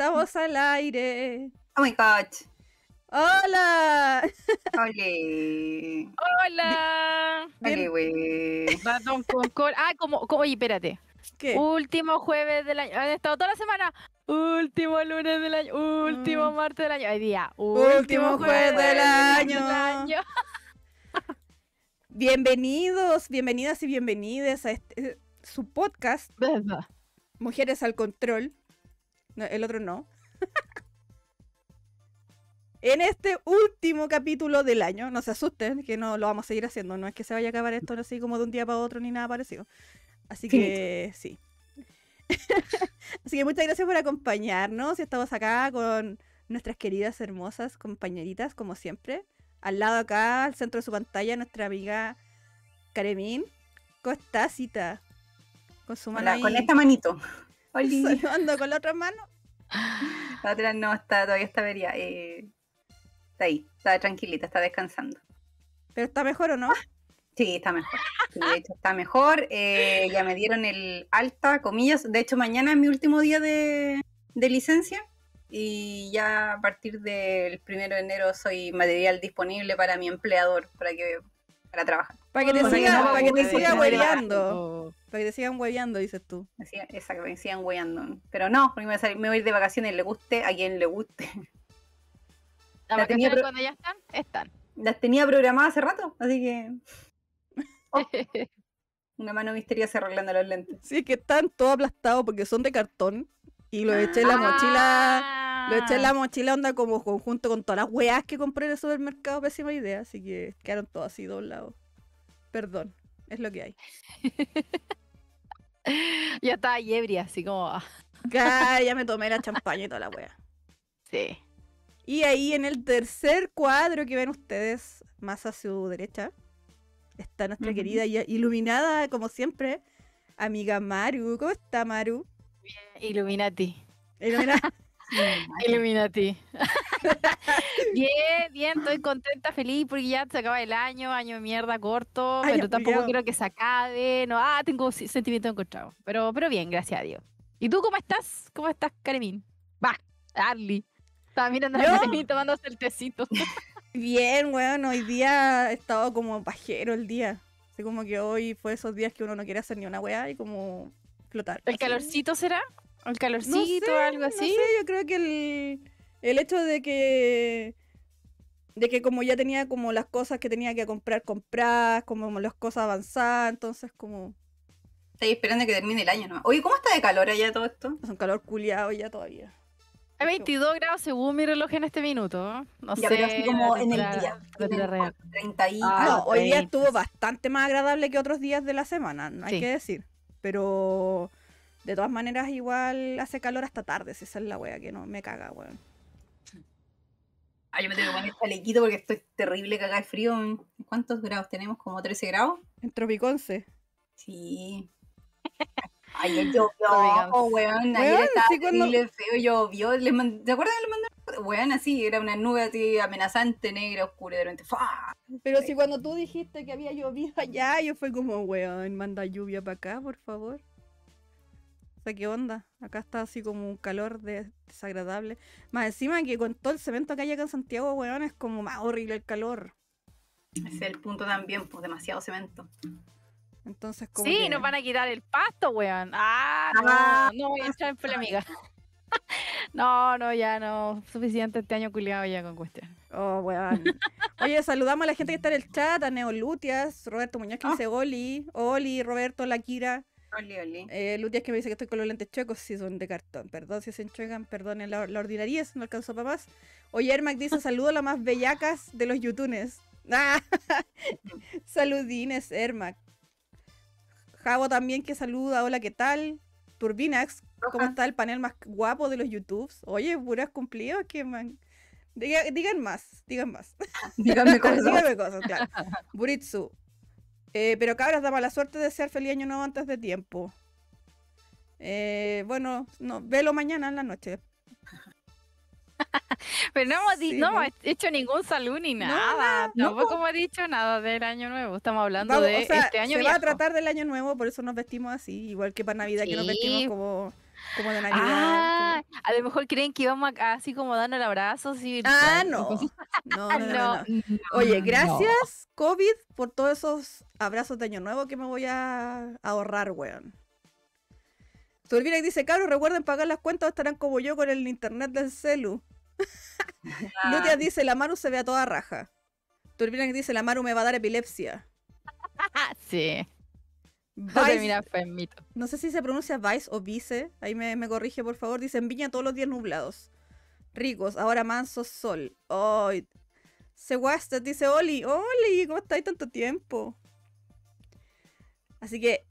Estamos al aire. Oh my god. ¡Hola! Ole. Hola. Ole, güey. Ratón con col- Ah, como, como, oye, espérate. ¿Qué? Último jueves del año. Han estado toda la semana. Último lunes del año. Último Mm. martes del año. Hoy día. Último jueves del año. año. Bienvenidos, bienvenidas y bienvenides a este, eh, su podcast, Mujeres al Control. No, el otro no. en este último capítulo del año, no se asusten, que no lo vamos a seguir haciendo. No es que se vaya a acabar esto así como de un día para otro ni nada parecido. Así que sí. así que muchas gracias por acompañarnos. Y estamos acá con nuestras queridas, hermosas compañeritas, como siempre. Al lado acá, al centro de su pantalla, nuestra amiga Karemín. ¿Cómo estás, Cita? Con su mano Hola, ahí, con esta manito. Oli. saludando con la otra mano. La otra no está, todavía está vería. Eh, está ahí, está tranquilita, está descansando. Pero está mejor o no? Sí, está mejor. Sí, de hecho, está mejor. Eh, ya me dieron el alta, comillas. De hecho, mañana es mi último día de, de licencia. Y ya a partir del primero de enero soy material disponible para mi empleador para que para trabajar. Para que te Cosa que siga, no para que te puede siga ser. hueveando. Para que te sigan hueveando, dices tú. Que me sigan weyando. Pero no, porque me voy, a salir- me voy a ir de vacaciones, le guste a quien le guste. Las La vacaciones pro- cuando ya están, están. Las tenía programadas hace rato, así que una mano misteriosa arreglando los lentes. Sí, que están todos aplastados porque son de cartón. Y lo eché en la mochila. Lo eché en Ah. la mochila onda como conjunto con todas las weas que compré en el supermercado. Pésima idea. Así que quedaron todos así doblados. Perdón. Es lo que hay. Ya estaba ebria, así como. ah, Ya, ya me tomé la champaña y toda la wea. Sí. Y ahí en el tercer cuadro que ven ustedes, más a su derecha, está nuestra querida y iluminada, como siempre, amiga Maru. ¿Cómo está Maru? Illuminati. Ilumina- Illuminati. bien, bien, estoy contenta, feliz porque ya se acaba el año, año de mierda corto, Año pero tampoco culiao. quiero que se acabe. No, ah, tengo sentimientos encontrados. Pero, pero bien, gracias a Dios. ¿Y tú cómo estás? ¿Cómo estás, Karemín? Va, Arly. Estaba mirando a ¿Yo? Karemín tomándose el tecito. Bien, weón, hoy día he estado como pajero el día. Así como que hoy fue esos días que uno no quiere hacer ni una weá y como flotar. ¿El así. calorcito será? ¿El No calorcito sé, o algo No así? sé, yo creo que el, el hecho de que de que como ya tenía como las cosas que tenía que comprar, comprar, como las cosas avanzadas, entonces como Estoy esperando que termine el año ¿no? Oye, ¿cómo está de calor allá todo esto? es un calor culiado ya todavía. Hay 22 grados según mi reloj en este minuto. No Ya, sé. pero así como en el día. temperatura real. 30 y Ah, no, algo. hoy día 30, estuvo bastante más agradable que otros días de la semana, no hay Sí. que decir. Pero de todas maneras igual hace calor hasta tarde, si esa es la wea que no me caga, weón. Ay, yo me tengo que poner chalequito porque estoy terrible cagada de frío. ¿Cuántos grados tenemos? ¿Como 13 grados? En Tropiconce. Sí. Ayer llovió, oh, weón. Ayer Weón, estaba sí, cuando- terrible feo, llovió. Les ¿Te acuerdas que les mandé? Weón, así, era una nube así amenazante, negra, oscura, de repente. ¡fua! Pero si cuando tú dijiste que había llovido allá, yo fue como, weón, manda lluvia para acá, por favor. O sea, ¿qué onda? Acá está así como un calor de- desagradable. Más encima que con todo el cemento que hay acá en Santiago, weón, es como más horrible el calor. Ese es el punto también, pues demasiado cemento. Entonces, como Sí, que- nos van a quitar el pasto, weón. Ah, no, Ah. no voy a entrar en polémica. No, no, ya no. Suficiente este año culiado ya con cuestión. Oh, weón. Oye, saludamos a la gente que está en el chat, a Neolutias, Roberto Muñoz que Ah. dice Oli, Oli, Roberto, la Kira. Oli, oli. Eh, Lutias que me dice que estoy con los lentes chuecos, si son de cartón. Perdón si se enchuegan, perdonen la, la ordinariez, no alcanzó para más. Oye, Ermac dice, saludo a las más bellacas de los yutunes. Ah, Saludines, Ermac. Javo también que saluda, hola, ¿qué tal? Turbinax, ¿cómo está el panel más guapo de los YouTubes? Oye, puras cumplidos, que man... Diga- digan más, digan más. Díganme cosas. Dígame cosas, claro. Buritsu. Eh, pero cabras, da mala suerte de desear feliz año nuevo antes de tiempo. Eh, bueno, no, velo mañana en la noche. Pero no hemos, Sí, no hemos hecho ningún salud ni nada. no, Tampoco hemos dicho nada del año nuevo. Estamos hablando Vamos, de o sea, este año se va a tratar del año nuevo, por eso nos vestimos así, igual que para Navidad que nos vestimos como como de Navidad. Ah, a lo mejor creen que íbamos a- así como dando el abrazo. Así, Ah, no. No, no, Oye, gracias, COVID, por todos esos abrazos de Año Nuevo que me voy a ahorrar, weón. Turbina dice, Caro, recuerden pagar las cuentas o estarán como yo con el internet del celu. Ah, Lutia dice, la Maru se ve a toda raja. Turbina dice, la Maru me va a dar epilepsia. Sí. Vice- terminar enfermito. no sé si se pronuncia Vice o Vice, ahí me, me corrige por favor. Dice, en Viña todos los días nublados. Ricos, ahora manso sol. Ay. Seguastas dice, Oli, Oli, ¿cómo estáis tanto tiempo? Así que,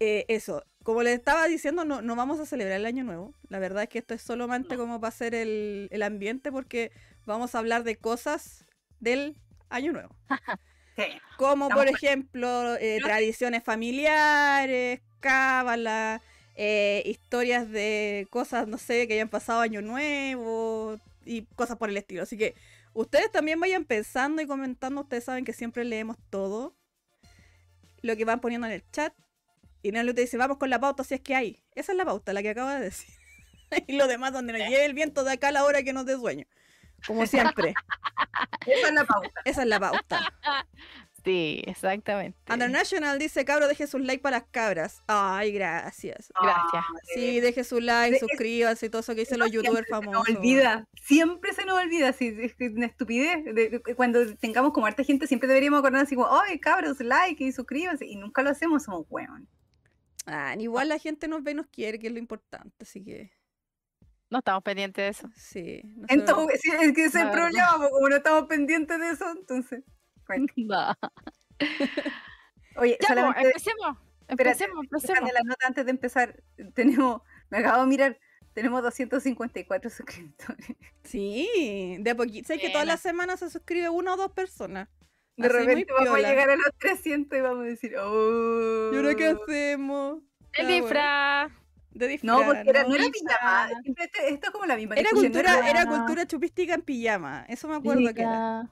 eh, eso, como les estaba diciendo, no, no vamos a celebrar el año nuevo. La verdad es que esto es solamente como para hacer el, el ambiente porque vamos a hablar de cosas del año nuevo. sí. Como Estamos por ejemplo eh, tradiciones familiares, cábala, eh, historias de cosas, no sé, que hayan pasado año nuevo y cosas por el estilo. Así que ustedes también vayan pensando y comentando. Ustedes saben que siempre leemos todo lo que van poniendo en el chat. Y Nelu te dice, vamos con la pauta si es que hay. Esa es la pauta, la que acabo de decir. y lo demás donde nos lleve el viento de acá a la hora que nos dé sueño. Como siempre. Esa es la pauta. Esa es la pauta. Sí, exactamente. Undernational dice, cabro, deje sus like para las cabras. Ay, gracias. Gracias. Ah, Sí, deje su like, suscríbanse y todo eso que dicen los youtubers Se nos famosos. olvida, siempre se nos olvida, sí, es una estupidez. de- de- cuando tengamos como harta gente, siempre deberíamos acordar así como, ay, cabros, like y suscríbanse, y nunca lo hacemos, somos weón. Ah, igual la gente nos ve y nos quiere, que es lo importante, así que No estamos pendientes de eso. sí. Entonces, sí, es que ese es el problema, porque como no estamos pendientes de eso, entonces. bueno. No. Oye, Ya, pues, solamente empecemos. espérate, Empecemos, empecemos. la nota antes de empezar, tenemos, me acabo de mirar, tenemos 254 suscriptores. Sí, de a poquito. Sé que todas las semanas se suscribe una o dos personas. De Así, muy repente vamos piola. a llegar a los 300 y vamos a decir, oh. ¿Y ahora qué hacemos? El disfraz. De disfraz, No, porque era, ¿no? no era Disfraz. pijama. Siempre este- esto es como la misma Era no cultura, era era- cultura chupística en pijama. Eso me acuerdo que era.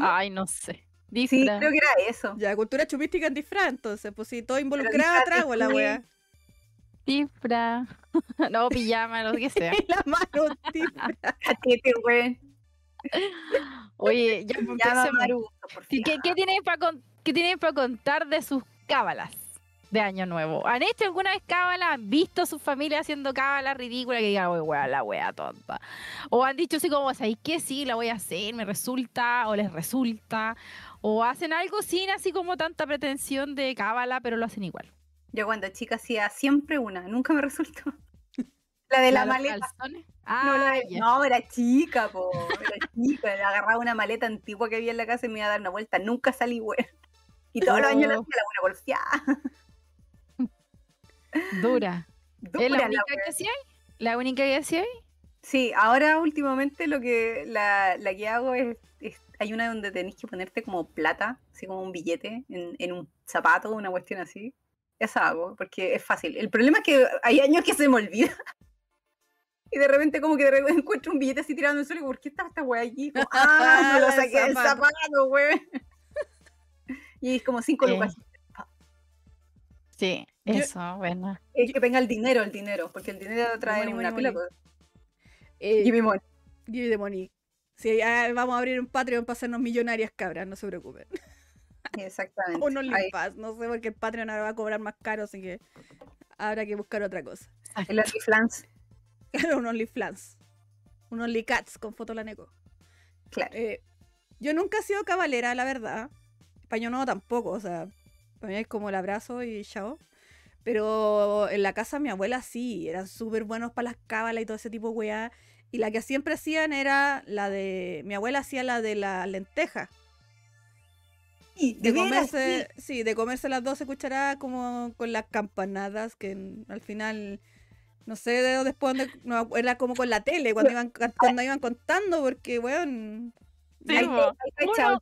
Ay, no sé. Sí, creo que era eso. Ya, cultura chupística en disfraz, entonces, pues si todo involucrado trago la wea. Disfraz. no, pijama, lo que sea. La mano. Catete, güey. Oye, ya pues, Llama a empecemos. ¿Qué, qué, tienen para qué tienen para contar de sus cábalas de Año Nuevo? ¿Han hecho alguna vez cábalas? ¿Han visto a su familia haciendo cábalas ridículas que digan, "Oye, wea, la wea tonta? ¿O han dicho así como, ¿sabéis qué? Sí, la voy a hacer, me resulta, o les resulta? ¿O hacen algo sin así como tanta pretensión de cábala, pero lo hacen igual? Yo cuando chica hacía siempre una, nunca me resultó. La de la, maleta. calzones? No, Ah, no, era chica, po. Era chica. Agarraba una maleta antigua que había en la casa y me iba a dar una vuelta. Nunca salí, güey. Y todos los años la Oh. hacía la buena golfeada. Dura. Dura ¿Es la única que hacía? ¿La única que hacía? Sí, ahora últimamente lo que la, la que hago es, es- hay una donde tenés que ponerte como plata, así como un billete en, en un zapato, una cuestión así. Esa hago, porque es fácil. El problema es que hay años que se me olvida. Y de repente como que de repente encuentro un billete así tirado en el suelo y ¿por qué estaba esta wea aquí? Como, ah, me lo saqué del zapato. wey. Y es como cinco Sí. lucas. Sí, Yo- eso, bueno. Es que venga el dinero, el dinero, porque el dinero trae money, una money, pila. money. Eh, Jimmy Money. Give the money. Sí, ah, vamos a abrir un Patreon para hacernos millonarias, cabras, no se preocupen. Exactamente. O un Ahí, OnlyFans, no sé, porque el Patreon ahora va a cobrar más caro, así que habrá que buscar otra cosa. el OnlyFans, Claro, un OnlyFans. Un OnlyCats con foto la Neco. claro. Eh, yo nunca he sido cabalera, la verdad. Paño nuevo tampoco, o sea, para mí es como el abrazo y chao. Pero en la casa de mi abuela sí, eran súper buenos para las cábalas y todo ese tipo de weá. Y la que siempre hacían era la de. Mi abuela hacía la de la lenteja. Sí, De comerse, sí, de comerse las 12 cucharadas como con las campanadas, que en- al final, no sé de después dónde, no, era como con la tele, cuando iban, cuando iban contando, porque, weón, Sí,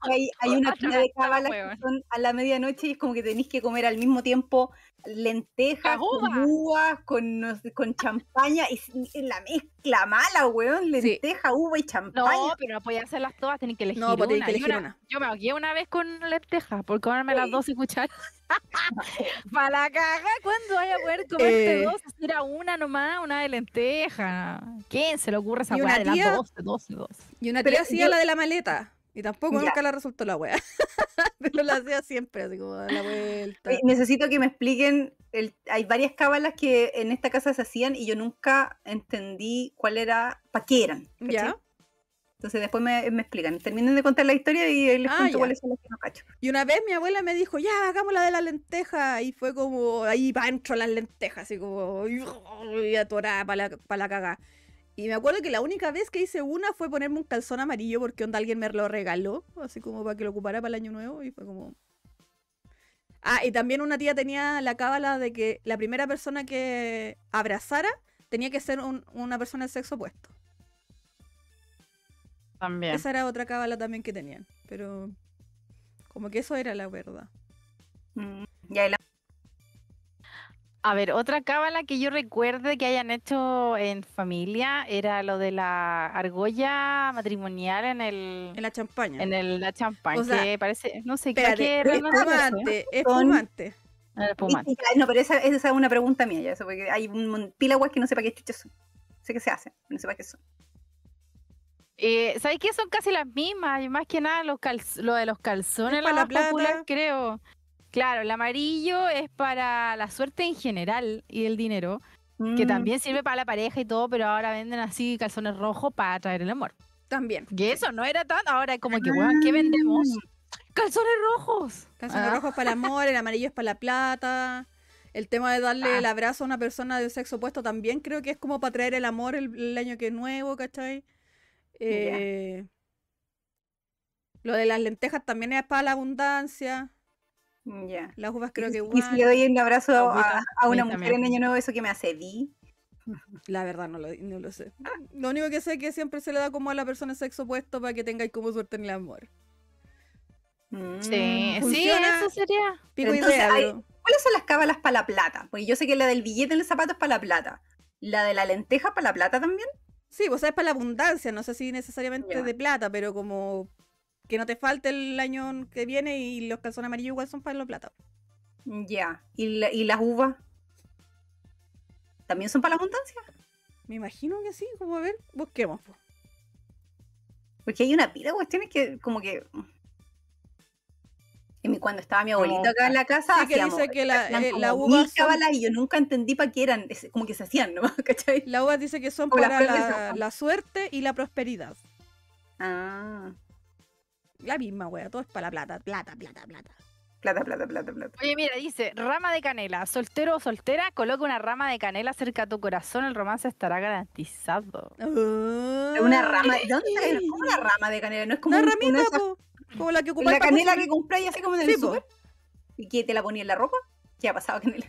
Hay, hay una tira de cábalas que son a la medianoche y es como que tenéis que comer al mismo tiempo lentejas, Las con uvas. con, no sé, con champaña, y y la mezcla mala, weón, lenteja, uva y champaña. No, pero no podía hacerlas todas, tenés que elegir No, pues una. que Yo elegir una- una. Yo me ahogué una vez con lentejas por comerme las Sí. 12 cucharas. Para la caga, ¿cuándo vaya a poder comerte Eh. dos? Si era una nomás, una de lenteja. ¿Quién se le ocurre esa weá de las tía- 12, 12, 12? Y una Pero tía hacía yo- la de la maleta. Y tampoco Ya. nunca le resultó la wea. Pero la hacía siempre, así como dar la vuelta. Necesito que me expliquen, el- hay varias cábalas que en esta casa se hacían y yo nunca entendí cuál era, para qué eran. ¿cachai? ¿Ya? Entonces después me, me explican. Terminen de contar la historia y les Ah, cuento ya. cuáles son las que no cacho. Y una vez mi abuela me dijo, ya, hagamos la de la lenteja. Y fue como, ahí va dentro las lentejas, así como, y atorada para la, pa' la cagá. Y me acuerdo que la única vez que hice una fue ponerme un calzón amarillo porque onda alguien me lo regaló, así como para que lo ocupara para el año nuevo. Y fue como. Ah, y también una tía tenía la cábala de que la primera persona que abrazara tenía que ser un- una persona del sexo opuesto. También. Esa era otra cábala también que tenían. Pero. Como que eso era la verdad. Mm, y la- A ver, otra cábala que yo recuerde que hayan hecho en familia era lo de la argolla matrimonial en el En la champaña. en el la O sea, que parece, no sé, Espérate, qué era no sé, espumante, espumante. el espumante. y- no, pero esa, esa es una pregunta mía, ya, eso, porque hay un mon- pila de weas que no sepa qué chuchas son. Sé que se hacen, no sepa qué son. Eh, ¿Sabes qué? Son casi las mismas, y más que nada los calz- lo de los calzones, Es la para la más popular, creo. Claro, el amarillo es para la suerte en general y el dinero, que Mm, también sirve para la pareja y todo, pero ahora venden así calzones rojos para atraer el amor. También. Que eso no era tan, ahora es como que, weón, ¿qué vendemos? Calzones rojos. Calzones Ah. rojos para el amor, el amarillo es para la plata. El tema de darle Ah. el abrazo a una persona del sexo opuesto también creo que es como para traer el amor el, el año que es nuevo, ¿cachai? Eh, Lo de las lentejas también es para la abundancia. Ya. Las uvas creo que Y igual. si le doy un abrazo a, a una sí, mujer en Año Nuevo, eso que me hace di. La verdad no lo, no lo sé. Lo único que sé es que siempre se le da como a la persona sexo opuesto para que tengáis como suerte en el amor. Mm. Sí, sí, Funciona. eso sería. Pico Entonces, idea, hay- pero- ¿Cuáles son las cábalas para la plata? Porque yo sé que la del billete en el zapato es para la plata. ¿La de la lenteja para la plata también? Sí, pues es para la abundancia, no sé si necesariamente Ya. de plata, pero como que no te falte el año que viene y los calzones amarillos igual son para la plata. Ya. ¿Y, la- y las uvas? ¿También son para la abundancia? Me imagino que sí, como a ver, busquemos. po. Porque hay una pila de cuestiones que como que... Y Cuando estaba mi abuelita Como- acá en la casa, Sí, que dice que la, eh, la uva son, y yo nunca entendí para qué eran, como que se hacían, ¿no? ¿Cachai? la uva dice que son Como para la, la suerte y la prosperidad. Ah, La misma wea, todo es para la plata, plata, plata, plata. plata, plata, plata, plata. Oye, mira, dice, rama de canela. Soltero o soltera, coloca una rama de canela cerca a tu corazón, el romance estará garantizado. Una rama, ¿de dónde sale? ¿Cómo una rama de canela? No es como Una un- ramita, una po, como la que ocupa la canela que compráis así como en el Sí. ¿Y que te la ponía en la ropa? ¿Qué ha pasado canela?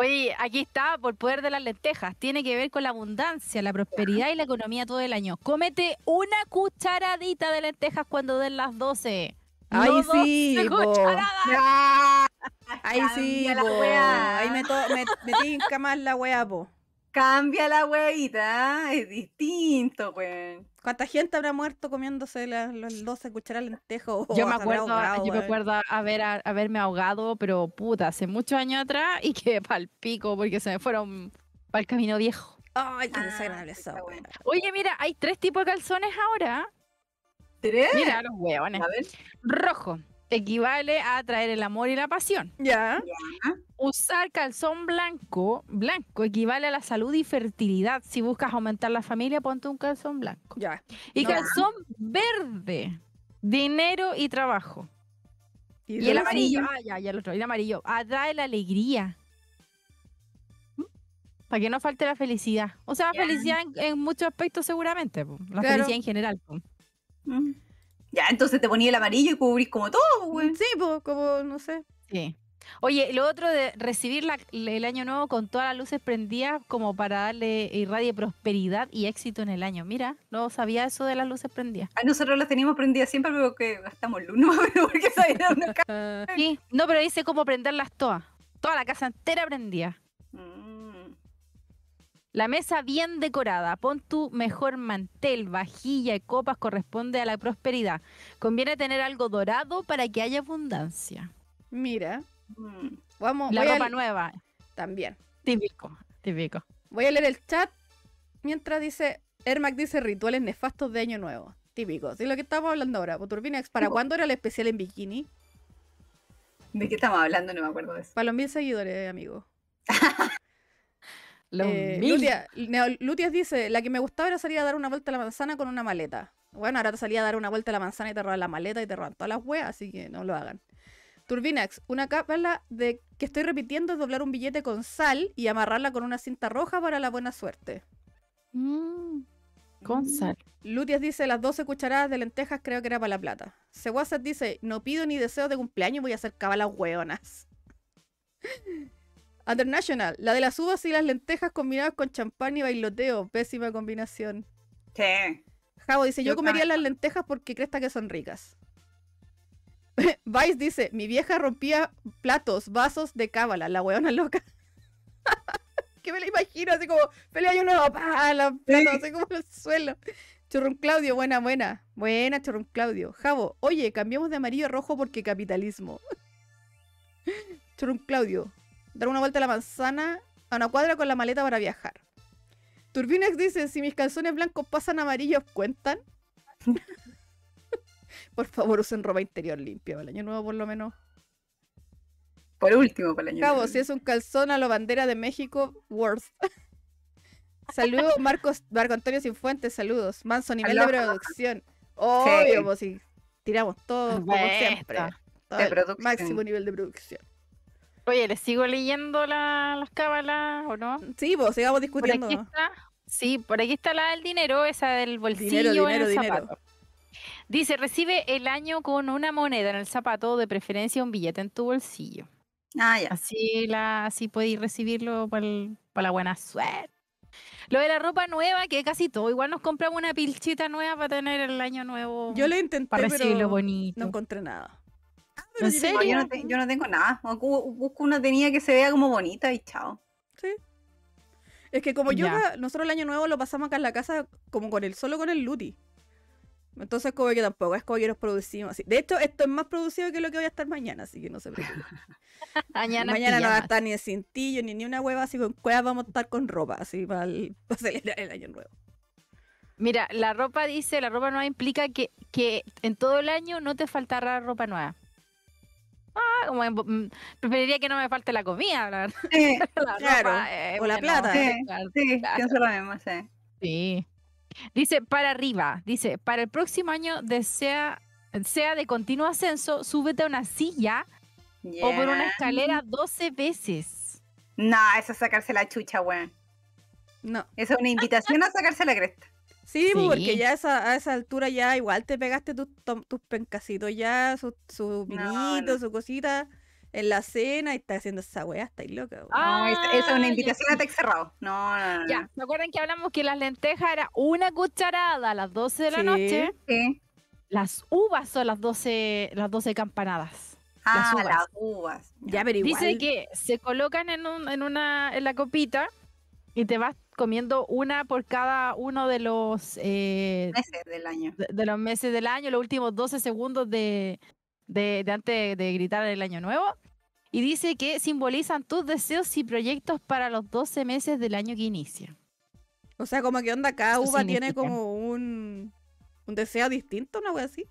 Oye, aquí está, por poder de las lentejas. Tiene que ver con la abundancia, la prosperidad y la economía todo el año. Cómete una cucharadita de lentejas cuando den las 12. Ay, No sí, 12 po. cucharadas. Ahí sí, po. Ahí me, me, me tinca más la wea, po. Cambia la huevita, es distinto, güey. ¿Cuánta gente habrá muerto comiéndose las los 12 cucharadas de lentejas? Oh, Yo me acuerdo, ahogado, yo me acuerdo haber, haberme ahogado, pero puta, hace muchos años atrás y que pa'l pico porque se me fueron para el camino viejo. Ay, qué Ah, desagradable wea. bueno. Oye, mira, hay tres tipos de calzones ahora. ¿Tres? Mira los huevones. A ver. Rojo equivale a atraer el amor y la pasión. Ya. Usar calzón blanco, blanco equivale a la salud y fertilidad. Si buscas aumentar la familia, ponte un calzón blanco. Ya. Y calzón verde, dinero y trabajo. Y, el amarillo, ah, ya, ya el otro, y el amarillo, atrae la alegría. Para que no falte la felicidad. O sea, Ya. felicidad en, en muchos aspectos seguramente. po. La Claro. felicidad en general. po. Mm. Ya, entonces te ponía el amarillo y cubrís como todo, güey. Sí, pues, como, no sé. Sí. Oye, lo otro de recibir la- el año nuevo con todas las luces prendidas como para darle irradie prosperidad y éxito en el año. Mira, no sabía eso de las luces prendidas. A nosotros las teníamos prendidas siempre, pero que gastamos luz, no pero porque ca- Ah, Sí, no, pero dice cómo prenderlas todas. Toda la casa entera prendida. La mesa bien decorada. Pon tu mejor mantel, vajilla y copas corresponde a la prosperidad. Conviene tener algo dorado para que haya abundancia. Mira. Mm. Vamos, La voy a- ropa nueva. También. Típico, típico. Voy a leer el chat mientras dice, Ermac dice rituales nefastos de Año Nuevo. Típico. Sí, lo que estamos hablando ahora. Turbinex, ¿para Tipo. cuándo era el especial en bikini? ¿De qué estamos hablando? No me acuerdo de eso. Para los mil seguidores, amigo. Los Eh, mil. Lutia, Neo- Lutias dice, la que me gustaba era salir a dar una vuelta a la manzana con una maleta. Bueno, ahora te salía a dar una vuelta a la manzana y te roban la maleta y te roban todas las weas, así que no lo hagan. Turbinax, una cábala de que estoy repitiendo es doblar un billete con sal y amarrarla con una cinta roja para la buena suerte. Mm, con sal. Lutias dice, las 12 cucharadas de lentejas creo que era para la plata. Sewasat dice, no pido ni deseo de cumpleaños, voy a hacer cabalas hueonas. International, la de las uvas y las lentejas combinadas con champán y bailoteo, pésima combinación. Sí. Javo dice, yo Yo comería las lentejas porque cresta que son ricas. Vice dice, mi vieja rompía platos, vasos de cábala, la hueona loca. que me la imagino así como, pelea y uno, pa, los platos así como en el suelo. Churrón Claudio, buena, buena. Buena, Churrón Claudio. Javo, oye, cambiamos de amarillo a rojo porque capitalismo. Churrón Claudio, dar una vuelta a la manzana a una cuadra con la maleta para viajar. Turbinex dice, si mis calzones blancos pasan amarillos, ¿cuentan? por favor, usen ropa interior limpia, para el año nuevo por lo menos. Por último, para el año Cabo, nuevo. si es un calzón a la bandera de México, worth. Saludos, Marcos, Marco Antonio Sinfuentes, saludos. Manso, nivel de Aloha. producción. Obvio, Sí. pues si tiramos todo, como siempre. Todo De el producción. Máximo nivel de producción. Oye, ¿les sigo leyendo la- las cábalas o no? Sí, pues sigamos Por discutiendo. aquí está. Sí, por aquí está la del dinero, esa del bolsillo Dinero, en el dinero, dinero. zapato. Dice, recibe el año con una moneda en el zapato, de preferencia un billete en tu bolsillo. Ah, ya. Así, la, así podéis recibirlo para la buena suerte. Lo de la ropa nueva, que casi todo, igual nos compramos una pilchita nueva para tener el año nuevo. Yo lo intenté, para recibirlo pero bonito. no encontré nada. ¿En sí serio? No, yo, tengo- no te- yo no tengo nada. Bu- Busco una tenida que se vea como bonita y chao. Es que como yo, nosotros el año nuevo lo pasamos acá en la casa como con el solo con el Luti. Entonces como que tampoco es como que nos producimos así. De hecho, esto es más producido que lo que voy a estar mañana, así que no se preocupen. Mañana, mañana no va a estar ni de cintillo, ni, ni una hueva así con cuevas, vamos a estar con ropa, así para, el- para celebrar el año nuevo. Mira, la ropa dice, la ropa nueva implica que, que en todo el año no te faltará ropa nueva. Ah, como en- mm, preferiría que no me falte la comida, la verdad. Sí, La Claro, ropa, eh, o la bueno, plata. Sí, claro, sí, claro. pienso lo mismo, sí. Sí. Dice, para arriba, dice, para el próximo año desea, sea de continuo ascenso, súbete a una silla o por una escalera 12 veces. No, eso es sacarse la chucha, weón. No. Esa es una invitación a sacarse la cresta. Sí, pues, Sí. porque ya a esa, a esa altura ya igual te pegaste tus, tom- tus pencasitos ya, su, su vinito, no. su cosita en la cena y estás haciendo esa weá, estáis loca. Ah, No, esa, es una ya, invitación a tex cerrado. No, no, no. Ya, ¿se acuerdan que hablamos que las lentejas era una cucharada a las 12 de la Sí. noche? Sí. Las uvas son las 12, las 12 campanadas. Ah, uvas. las uvas. Ya, pero igual. Dice que se colocan en, un- en una en la copita y te vas comiendo una por cada uno de los eh, Meses del año. de, de los meses del año, los últimos 12 segundos de, de, de antes de gritar el año nuevo. Y dice que simbolizan tus deseos y proyectos para los 12 meses del año que inicia. O sea, como que onda, cada Eso uva tiene como un, un deseo distinto, una wea así.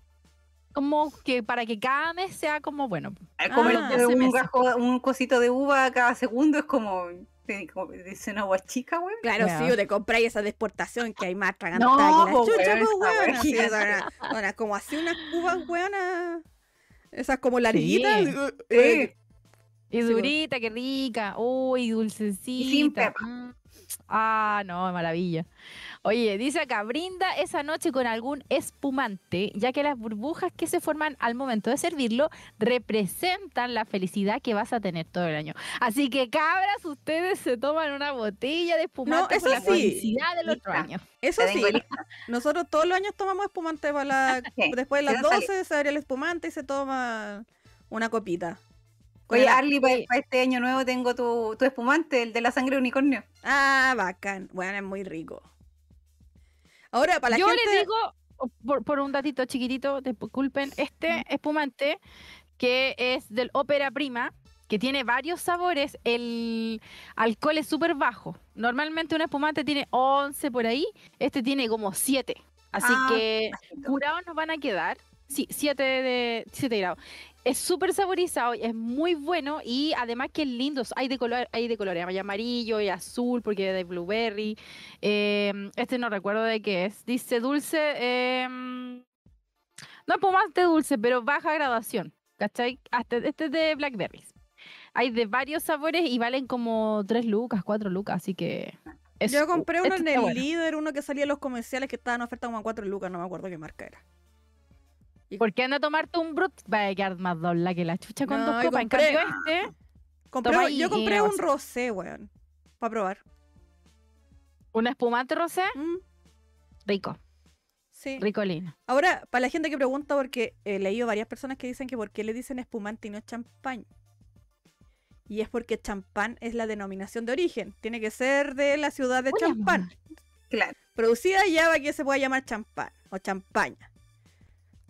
Como que para que cada mes sea como bueno. Es como Ah. el- 12 un, meses. gajo- un cosito de uva cada segundo es como, como dice una guachica, güey. Claro, sí, o te compráis esa de exportación que hay más atragantada No, que la chucha, weón, pues, weón. Así, una- como así unas cubas, weonas. Esas como larguitas. Sí. Sí. uh, Y po. durita, qué rica. Uy, dulcecita. pepa. Mm. Ah, no, maravilla. Oye, dice acá, brinda esa noche con algún espumante, ya que las burbujas que se forman al momento de servirlo representan la felicidad que vas a tener todo el año. Así que cabras, ustedes se toman una botella de espumante eso por la sí. felicidad del otro año. Eso sí, nosotros todos los años tomamos espumante para la... Sí, Después de las quiero salir. 12 se abre el espumante y se toma una copita. Oye, Arly, para este año nuevo tengo tu, tu espumante, el de la sangre de unicornio. Ah, bacán. Bueno, es muy rico. Ahora, para la Yo gente... les digo, por, por un datito chiquitito, disculpen, este espumante que es del ópera prima, que tiene varios sabores, el alcohol es súper bajo. Normalmente un espumante tiene 11 por ahí, este tiene como 7. Así Ah, que curados nos van a quedar. Sí, 7 de 7 grados. Es súper saborizado, es muy bueno y además que es lindo. Hay de color, hay de colores, hay amarillo y azul porque es de blueberry. Eh, este no recuerdo de qué es. Dice dulce. eh, no es espumante dulce, pero baja graduación. ¿Cachai? Hasta este es de blackberries. Hay de varios sabores y valen como 3 lucas, 4 lucas, así que. es- Yo compré uno este en el bueno. líder, uno que salía en los comerciales que estaba en oferta como a 4 lucas, no me acuerdo qué marca era. ¿Por qué anda a tomarte un brut? Va a quedar más dobla que la chucha con No, dos copas. En cambio, este, Compré- yo compré un sé. rosé, weón. Para probar. un espumante rosé, Mm, rico, sí. ricolino. Ahora, para la gente que pregunta, porque he leído varias personas que dicen que por qué le dicen espumante y no champán. Y es porque champán es la denominación de origen. Tiene que ser de la ciudad de champán. Claro. Producida allá para que se pueda llamar champán o champaña.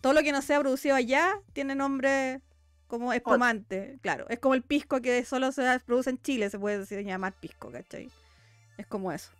Todo lo que no sea producido allá tiene nombre como espumante. Claro, es como el pisco que solo se produce en Chile, se puede decir, llamar pisco, ¿cachai? Es como eso.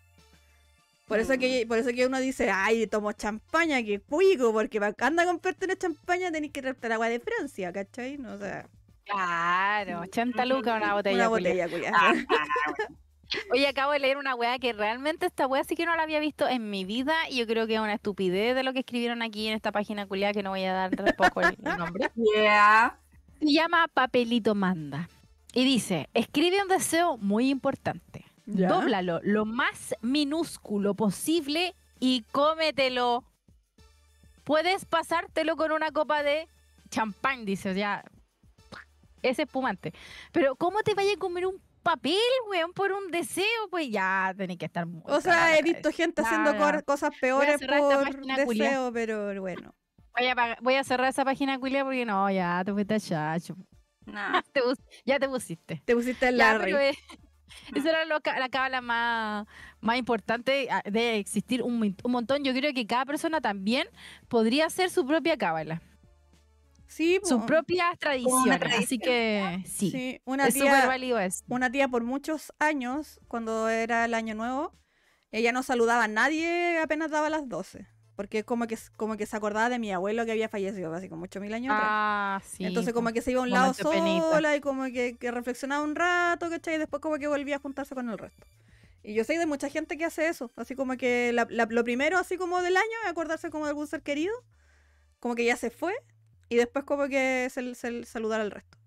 Por eso, que, por eso que uno dice, ay, tomo champaña, que cuico, porque para anda a comprarte una champaña tenés que el agua de Francia, ¿cachai? No, o sea, Claro, 80 lucas una botella. una culia. botella, culiá. Ah, Oye, acabo de leer una weá que realmente esta weá sí que no la había visto en mi vida y yo creo que es una estupidez de lo que escribieron aquí en esta página culiada que no voy a dar tampoco el, el nombre. yeah. Se llama Papelito Manda y dice, escribe un deseo muy importante. Ya. Dóblalo lo más minúsculo posible y cómetelo. Puedes pasártelo con una copa de champán, dice, ya. Es espumante. Pero ¿cómo te vayas a comer un papel, weón, por un deseo? Pues ya tenés que estar muy O sea, he visto gente haciendo cosas peores por deseo, pero bueno. Voy a, voy a cerrar esa página, culia, porque no, ya te fuiste chacho. No. Te ya te pusiste. Te pusiste el Ya, Larry. eh, esa era lo la cábala más, más importante. ah, Debe existir un, un montón. Yo creo que cada persona también podría hacer su propia cábala, Sí, sus po. propias tradiciones. Así que sí, Sí, una es súper tía, válido eso. una tía por muchos años, cuando era el año nuevo, ella no saludaba a nadie apenas daba las 12. Porque como que, como que se acordaba de mi abuelo que había fallecido hace como 8.000 años atrás. Ah, sí. Entonces como que se iba a un lado momento penita. sola y como que, que reflexionaba un rato, ¿cachai? Y después como que volvía a juntarse con el resto. Y yo sé de mucha gente que hace eso. Así como que la- la- lo primero así como del año es acordarse como de algún ser querido. Como que ya se fue. Y después como que se, se- saludar al resto.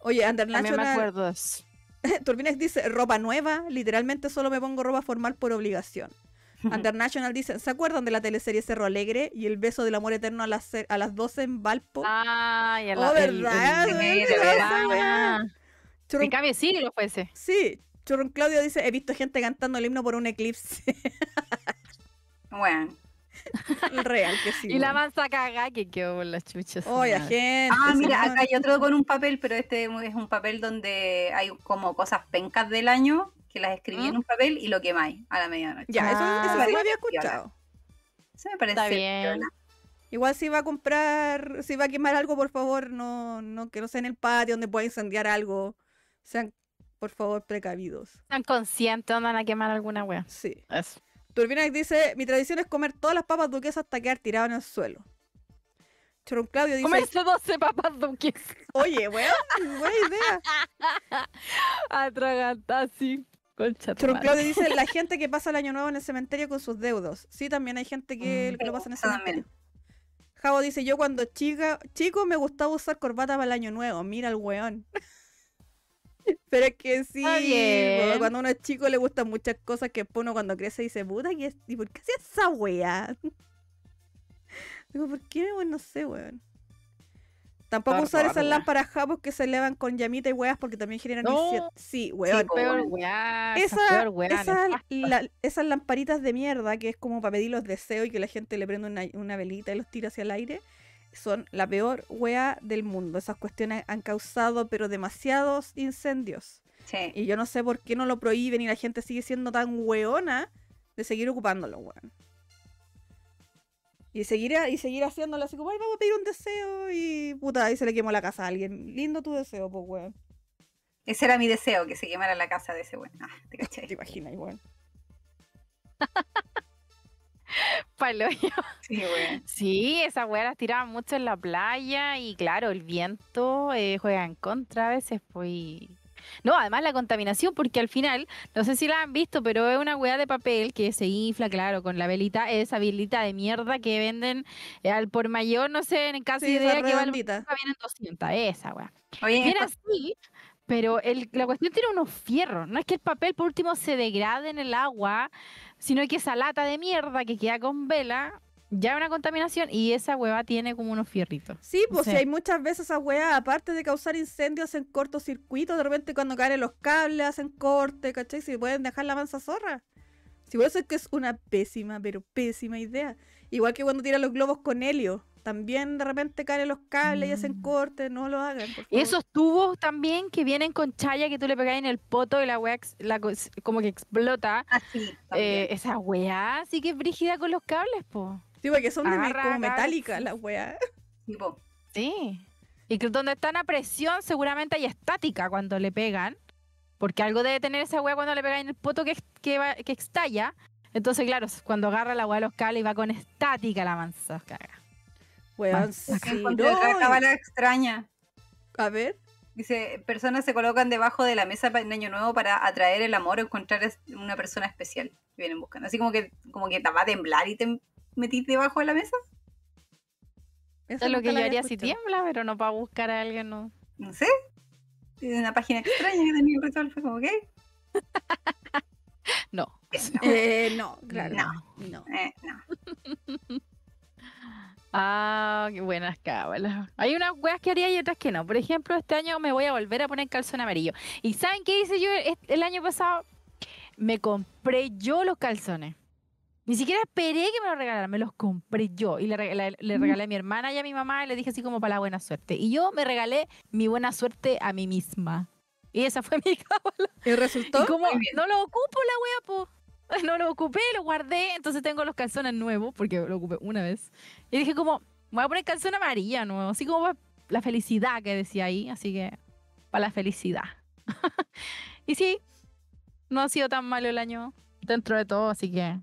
Oye, También me acuerdo eso. Turbinex dice ropa nueva, literalmente solo me pongo ropa formal por obligación. International dice, ¿se acuerdan de la teleserie Cerro Alegre y el beso del amor eterno a las, a las 12 en Valpo? Ay, el- oh, el- ¿verdad? el- Me de olvidé verdad. Ah, Churrón- En cambio, sí lo fuese. sí, Churrón Claudio dice, he visto gente cantando el himno por un eclipse. Bueno. Real que sí. Y la mansa caga que quedó por las chuchas. Oye, gente. Ah, sí, mira, acá hay otro con un papel, pero este es un papel donde hay como cosas pencas del año que las escribí en ¿Mm? un papel y lo quemáis a la medianoche. Ya, eso, Ah, eso sí lo vale. había escuchado. Eso me parece Está bien. Igual si va a comprar, si va a quemar algo, por favor, no, no que no sea en el patio donde pueda incendiar algo. Sean, por favor, precavidos. Están conscientes, andan a quemar alguna wea. Sí. Eso. Turbinax dice, mi tradición es comer todas las papas duquesas hasta quedar tirado en el suelo. Chorón Claudio dice, Comerse 12 papas duques. oye, weón, buena idea. Atragantar así. Concha Chorón. Claudio dice, la gente que pasa el año nuevo en el cementerio con sus deudos. Sí, también hay gente que, Mm. lo pasa en el cementerio. Javo dice, yo cuando chica, chico me gustaba usar corbata para el año nuevo. Mira el weón. Pero es que sí, bien. cuando uno es chico le gustan muchas cosas que después uno cuando crece dice, puta, ¿qué es? ¿y por qué hacía esa weá? Digo, ¿por qué? Bueno, no sé, weón. Tampoco usar esas lámparas japos que se elevan con llamita y weas porque también generan No. Sí, weón. po, Peor weá. Esa, Esa- peor weá. esa- nefasta. la- esas lamparitas de mierda que es como para pedir los deseos y que la gente le prende una, una velita y los tira hacia el aire, son la peor wea del mundo. Esas cuestiones han causado pero demasiados incendios. Sí. Y yo no sé por qué no lo prohíben y la gente sigue siendo tan weona de seguir ocupándolo, weón. Y seguir, y seguir haciéndolo así como, ay, vamos a pedir un deseo y puta, ahí se le quemó la casa a alguien. Lindo tu deseo, pues, weón. Ese era mi deseo, que se quemara la casa de ese weón. Ah, te caché. Te imaginas, igual. Palo. Sí. Sí, esas weas las tiraban mucho en la playa y claro, el viento eh, juega en contra a veces, pues. y- No, además la contaminación, porque al final, no sé si la han visto, pero es una wea de papel que se infla, claro, con la velita, esa velita de mierda que venden eh, al por mayor, no sé, en casi Sí, idea que vale redondita. vienen 200, esa wea. Oye, esto- así, pero el- la cuestión tiene unos fierros. No es que el papel por último se degrade en el agua, sino que esa lata de mierda que queda con vela ya es una contaminación y esa hueva tiene como unos fierritos. Sí, pues si hay muchas veces esas weas, aparte de causar incendios, hacen cortocircuitos, de repente cuando caen los cables hacen corte, ¿cachai? Si pueden dejar la mansa zorra. Si por eso es que es una pésima, pero pésima idea. Igual que cuando tiran los globos con helio. También de repente caen los cables y hacen Mm. corte, no lo hagan, por Y esos tubos también que vienen con chaya que tú le pegas en el poto y la ex- la co- como que explota. así. Eh, también. esa hueá sí que es brígida con los cables, po. Sí, porque son de agarra como metálicas las weas. Sí. Y que donde están a presión seguramente hay estática cuando le pegan. Porque algo debe tener esa weá cuando le pegan en el poto que, que, va- que estalla. Entonces, claro, cuando agarra la weá de los cables y va con estática la mansa. caga. Weón, sí, no, otra y- cábala extraña. A ver. Dice, personas se colocan debajo de la mesa en Año Nuevo para atraer el amor o encontrar una persona especial que vienen buscando. Así como que, como que te va a temblar y te metís debajo de la mesa. esa Es lo que la yo haría si tiembla, pero no para buscar a alguien. No. No sé. Es una página extraña que tenía el ritual. Fue como, ¿qué? No. No, Eh, no, claro. No. no. eh, no. Ah, qué buenas cábalas. Hay unas weas que haría y otras que no. Por ejemplo, este año me voy a volver a poner calzón amarillo. ¿Y saben qué hice yo el- el año pasado? Me compré yo los calzones. Ni siquiera esperé que me los regalaran, me los compré yo. Y le, regalé- le regalé a mi hermana y a mi mamá y le dije así como para la buena suerte. Y yo me regalé mi buena suerte a mí misma. Y esa fue mi cábala. ¿Y resultó? Y como no lo ocupo la wea, po. No lo ocupé, lo guardé, entonces tengo los calzones nuevos, porque lo ocupé una vez. Y dije como, me voy a poner calzón amarilla nuevo, así como pa- la felicidad que decía ahí, así que para la felicidad. y sí, no ha sido tan malo el año dentro de todo, así que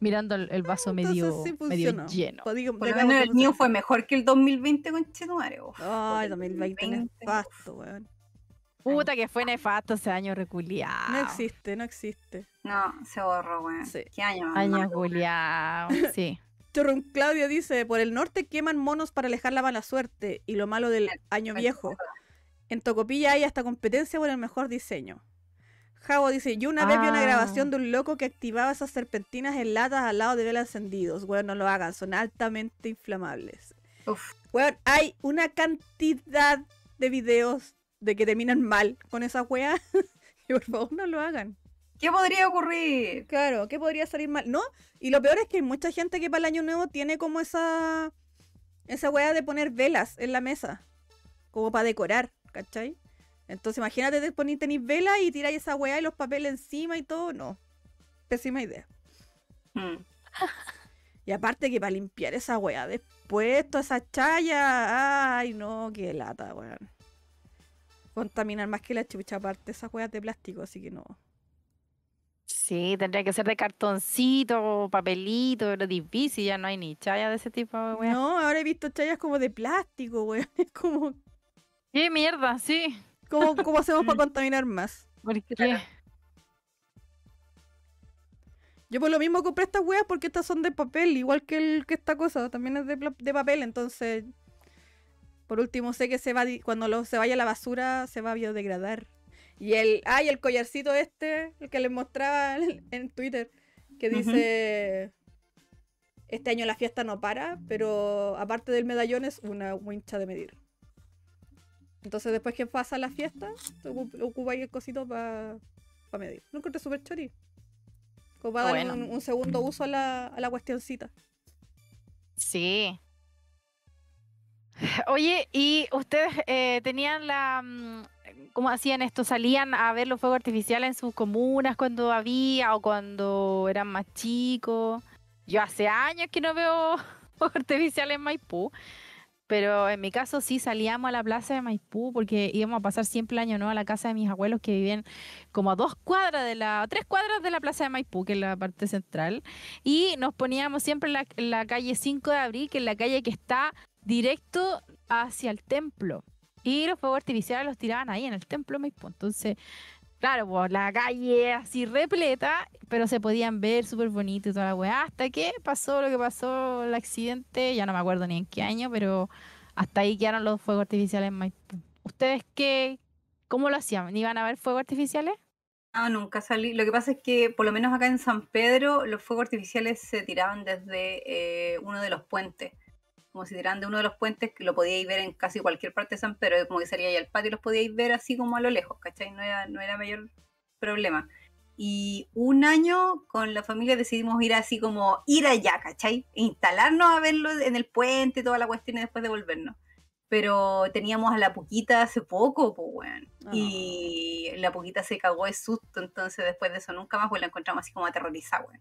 mirando el, el vaso medio, sí medio funcionó. lleno. Podí- Por lo menos el mío fue mejor que el 2020 con Chetumare. Ay, 2020 nefasto, weón. Puta que fue nefasto ese año reculiado. No existe, no existe. No, se borró, weón. Sí. ¿Qué año más Año malo? culiao, sí. Chorron Claudio dice, por el norte queman monos para alejar la mala suerte y lo malo del año viejo. En Tocopilla hay hasta competencia por el mejor diseño. Javo dice, yo una vez vi una Ah. grabación de un loco que activaba esas serpentinas en latas al lado de velas encendidos. Bueno, no lo hagan, son altamente inflamables. Uf, Weón, hay una cantidad de videos de que terminan mal con esa weá. y por favor no lo hagan. ¿Qué podría ocurrir? Claro, ¿qué podría salir mal? No, y lo peor es que hay mucha gente que para el año nuevo tiene como esa esa weá de poner velas en la mesa, como para decorar, ¿cachai? Entonces imagínate te ponéis tenéis velas y tiráis esa weá y los papeles encima y todo, no. Pésima idea. Mm. Y aparte que para limpiar esa weá después, toda esa chaya, ay no, qué lata, weón. Contaminar más que la chucha aparte esas weas de plástico, así que no. Sí, tendría que ser de cartoncito, papelito, pero difícil, ya no hay ni chaya de ese tipo de weá. No, ahora he visto chayas como de plástico, weón. Es como, ¡Qué mierda! Sí. ¿cómo, cómo hacemos para contaminar más? ¿Por qué? Yo por lo mismo compré estas weas porque estas son de papel, igual que, el, que esta cosa, también es de papel, entonces por último sé que se va cuando lo, se vaya a la basura se va a biodegradar. Y el, ay, el collarcito este, el que les mostraba en, en Twitter, que dice este año la fiesta no para, pero aparte del medallón es una wincha de medir. Entonces después que pasa la fiesta, ocu- ocupa ahí el cosito para medir. Lo encontré súper chori. Como para darle Bueno. un, un segundo uso a la, a la cuestioncita. Sí. Oye, ¿y ustedes eh, tenían la... mm, ¿Cómo hacían esto? ¿Salían a ver los fuegos artificiales en sus comunas cuando había o cuando eran más chicos? Yo hace años que no veo fuegos artificiales en Maipú. Pero en mi caso sí salíamos a la plaza de Maipú porque íbamos a pasar siempre el año nuevo a la casa de mis abuelos que vivían como a dos cuadras de la, tres cuadras de la plaza de Maipú, que es la parte central. Y nos poníamos siempre en la, en la calle 5 de abril, que es la calle que está directo hacia el templo. Y los fuegos artificiales los tiraban ahí en el templo. Entonces, claro, pues la calle así repleta, pero se podían ver súper bonito y toda la weá. Hasta que pasó lo que pasó, el accidente, ya no me acuerdo ni en qué año, pero hasta ahí quedaron los fuegos artificiales en Maipú. ¿Ustedes qué, cómo lo hacían? ¿Iban a ver fuegos artificiales? No, nunca salí. Lo que pasa es que, por lo menos acá en San Pedro, los fuegos artificiales se tiraban desde eh, uno de los puentes. Como si tiraran de uno de los puentes, que lo podíais ver en casi cualquier parte de San Pedro, como que salía ahí al patio y los podíais ver así como a lo lejos, ¿cachai? No era, no era mayor problema. Y un año con la familia decidimos ir así como ir allá, ¿cachai? E instalarnos a verlo en el puente, toda la cuestión y después devolvernos. Pero teníamos a la Puquita hace poco, pues, weón. Y la Puquita se cagó de susto, entonces después de eso nunca más, pues la encontramos así como aterrorizada, weón.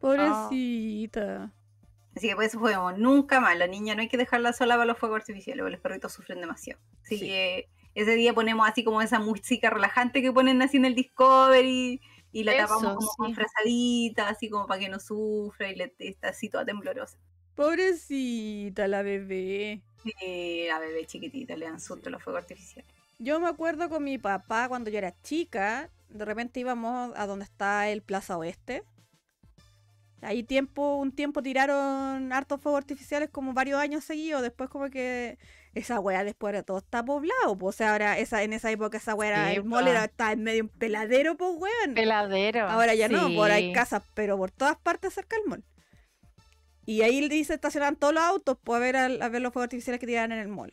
Pobrecita. Así que por eso fuimos, nunca más. La niña no hay que dejarla sola para los fuegos artificiales, porque los perritos sufren demasiado. Así Sí. que ese día ponemos así como esa música relajante que ponen así en el Discovery y la Eso, tapamos como con sí. frazadita, así como para que no sufra y le está así toda temblorosa. Pobrecita la bebé. Y la bebé chiquitita le dan susto los fuegos artificiales. Yo me acuerdo con mi papá cuando yo era chica, de repente íbamos a donde está el Plaza Oeste. Ahí tiempo, un tiempo tiraron hartos fuegos artificiales como varios años seguidos. Después como que esa weá después era todo está poblado. pues, O sea, ahora esa, en esa época esa weá era, Sí, el mall pa. era, estaba en medio un peladero, pues weón. Peladero. Ahora ya no, por ahí sí. casas, pero por todas partes cerca del mall. Y ahí dice estacionaban todos los autos pues, a ver, a ver los fuegos artificiales que tiraban en el mall.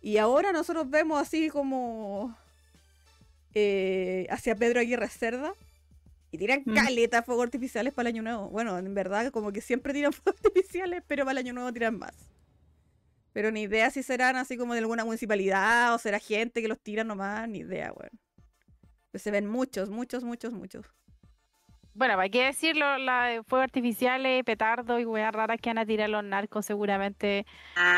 Y ahora nosotros vemos así como eh, hacia Pedro Aguirre Cerda y tiran Mm. caleta de fuegos artificiales para el año nuevo. Bueno, en verdad como que siempre tiran fuegos artificiales, pero para el año nuevo tiran más. Pero ni idea si serán así como de alguna municipalidad o será gente que los tira nomás, ni idea, weón. Pues se ven muchos, muchos, muchos, muchos. Bueno, hay que decirlo, la de fuegos artificiales, petardos y weas raras que van a tirar los narcos seguramente.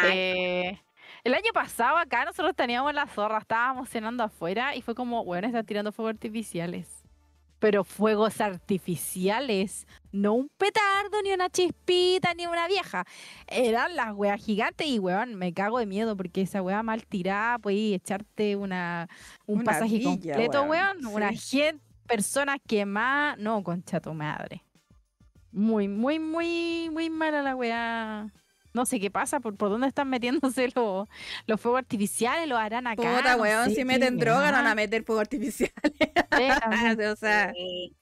Eh, el año pasado acá nosotros teníamos la zorra, estábamos cenando afuera y fue como, bueno, están tirando fuegos artificiales. Pero fuegos artificiales, no un petardo, ni una chispita, ni una vieja. Eran las weas gigantes y weón, me cago de miedo porque esa wea mal tirada, puede echarte una, un Una pasaje villa, completo, weón, weón. Una sí. gente, personas quemadas, no, concha tu madre. Muy, muy, muy, muy mala la weá. No sé qué pasa, por, por dónde están metiéndose los, los fuegos artificiales, los harán acá. Puta, no weón, sé si qué meten droga, no van a meter fuego artificial. Espérame, o sea, Sí.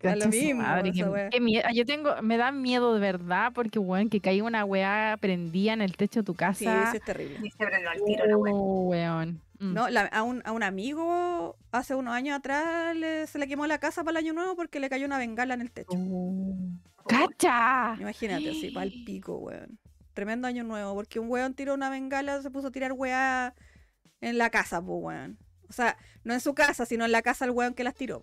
da lo mismo, madre, esa qué- weá. qué mie- Yo tengo, me da miedo de verdad, porque weón, que caiga una weá prendida en el techo de tu sí, casa. sí es terrible. Y se prendió al tiro la. Oh, weón. Mm. No, la- a, un, a un amigo hace unos años atrás le- se le quemó la casa para el año nuevo porque le cayó una bengala en el techo. Oh. ¡Cacha! Imagínate, así, para el pico, weón. Tremendo año nuevo, porque un weón tiró una bengala, se puso a tirar weá en la casa, pues, weón. O sea, no en su casa, sino en la casa del weón que las tiró.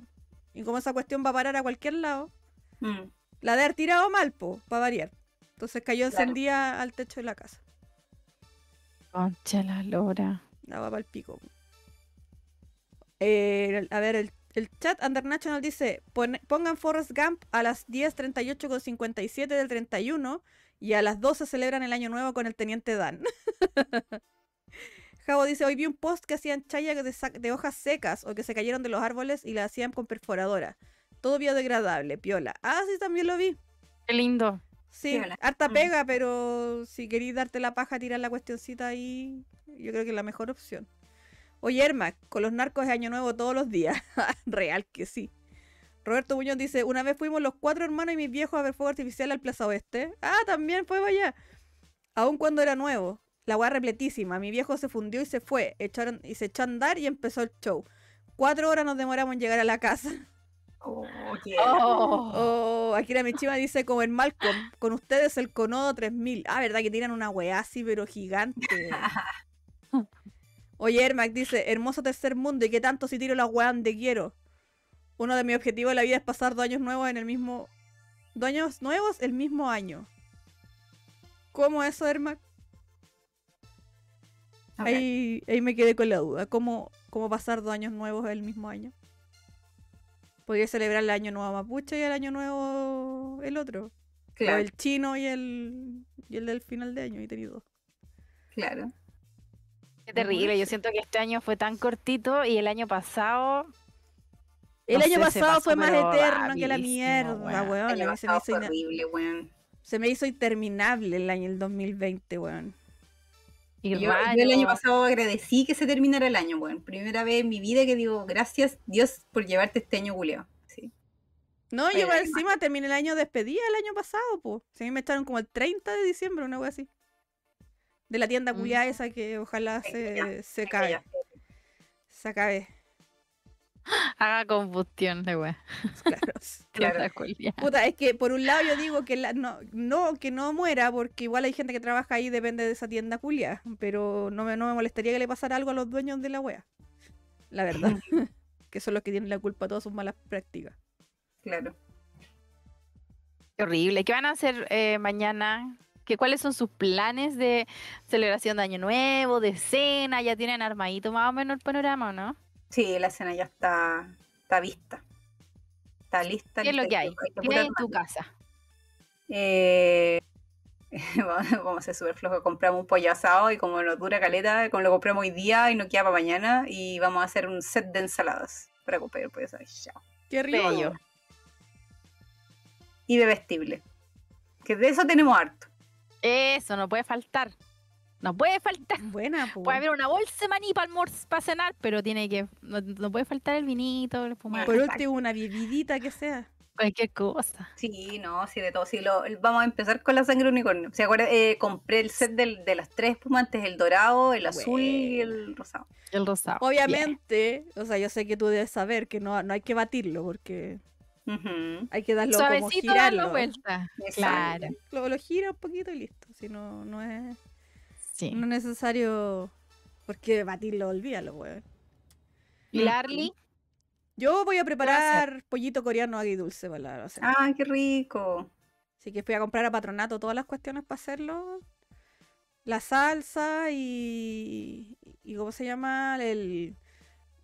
Y como esa cuestión va a parar a cualquier lado, Mm. la de haber tirado mal, po, para variar. Entonces cayó Claro. encendida al techo de la casa. Concha la lora. La va para el pico. Eh, a ver, el, el chat Undernational dice: "Pon- pongan Forrest Gump a las 10.38 con 57 del 31 y a las 12 celebran el año nuevo con el teniente Dan. Javo dice: Hoy vi un post que hacían chaya de, hojas secas o que se cayeron de los árboles y la hacían con perforadora. Todo biodegradable, piola. Ah, sí, también lo vi. Qué lindo. Sí, Piola. harta Mm. pega, pero si queréis darte la paja, tirar la cuestioncita ahí, yo creo que es la mejor opción. Oye, Erma, con los narcos es año nuevo todos los días. Real que sí. Roberto Muñoz dice, una vez fuimos los cuatro hermanos y mis viejos a ver fuego artificial al Plaza Oeste. Ah, también fue allá. Aun cuando era nuevo. La weá repletísima. Mi viejo se fundió y se fue. Echaron, y se echó a andar y empezó el show. Cuatro horas nos demoramos en llegar a la casa. Oh, qué- Oh. Oh, Akira Michima dice como en Malcolm, con ustedes el Conodo 3000. Ah, ¿verdad que tiran una weá así, pero gigante? Oye, Ermac dice, hermoso tercer mundo, ¿y qué tanto si tiro la weá donde quiero? Uno de mis objetivos de la vida es pasar dos años nuevos en el mismo... Dos años nuevos el mismo año. ¿Cómo eso, Ermac? Ahí, ahí me quedé con la duda. ¿Cómo, ¿Cómo pasar dos años nuevos el mismo año? Podría celebrar el año nuevo mapuche y el año nuevo el otro. O Claro, el chino y el, y el del final de año. Y tení dos. claro. Qué terrible. Yo siento que este año fue tan cortito y el año pasado. El No año sé, pasado fue más pero eterno que la mierda, weón. weón. El A año mí se me, hizo horrible, weón. se me hizo interminable el año el 2020, weón. Yo, yo el año pasado agradecí que se terminara el año, weón. Primera vez en mi vida que digo, gracias Dios por llevarte este año, Julio. Sí. No, Fue yo encima terminé el año despedida el año pasado, pues. Si a mí me echaron como el 30 de diciembre, una wea así. De la tienda Mm. culiada esa que ojalá se, ya, se cabe. ya. Se acabe. Haga combustión de wea. Claro. Claro. Puta, es que por un lado yo digo que la- no, no, que no muera, porque igual hay gente que trabaja ahí, depende de esa tienda culia. Pero no me, no me molestaría que le pasara algo a los dueños de la wea. La verdad. que son los que tienen la culpa de todas sus malas prácticas. Claro. Qué horrible. ¿Qué van a hacer eh, mañana? ¿Qué, ¿Cuáles son sus planes de celebración de Año Nuevo, de cena? ¿Ya tienen armadito más o menos el panorama o no? Sí, la cena ya está, está vista. Está lista. ¿Qué es lo que hay? que ¿Qué hay en tu casa? Eh, vamos a ser súper flojos. Compramos un pollo asado y como nos dura caleta, como lo compramos hoy día y no queda para mañana, y vamos a hacer un set de ensaladas para comer el pollo asado. Chao. Qué rico. Bello. Y bebestible. Que de eso tenemos harto. Eso, no puede faltar. No puede faltar. Buena, pues. Puede haber una bolsa de maní para para cenar, pero tiene que. No, no puede faltar el vinito, el espumante, Por último, una bebidita que sea. cualquier cosa. Sí, no, sí, de todo. Sí, lo, vamos a empezar con la sangre unicornio. ¿Se acuerda? Eh, compré el set del- de las tres espumantes, el dorado, el azul y el rosado. El rosado. Obviamente, o sea, yo sé que tú debes saber que no, no hay que batirlo porque Hay que darlo Suavecito como darlo girarlo. vuelta. Claro. Lo, lo gira un poquito y listo. Si no, no es, Sí. no es necesario. Porque batirlo, olvídalo, weón. ¿Y Larly? Yo voy a preparar pollito coreano agridulce para la cena. Ah, qué rico. Así que fui a comprar a patronato todas las cuestiones para hacerlo. La salsa y. y ¿Cómo se llama? El.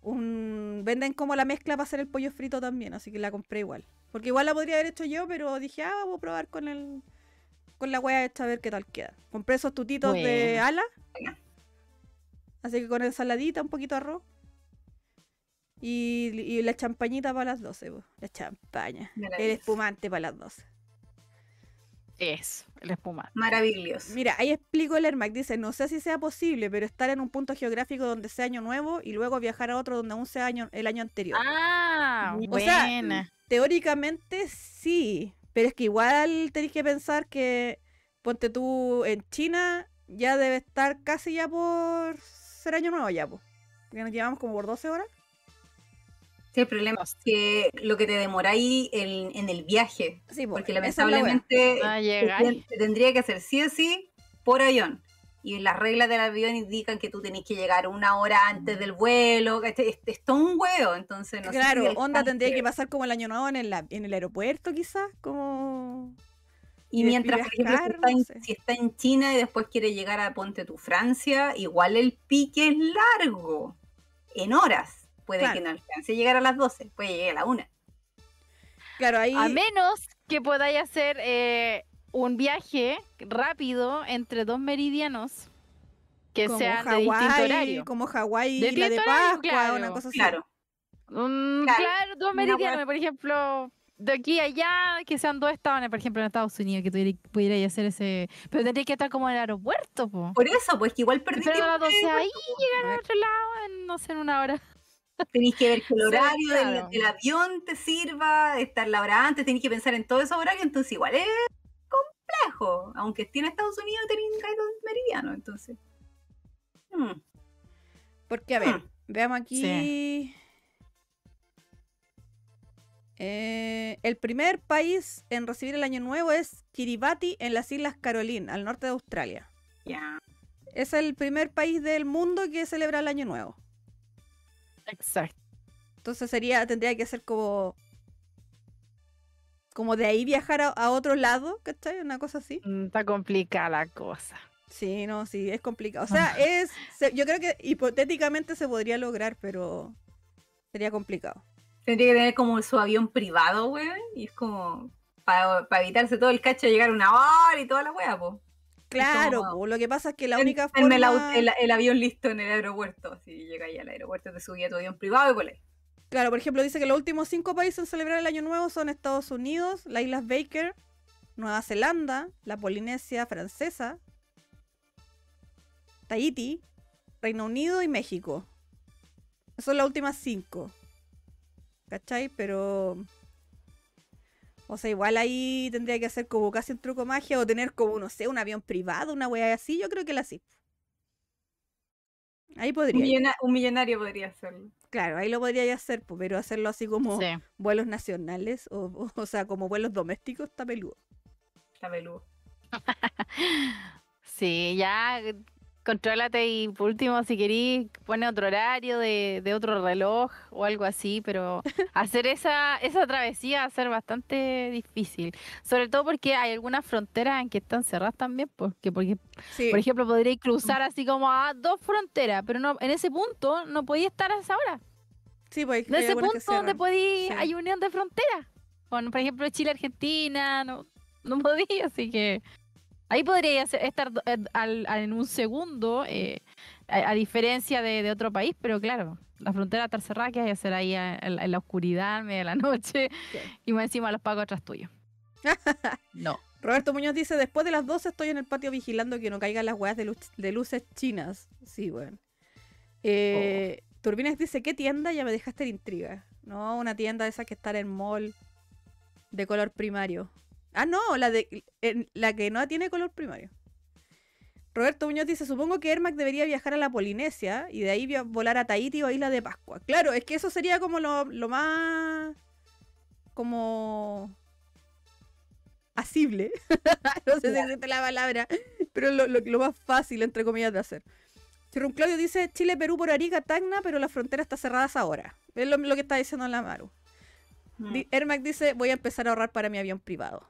Un, venden como la mezcla para hacer el pollo frito también, así que la compré igual. Porque igual la podría haber hecho yo, pero dije, ah, voy a probar con el. Con la wea esta a ver qué tal queda. Compré esos tutitos de ala. Así que con ensaladita, un poquito de arroz. Y, y la champañita para las 12, po. la champaña. El espumante para las 12. Eso, el espumante. Maravilloso. Mira, ahí explico el Ermac. Dice, no sé si sea posible, pero estar en un punto geográfico donde sea año nuevo y luego viajar a otro donde aún sea año, el año anterior. Ah, O sea, buena. Teóricamente sí, pero es que igual tenéis que pensar que, ponte tú, en China ya debe estar casi ya por ser año nuevo ya, pues. Porque nos llevamos como por 12 horas. Sí, el problema es que lo que te demoráis en, en el viaje, Sí, porque es lamentablemente te, tendría que hacer sí o sí por avión. Y las reglas del avión indican que tú tenés que llegar una hora antes del vuelo. ¿cachai? Es, es todo un huevo, entonces no sé Claro, si onda tendría que pasar como el año nuevo en el, en el aeropuerto quizás, como... Y mientras, está, no sé. si está en China y después quiere llegar a Ponte tu Francia, igual el pique es largo, en horas. Puede Claro. que no alcance a llegar a las 12, puede llegar a la 1. Claro, ahí... A menos que podáis hacer eh, un viaje rápido entre dos meridianos que como sean de distinto Hawái, horario. como Hawái, De Isla de Pascua, claro, una cosa así. Claro, Mm, Claro, claro, dos meridianos, por ejemplo, de aquí a allá, que sean dos estados, por ejemplo, en Estados Unidos, que tuviera- pudierais hacer ese. Pero tendría que estar como en el aeropuerto, po. por eso, pues que igual perdí Esperando a las 12 ahí, A llegar al otro lado en, no sé, en una hora. Tenéis que ver que el horario del- claro. del, avión te sirva, estar la hora antes, tenéis que pensar en todo esos horarios, entonces igual es complejo. Aunque esté en Estados Unidos, tenéis dos meridianos, entonces. Hmm. Porque, a ver, Hmm. veamos aquí. Eh, el primer país en recibir el año nuevo es Kiribati en las Islas Carolina, al norte de Australia. Ya. Es el primer país del mundo que celebra el año nuevo. Exacto. Entonces sería, tendría que ser como como de ahí viajar a, a otro lado, ¿cachai? Una cosa así. Mm, Está complicada la cosa. Sí, no, sí, es complicado. O sea, es, se- yo creo que hipotéticamente se podría lograr, pero sería complicado. Tendría que tener como su avión privado, weón. Y es como para evitarse todo el cacho de llegar una hora y toda la wea, po. Claro, como- lo que pasa es que la Ten- única tenme el, forma... el- el avión listo en el aeropuerto. Si llega ahí al aeropuerto, te subí a tu avión privado y volé. Claro, por ejemplo, dice que los últimos cinco países en celebrar el Año Nuevo son Estados Unidos, las Islas Baker, Nueva Zelanda, la Polinesia Francesa, Tahití, Reino Unido y México. Esas son las últimas cinco. ¿Cachai? Pero... O sea, igual ahí tendría que hacer como casi un truco magia o tener como, no sé, un avión privado, una wea así. Yo creo que la sí. Ahí Un, podría. ir. millona- un millonario podría hacerlo. Claro, ahí lo podría hacer, po, pero hacerlo así como Sí. vuelos nacionales o, o, o sea, como vuelos domésticos está peludo. Está peludo. Sí, ya contrólate y por último, si querís, pone otro horario de, de otro reloj o algo así, pero hacer esa, esa travesía va a ser bastante difícil. Sobre todo porque hay algunas fronteras en que están cerradas también, porque, porque Sí, por ejemplo, podréis cruzar así como a dos fronteras, pero no en ese punto no podía estar a esa hora. sí, pues En ese punto donde Sí. hay unión de frontera. Con, por ejemplo, Chile-Argentina, no, no podía, así que ahí podría ser- estar en- al- al- en un segundo, eh, a, a diferencia de, de otro país, pero claro, la frontera está cerrada, ¿qué hay que hacer ahí a- en, la- en la oscuridad, en medio de la noche? Sí. Y más encima los pagos atrás tuyo. no. Roberto Muñoz dice, después de las 12 estoy en el patio vigilando que no caigan las weas de, luces chinas. Sí, bueno. Eh, Oh. Turbines dice, ¿qué tienda? Ya me dejaste la intriga. No, una tienda de esas que está en mall de color primario. Ah, no, la, de, en- la que no tiene color primario. Roberto Muñoz dice, supongo que Ermac debería viajar a la Polinesia y de ahí volar a Tahiti o a Isla de Pascua. Claro, es que eso sería como lo, lo más... como... asible. no sé si existe la palabra, pero lo, lo- lo más fácil, entre comillas, de hacer. Chirrun Claudio dice Chile, Perú por Arica, Tacna, pero la frontera está cerrada ahora. Es lo, que está diciendo la Maru. Mm. Ermac dice, voy a empezar a ahorrar para mi avión privado.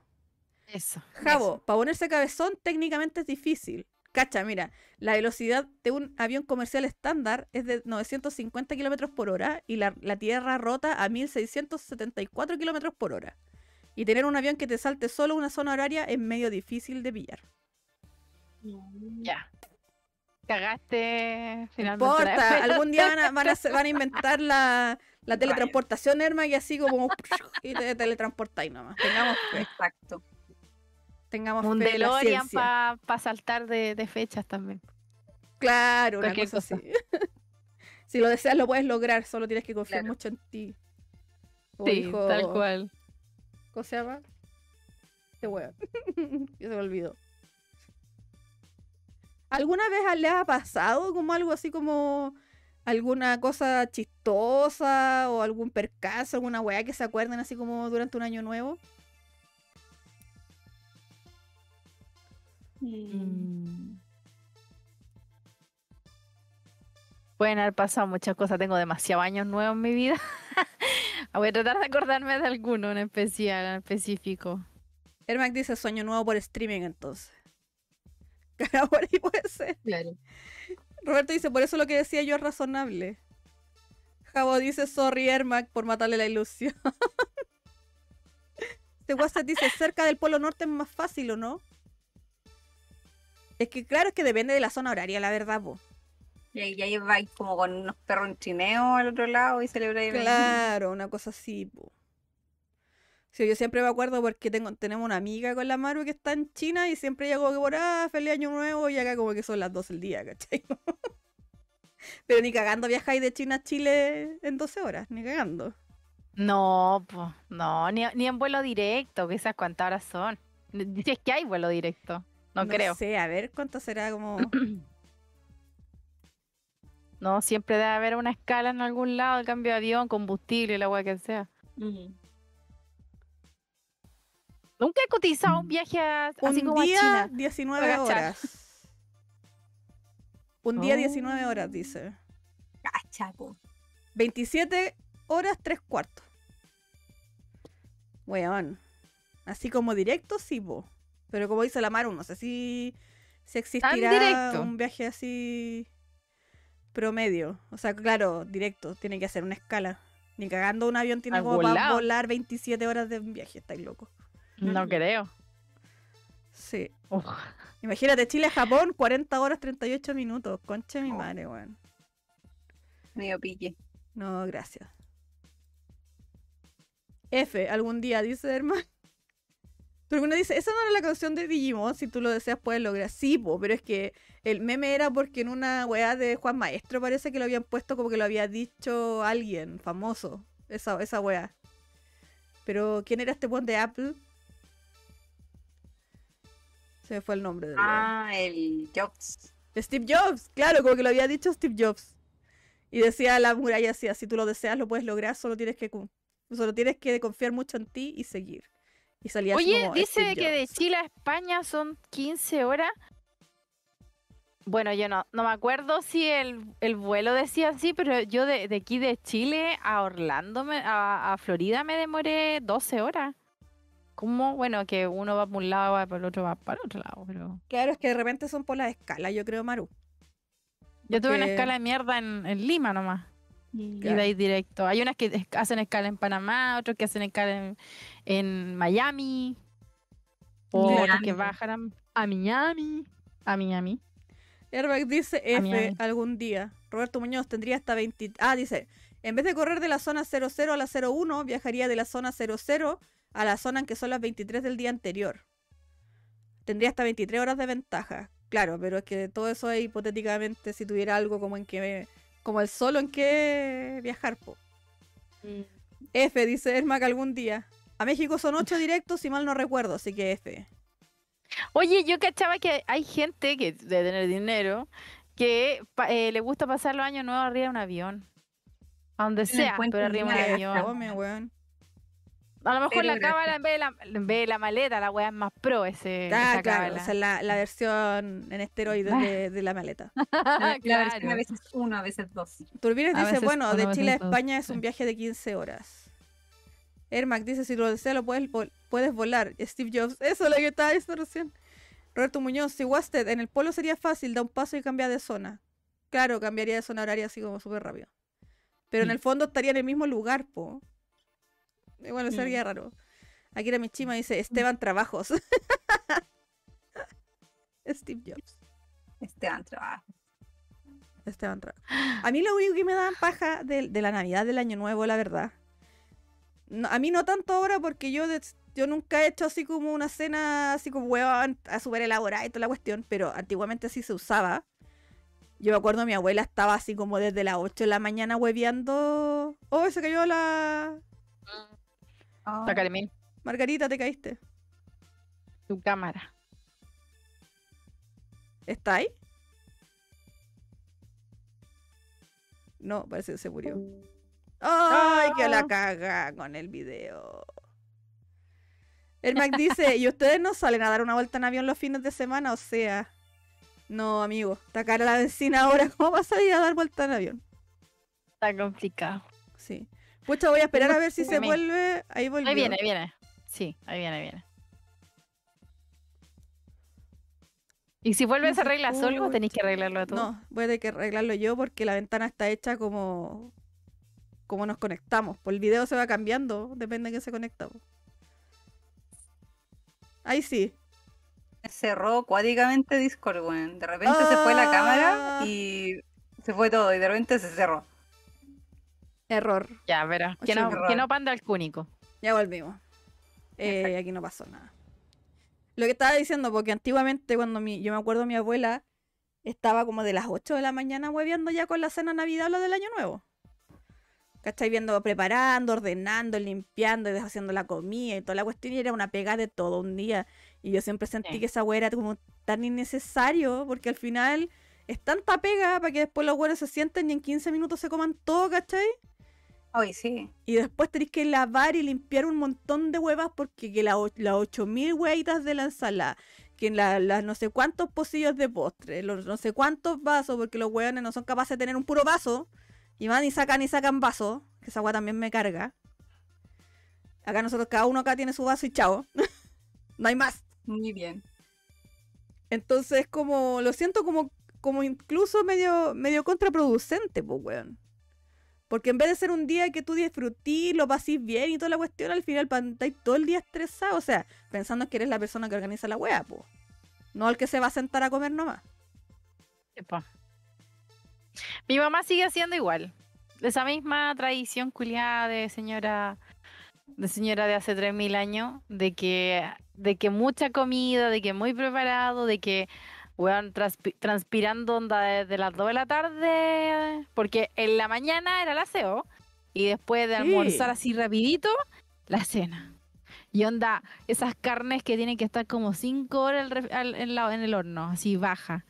Eso. Javo, para ponerse cabezón técnicamente es difícil. Cacha, mira, la velocidad de un avión comercial estándar es de 950 kilómetros por hora y la, la tierra rota a 1674 kilómetros por hora. Y tener un avión que te salte solo una zona horaria es medio difícil de pillar. Mm. Ya. Cagaste No finalmente. la importa, algún día van a, van a van a inventar la, la teletransportación, Herma, y así como y te teletransportáis nomás. Tengamos fe, Exacto. Tengamos Un DeLorean para saltar de, de fechas también. Claro, una cosa, cosa. así. si lo deseas, lo puedes lograr, solo tienes que confiar Claro. mucho en ti. Sí, dijo- tal cual. ¿Cómo se llama? Qué weón. Ya se me olvidó. ¿Alguna vez les ha pasado como algo así como alguna cosa chistosa o algún percazo, alguna weá que se acuerden así como durante un año nuevo? Mm. Pueden haber pasado muchas cosas. Tengo demasiados años nuevos en mi vida. Voy a tratar de acordarme de alguno en especial, en específico. Ermac dice sueño nuevo por streaming entonces. Cara, por ahí puede ser. Claro. Roberto dice, por eso lo que decía yo es razonable. Javo dice, sorry Ermac por matarle la ilusión. Este WhatsApp dice, cerca del Polo Norte es más fácil, ¿o no? Es que claro, es que depende de la zona horaria, la verdad, po. Y ahí, y ahí vais como con unos perros en trineo al otro lado y celebráis. el- Claro, una cosa así, po. Sí, yo siempre me acuerdo porque tengo, tenemos una amiga con la Maru que está en China y siempre ella como que por, ah, feliz año nuevo y acá como que son las 12 del día, ¿cachai? Pero ni cagando viajáis de China a Chile en 12 horas, ni cagando. No, pues, no, ni, ni en vuelo directo, que esas cuántas horas son. Ni- Si es que hay vuelo directo, no, creo. sé, a ver cuánto será como. No, siempre debe haber una escala en algún lado, cambio de avión, combustible, la agua que sea. Nunca he cotizado un viaje a- así Un como a día, China. 19 Agachar. horas. Un día, Oh. 19 horas, dice. Cacha, po. 27 horas, 3 cuartos. Weón. Así como directo, sí, po. Pero como dice la Maru, no sé si, si existirá un viaje así promedio. O sea, claro, directo, tiene que hacer una escala. Ni cagando un avión tiene como para volar 27 horas de un viaje, estáis loco. No creo. Sí. Uf. Imagínate, Chile-Japón, 40 horas 38 minutos. Concha mi Oh. madre, weón. Medio pique. No, gracias. F, algún día, dice hermano. Pero uno dice, esa no era la canción de Digimon, si tú lo deseas puedes lograr. Sí, po, pero es que el meme era porque en una weá de Juan Maestro parece que lo habían puesto como que lo había dicho alguien famoso, esa, esa weá. Pero, ¿quién era este buen de Apple? Se me fue el nombre weón. Ah, el Jobs. Steve Jobs, claro, como que lo había dicho Steve Jobs. Y decía la muralla así, si tú lo deseas lo puedes lograr, solo tienes que solo tienes que confiar mucho en ti y seguir. Y salía así Oye, como dice Steve que de. Chile a España son 15 horas. Bueno, yo no, no me acuerdo si el, el vuelo decía así, pero yo de, de aquí de Chile a Orlando, me- a, a Florida me demoré 12 horas. ¿Cómo? Bueno, que uno va para un lado, va para el otro, va para el otro lado. Pero... Claro, es que de repente son por la escala, yo creo, Maru. Yo tuve una escala de mierda en, en Lima nomás. Y Claro. de ahí directo. Hay unas que hacen escala en Panamá, otros que hacen escala en, en Miami. O otros que bajan a, a Miami. A Miami. Airbag dice F algún día. Roberto Muñoz tendría hasta 20. Ah, dice, en vez de correr de la zona 00 a la 01, viajaría de la zona 00 a la zona en que son las 23 del día anterior. Tendría hasta 23 horas de ventaja. Claro, pero es que todo eso es hipotéticamente si tuviera algo como en que como el solo en que viajar, po. F dice Ermac algún día. A México son 8 directos, si mal no recuerdo, así que F. Oye, yo cachaba que hay gente que de tener dinero que eh, le gusta pasar los años nuevos arriba de un avión. A donde sea, pero arriba de un avión. A lo mejor la cábala en vez, de la, en vez de la maleta, la weá es más pro ese, Ah, esa claro, cábala. o sea, la, la versión en esteroides de, de la maleta. La, la versión Claro. a veces uno, a veces dos. Turbines A dice, bueno, uno, de Chile a dos, España es un viaje de 15 horas. Ermac dice, si lo deseas lo puedes, vol- puedes volar. Steve Jobs, eso es lo que estaba diciendo recién. Roberto Muñoz, si Wasted en el polo sería fácil, da un paso y cambia de zona. Claro, cambiaría de zona horaria así como súper rápido. Pero en Mm. el fondo estaría en el mismo lugar, po. Bueno, sería raro. Aquí era mi chima, dice Esteban Trabajos. Steve Jobs. Esteban trabajo. Esteban Trabajos. A mí lo único que me da paja de, de la Navidad del Año Nuevo, la verdad. No, a mí no tanto ahora porque yo, yo nunca he hecho así como una cena así como huevón, a súper elaborada y toda la cuestión, pero antiguamente así se usaba. Yo me acuerdo mi abuela estaba así como desde las 8 de la mañana hueveando. Oh, se cayó la... Oh, Carmen, Margarita, te caíste. tu cámara. ¿Está ahí? No, parece que se murió. ¡Ay, que la Ah. caga con el video! El Mac dice, ¿y ustedes no salen a dar una vuelta en avión los fines de semana? O sea, no, amigo, está cara la vecina ahora. ¿Cómo vas a ir a dar vuelta en avión? Está complicado. Sí. Pucha, voy a esperar a ver si se vuelve. Ahí volvió. Ahí viene, ahí viene. Sí, ahí viene, ahí viene. Y si vuelves a se arreglar solo, tenéis que arreglarlo tú. No, voy a tener que arreglarlo yo porque la ventana está hecha como como nos conectamos. Pues el video se va cambiando, depende de qué se conecta. po. Ahí sí. Cerró cuádicamente Discord, weón. De repente se fue la Ah. cámara y se fue todo. Y de repente se cerró. Error. Ya, pero que no, que no panda el cúnico. Ya volvimos. Eh, aquí no pasó nada. Lo que estaba diciendo, porque antiguamente cuando mi, yo me acuerdo mi abuela estaba como de las 8 de la mañana hueveando ya con la cena navidad lo del año nuevo. ¿Cachai? Viendo, preparando, ordenando, limpiando y haciendo la comida y toda la cuestión. Y era una pega de todo un día. Y yo siempre sentí Sí. que esa hueá era como tan innecesario, porque al final es tanta pega para que después los buenos se sienten y en 15 minutos se coman todo, ¿cachai? Hoy sí. Y después tenéis que lavar y limpiar un montón de huevas porque que la las 8000 hueitas de la ensalada, que la- las no sé cuántos pocillos de postre, los no sé cuántos vasos, porque los hueones no son capaces de tener un puro vaso, y van y sacan y sacan vasos, que esa hueá también me carga. Acá nosotros, cada uno acá tiene su vaso y chao. No hay más. Muy bien. Entonces, como, lo siento como, como incluso medio, medio contraproducente, pues, weón. Porque en vez de ser un día que tú disfrutís, lo pasís bien y toda la cuestión, al final estáis todo el día estresado. O sea, pensando que eres la persona que organiza la wea, pues. No el que se va a sentar a comer nomás. Epa. Mi mamá sigue haciendo igual. Esa misma tradición culiada de señora de señora de hace 3000 años, de que, de que mucha comida, de que muy preparado, de que weón, transpi- transpirando onda desde las 2 de la tarde, porque en la mañana era el aseo y después de Sí. almorzar así rapidito, la cena. Y onda, esas carnes que tienen que estar como 5 horas en, la- en el horno, así baja.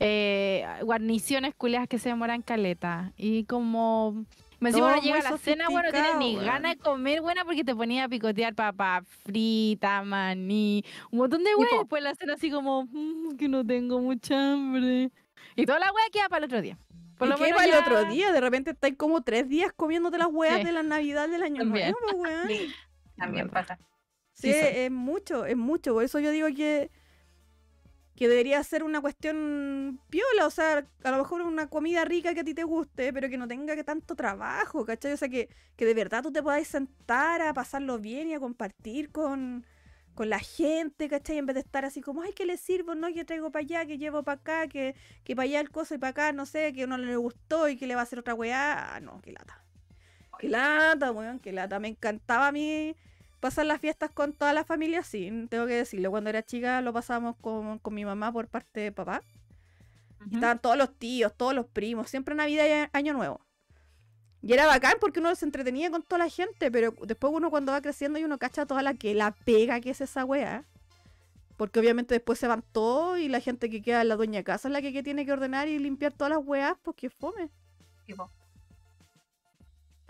Eh, guarniciones culiadas que se demoran caleta. Y como... Me encima no llega la cena, bueno, no tienes ni ganas de weón. comer, buena, porque te ponía a picotear papa frita, maní, un montón de weas. Después la cena así como, "Mm, que no tengo mucha hambre. Y toda la wea queda para el otro día. Por ¿Y lo menos para el otro día? De repente estáis como tres días comiéndote las weas Sí. de la Navidad del año nuevo, weón. Sí, también pasa. Sí, Sí, es mucho, es mucho. Por eso yo digo que, que debería ser una cuestión piola. O sea, a lo mejor una comida rica que a ti te guste, pero que no tenga que tanto trabajo, ¿cachai? O sea, que, que de verdad tú te podáis sentar a pasarlo bien y a compartir con, con la gente, ¿cachai? En vez de estar así como, ay, ¿qué le sirvo? No, que traigo para allá, que llevo para acá, que, que para allá el coso y para acá, no sé, que uno no le gustó y que le va a hacer otra weá. Ah, no, qué lata. Qué lata, weón, qué lata. Me encantaba a mí pasar las fiestas con toda la familia, sí, tengo que decirlo. Cuando era chica lo pasábamos con, con mi mamá por parte de papá. Ujú. Estaban todos los tíos, todos los primos, siempre Navidad y Año Nuevo. Y era bacán porque uno se entretenía con toda la gente, pero después uno cuando va creciendo y uno cacha toda la que la pega que es esa weá. Porque obviamente después se van todos y la gente que queda en la dueña de casa es la que, que tiene que ordenar y limpiar todas las weas, porque fome. Tipo,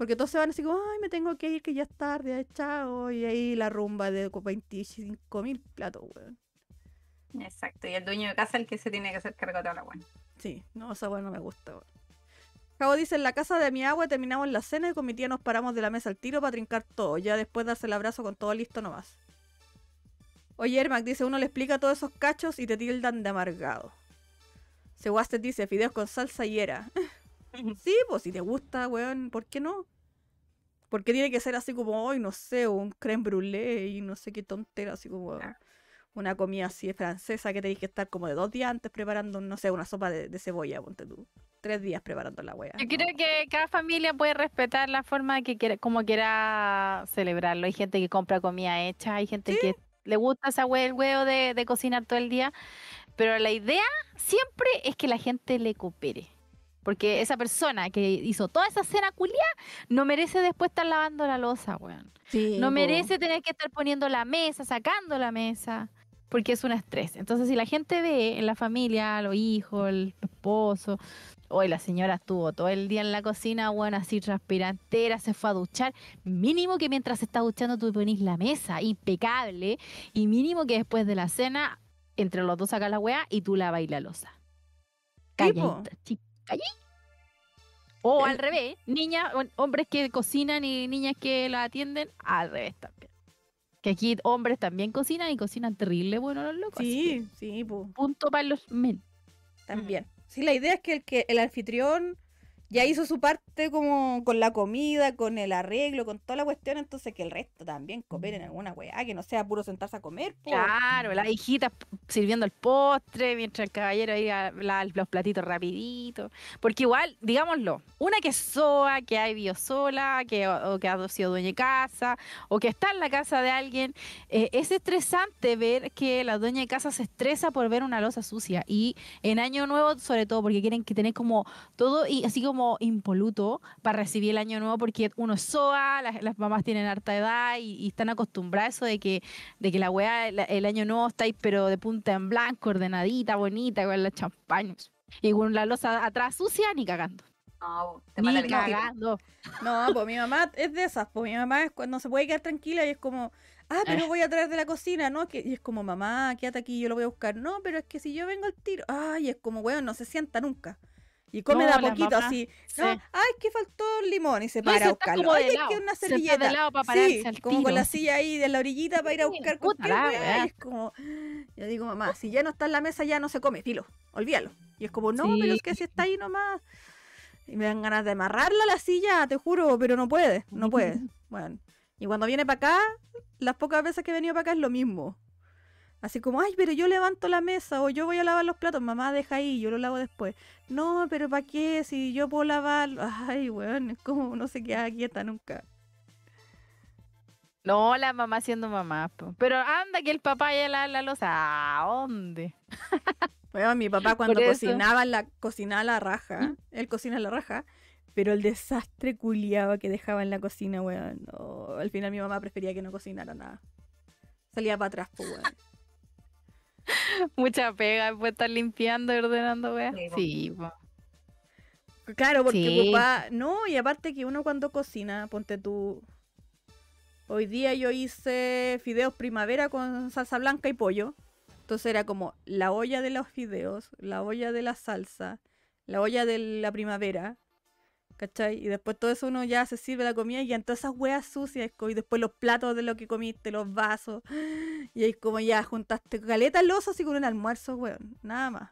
Porque todos se van así como, ay, me tengo que ir, que ya es tarde, chao. Y ahí la rumba de 25 mil platos, weón. exacto. Y el dueño de casa es el que se tiene que hacer cargo de toda la buena. Sí, no, esa weá no me gusta, weón. Cabo dice, en la casa de mi agua terminamos la cena y con mi tía nos paramos de la mesa al tiro para trincar todo. Ya después darse el abrazo con todo listo nomás. Oye, Ermac dice, uno le explica todos esos cachos y te tildan de amargado. Seguaste dice, fideos con salsa y era. Sí, pues si te gusta, weón, ¿por qué no? Porque tiene que ser así como, hoy no sé, un creme brûlée y no sé qué tontera, así como una comida así francesa que tenéis que estar como de dos días antes preparando, no sé, una sopa de, de cebolla, ponte tú. Tres días preparando la wea. Yo ¿no? creo que cada familia puede respetar la forma que quiera, como quiera celebrarlo. Hay gente que compra comida hecha, hay gente que le gusta esa hue- el huevo de, de cocinar todo el día. Pero la idea siempre es que la gente le coopere. Porque esa persona que hizo toda esa cena culia no merece después estar lavando la losa, weón. Sí, No po. merece tener que estar poniendo la mesa, sacando la mesa, porque es un estrés. Entonces, si la gente ve en la familia, los hijos, el esposo, hoy la señora estuvo todo el día en la cocina, bueno, así transpirantera, se fue a duchar, mínimo que mientras se está duchando tú ponís la mesa, impecable, y mínimo que después de la cena, entre los dos sacas la weá y tú lavas la losa. Sí, calladita. O al revés, niñas, hom- hombres que cocinan y niñas que la atienden, al revés también. Que aquí hombres también cocinan y cocinan terrible bueno los locos. Sí, sí, po, punto para los men. también. Sí, la idea es que el, que el anfitrión ya hizo su parte como con la comida, con el arreglo, con toda la cuestión, entonces que el resto también cooperen en alguna weá, que no sea puro sentarse a comer, po. Claro, las hijitas sirviendo el postre, mientras el caballero ahí a- la- los platitos rapidito. Porque igual, digámoslo, una que es soa, que ha vivido sola, que, o, o que ha sido dueña de casa, o que está en la casa de alguien, eh, es estresante ver que la dueña de casa se estresa por ver una losa sucia. Y en Año Nuevo, sobre todo, porque quieren que tener como todo y así como impoluto para recibir el Año Nuevo, porque uno es soa, las, las mamás tienen harta edad y, y están acostumbradas a eso de que de que la weá, el, el año nuevo está ahí, pero de punta en blanco, ordenadita, bonita, con la champaña. Y con la losa atrás sucia, ni cagando. No, te Ni cagando. No, pues mi mamá es de esas, pues mi mamá es cuando se puede quedar tranquila y es como, ah, pero Eh. voy a traer de la cocina, ¿no? Que, y es como, mamá, quédate aquí, yo lo voy a buscar. No, pero es que si yo vengo al tiro, ay, es como, weón, no se sienta nunca. Y come No, de a poquito, así. sí. No, ay, que faltó el limón y se No, para a se está buscarlo. Ay, es que una se servilleta. lado para sí, como con tiro. la silla ahí de la orillita para ir a Sí, buscar puta cualquier la es como, yo digo, mamá, si ya no está en la mesa ya no se come, filo, olvídalo. Y es como, no, pero es que si está ahí nomás. Y me dan ganas de amarrarla a la silla, te juro, pero no puede, no puede. Bueno, y cuando viene para acá, las pocas veces que he venido para acá es lo mismo. Así como, ay, pero yo levanto la mesa o yo voy a lavar los platos, mamá deja ahí, yo lo lavo después. No, pero ¿para qué? Si yo puedo lavar. Ay, weón, es como no se queda quieta nunca. No, la mamá siendo mamá. Pero anda que el papá ya la, la losa. ¿A dónde? Bueno, mi papá cuando cocinaba la, cocinaba la raja, él cocina la raja, pero el desastre culiado que dejaba en la cocina, weón. no, al final mi mamá prefería que no cocinara nada. Salía para atrás, pues, weón. Mucha pega después estar limpiando y ordenando, wea. Sí, po. Sí, po. Claro, porque Sí. papá, no, y aparte que uno cuando cocina, ponte tú. Hoy día yo hice fideos primavera con salsa blanca y pollo. Entonces era como la olla de los fideos, la olla de la salsa, la olla de la primavera. ¿Cachai? Y después todo eso uno ya se sirve la comida y ya en todas esas hueas sucias, y después los platos de lo que comiste, los vasos. Y ahí como ya juntaste caleta losa así con un almuerzo, weón. Nada más.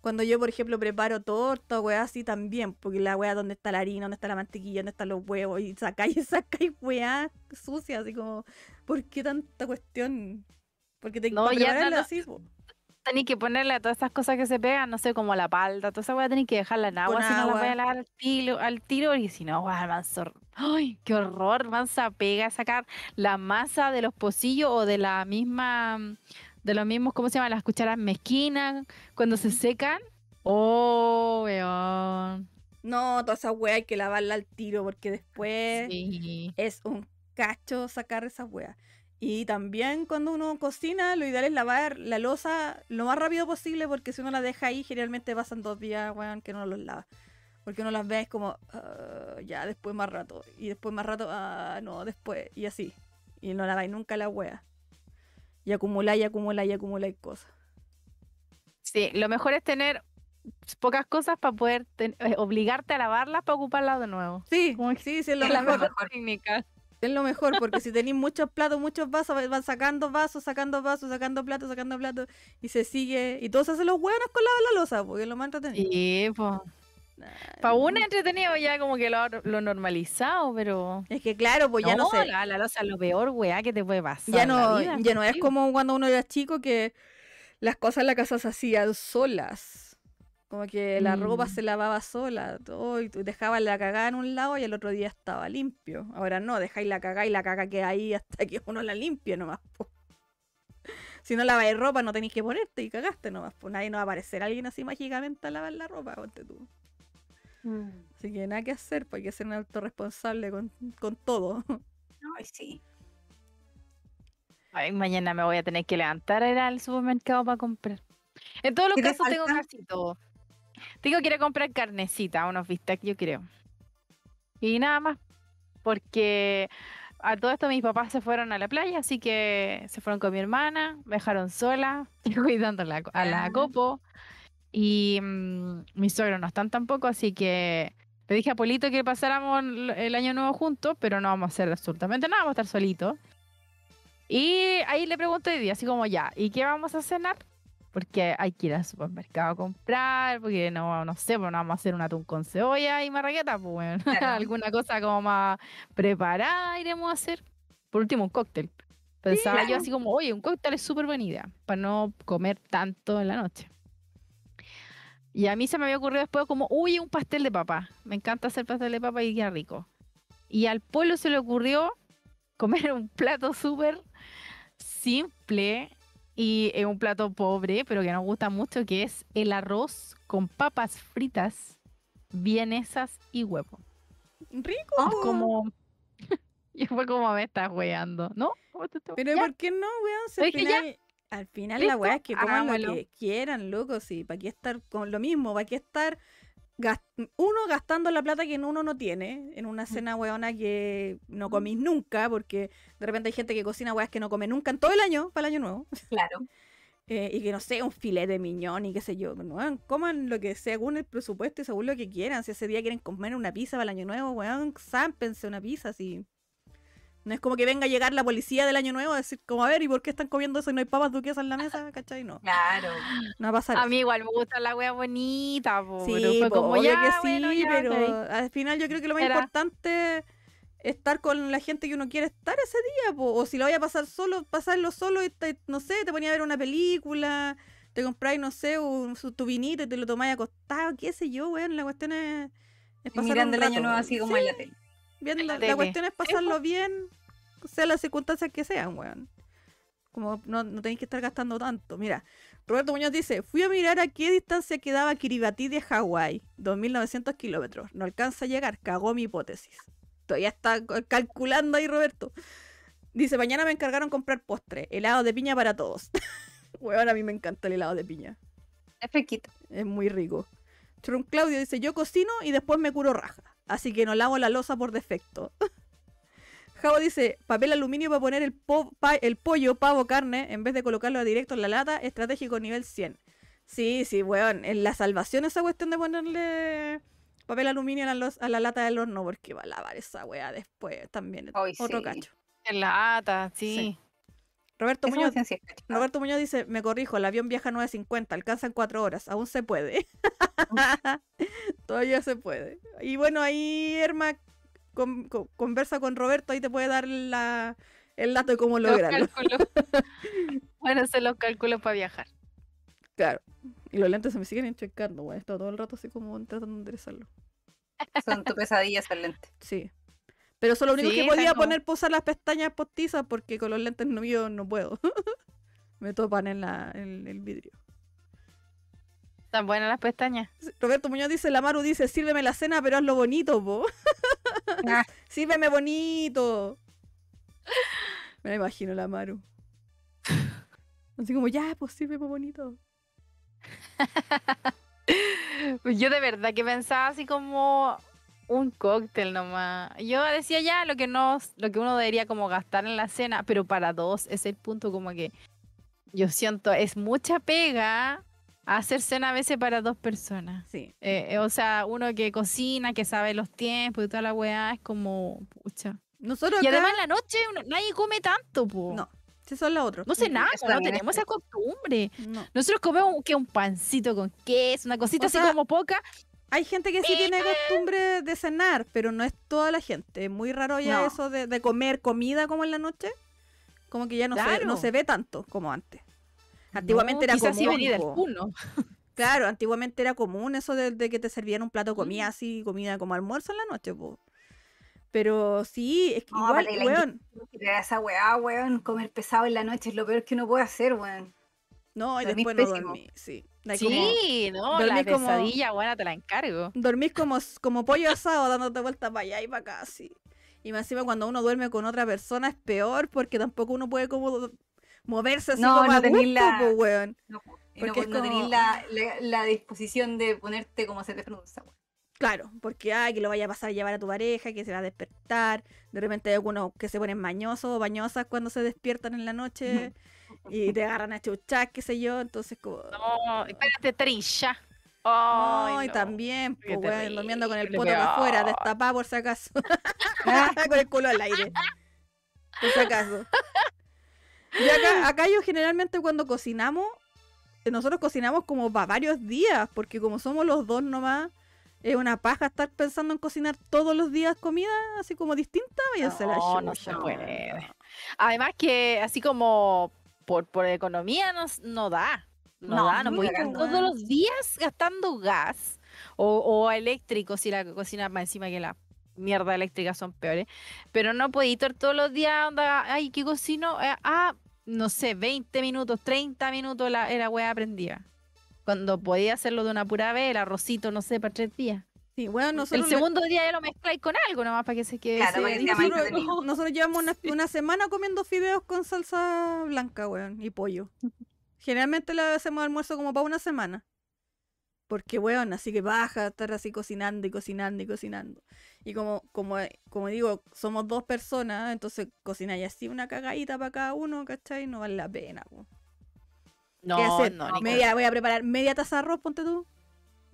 Cuando yo, por ejemplo, preparo torta weá así también, porque la weá donde está la harina, donde está la mantequilla, donde están los huevos, y sacáis y sacáis weá sucia, así como, ¿por qué tanta cuestión? Porque te No, ya no, así, po. Tenéis que ponerle a todas esas cosas que se pegan, no sé, como la palta, toda esa weá tenéis que dejarla en agua, si no la voy a lavar al tiro, al tiro, y si no, weá, manso. ¡Ay, qué horror! Mansa pega sacar la masa de los pocillos o de la misma, de los mismos, ¿cómo se llama? Las cucharas mezquinas, cuando se secan. ¡Oh, weón! No, toda esa weá hay que lavarla al tiro, porque después Sí. es un cacho sacar esa weá. Y también cuando uno cocina, lo ideal es lavar la losa lo más rápido posible, porque si uno la deja ahí, generalmente pasan dos días, weón, que no los lava. Porque uno las ve es como, "Ah, ya, después más rato. Y después más rato, ah, no, después. Y así. Y no laváis nunca la wea. Y acumuláis, y acumuláis, y acumuláis cosas. Sí, lo mejor es tener pocas cosas para poder eh, obligarte a lavarlas para ocuparlas de nuevo. Sí, sí, sí, es lo es la mejor. técnica. Es lo mejor, porque si tenéis muchos platos, muchos vasos, van sacando vasos, sacando vasos, sacando platos, sacando platos, y se sigue. Y todos hacen los hueones con lavar la losa, porque es lo más entretenido. Sí, pues. Para uno entretenido ya como que lo, lo normalizado, pero. Es que claro, pues ya no, sé. La, la losa es lo peor, weá, que te puede pasar. Ya la no, vida, ya no es como cuando uno era chico que las cosas en la casa se hacían solas. Como que la ropa Mm. se lavaba sola. Todo, y tú dejabas la cagada en un lado y el otro día estaba limpio. Ahora no, dejáis la cagada y la caga queda ahí hasta que uno la limpie nomás. po. Si no laváis ropa, no tenéis que ponerte y cagaste nomás. Pues nadie no va a aparecer alguien así mágicamente a lavar la ropa, ponte tú. Así que nada que hacer, pues hay que ser un autorresponsable con, con todo. Ay, sí. Ay, mañana me voy a tener que levantar a ir al supermercado para comprar. En todos los ¿Qué te casos tengo casi todo. Tengo que ir a comprar carnecita, unos bistecs, yo creo. Y nada más. Porque a todo esto mis papás se fueron a la playa, así que se fueron con mi hermana, me dejaron sola, cuidando a la, a la Ah. copo. Y mm, mis suegros no están tampoco, así que le dije a Polito que pasáramos el año nuevo juntos, pero no vamos a hacer absolutamente nada, vamos a estar solitos. Y ahí le pregunto hoy día, así como ya, ¿y qué vamos a cenar? Porque hay que ir al supermercado a comprar, porque no, no sé, pues no vamos a hacer un atún con cebolla y marraqueta, pues bueno, Claro. alguna cosa como más preparada iremos a hacer. Por último, un cóctel. Pensaba yo claro. así como, oye, un cóctel es súper buena idea, para no comer tanto en la noche. Y a mí se me había ocurrido después como, uy, un pastel de papa. Me encanta hacer pastel de papa y queda rico. Y al pueblo se le ocurrió comer un plato súper simple y es un plato pobre, pero que nos gusta mucho, que es el arroz con papas fritas, vienesas y huevo. Rico. Oh. Como... y fue como me estás weando, ¿no? ¿Cómo te estás- Pero Ya. ¿por qué no, weón? Si al final, al final la weá es que coman lo que quieran, loco, sí. ¿Para qué estar con lo mismo? ¿Para qué estar uno gastando la plata que uno no tiene en una cena weona que no comís nunca? Porque de repente hay gente que cocina weas que no come nunca en todo el año, para el año nuevo. Claro. eh, y que no sé, un filete de miñón y qué sé yo. Weón, coman lo que sea, según el presupuesto y según lo que quieran. Si ese día quieren comer una pizza para el año nuevo, weón, zámpense una pizza así. No es como que venga a llegar la policía del año nuevo a decir, como a ver, ¿y por qué están comiendo eso y no hay papas duquesas en la mesa? ¿Cachai? No. Claro. No va a pasar. A mí igual me gusta la wea bonita, po, Sí, pero fue po, como ya, que sí, bueno, ya, pero al final yo creo que lo más Era. importante es estar con la gente que uno quiere estar ese día, po. o si lo vaya a pasar solo, pasarlo solo y te- no sé, te ponía a ver una película, te compráis, no sé, un, tu vinito y te lo tomáis acostado, qué sé yo, weón, la cuestión es, es Y pasar mirando un el año nuevo así como Sí, en la tele. Bien, la cuestión es pasarlo bien, sea las circunstancias que sean, weón. Como no, no tenéis que estar gastando tanto. Mira, Roberto Muñoz dice, fui a mirar a qué distancia quedaba Kiribati de Hawái, 2.900 kilómetros. No alcanza a llegar, cagó mi hipótesis. Todavía está ca- calculando ahí Roberto. Dice, mañana me encargaron comprar postre, helado de piña para todos. Weón, a mí me encanta el helado de piña. Es. Es muy rico. Chorón Claudio dice, yo cocino y después me curo raja. Así que no lavo la losa por defecto. Javo dice, papel aluminio para poner el, po- pa- el pollo, pavo, carne, en vez de colocarlo directo en la lata, estratégico nivel 100. Sí, sí, weón. En la salvación esa cuestión de ponerle papel aluminio a la, a la lata del horno, porque va a lavar esa weá después también. Ay, Otro sí. cacho. En lata, sí. Sí. Roberto Muñoz. Roberto dice, me corrijo, el avión viaja a 9.50, alcanza en 4 horas, aún se puede. Todavía se puede. Y bueno, ahí Erma con- con- conversa con Roberto, ahí te puede dar la, el dato de cómo Los lograrlo. bueno, hacer los cálculos para viajar. Claro. Y los lentes se me siguen enchecando, güey. He estado todo el rato así como tratando de enderezarlo. Son tu pesadilla esos lentes. Sí. Pero eso es lo único Sí, que podía como- poner posar las pestañas postizas porque con los lentes no no puedo. me topan en la, en el vidrio. Tan buenas las pestañas. Roberto Muñoz dice, la Maru dice, sírveme la cena, pero hazlo bonito, po. Ah, Sírveme bonito. Me la imagino la Maru. Así como, ya, pues sírveme bonito. Yo de verdad que pensaba así como un cóctel nomás. Yo decía ya lo que no, lo que uno debería como gastar en la cena, pero para dos es el punto como que yo siento es mucha pega hacer cena a veces para dos personas. Sí. Eh, eh, o sea, uno que cocina, que sabe los tiempos y toda la weá, es como, pucha. Nosotros Y acá... además en la noche uno- nadie come tanto, po. No, si son las otras. No cenamos, Eso no también es tenemos esa costumbre. No. Nosotros comemos que un pancito con queso, una cosita O así sea, como poca. Hay gente que sí tiene costumbre de cenar, pero no es toda la gente. Es muy raro ya No. eso de, de comer comida como en la noche. Como que ya no, se, no se ve tanto como antes. Antiguamente No, era quizás sí común. venía del. Claro, antiguamente era común eso de, de que te servían un plato de comida así, comida como almuerzo en la noche, po. Pero sí, es que No, igual, la weón. Esa weá, weón, comer pesado en la noche es lo peor que uno puede hacer, weón. No, y dormís después no dormí, sí. Como- Sí, no, la como- pesadilla, buena, te la encargo. dormís como, como pollo asado dándote vueltas para allá y para acá, así. Y más encima cuando uno duerme con otra persona es peor porque tampoco uno puede como moverse así No, como no a gusto, la- po, weón. No, Porque es no tenés como- la, la, la disposición de ponerte como se te pronuncia, weón. Claro, porque ay, que lo vaya a pasar a llevar a tu pareja, que se va a despertar. De repente hay algunos que se ponen mañosos o bañosas cuando se despiertan en la noche y te agarran a chuchar, qué sé yo. Entonces, como. No, espérate. No, Ay, y no. también, Qué pues, weón, durmiendo con el poto de afuera, destapado por si acaso. Ah, con el culo al aire. Por si acaso. Y acá, acá yo generalmente cuando cocinamos, eh, nosotros cocinamos como para varios días, porque como somos los dos nomás, es una paja estar pensando en cocinar todos los días comida así como distinta. Váyanse a la No, no se puede. Además que así como por, por economía no, no da. No, No, da, no estar cagando. todos los días gastando gas o, o eléctrico si la cocina más encima que la mierda eléctrica son peores. Pero no podéis estar todos los días, onda, ay, ¿qué cocino? Eh, ah, no sé, 20 minutos, 30 minutos la, la wea aprendía. Cuando podía hacerlo de una pura vez, el arrocito, no sé, para tres días. Sí, bueno, El nosotros, segundo día ya lo mezcláis con algo nomás para que se quede. Claro, líquido. entretenido. nosotros llevamos una, una semana comiendo fideos con salsa blanca, weón, y pollo. Generalmente le hacemos almuerzo como para una semana. Porque, weón, así que baja estar así cocinando y cocinando y cocinando. Y como, como, como digo, somos dos personas, entonces cocináis así una cagadita para cada uno, ¿cachai? No vale la pena, po. No, ¿Qué hacer? no, ni media, voy a preparar media taza de arroz, ponte tú.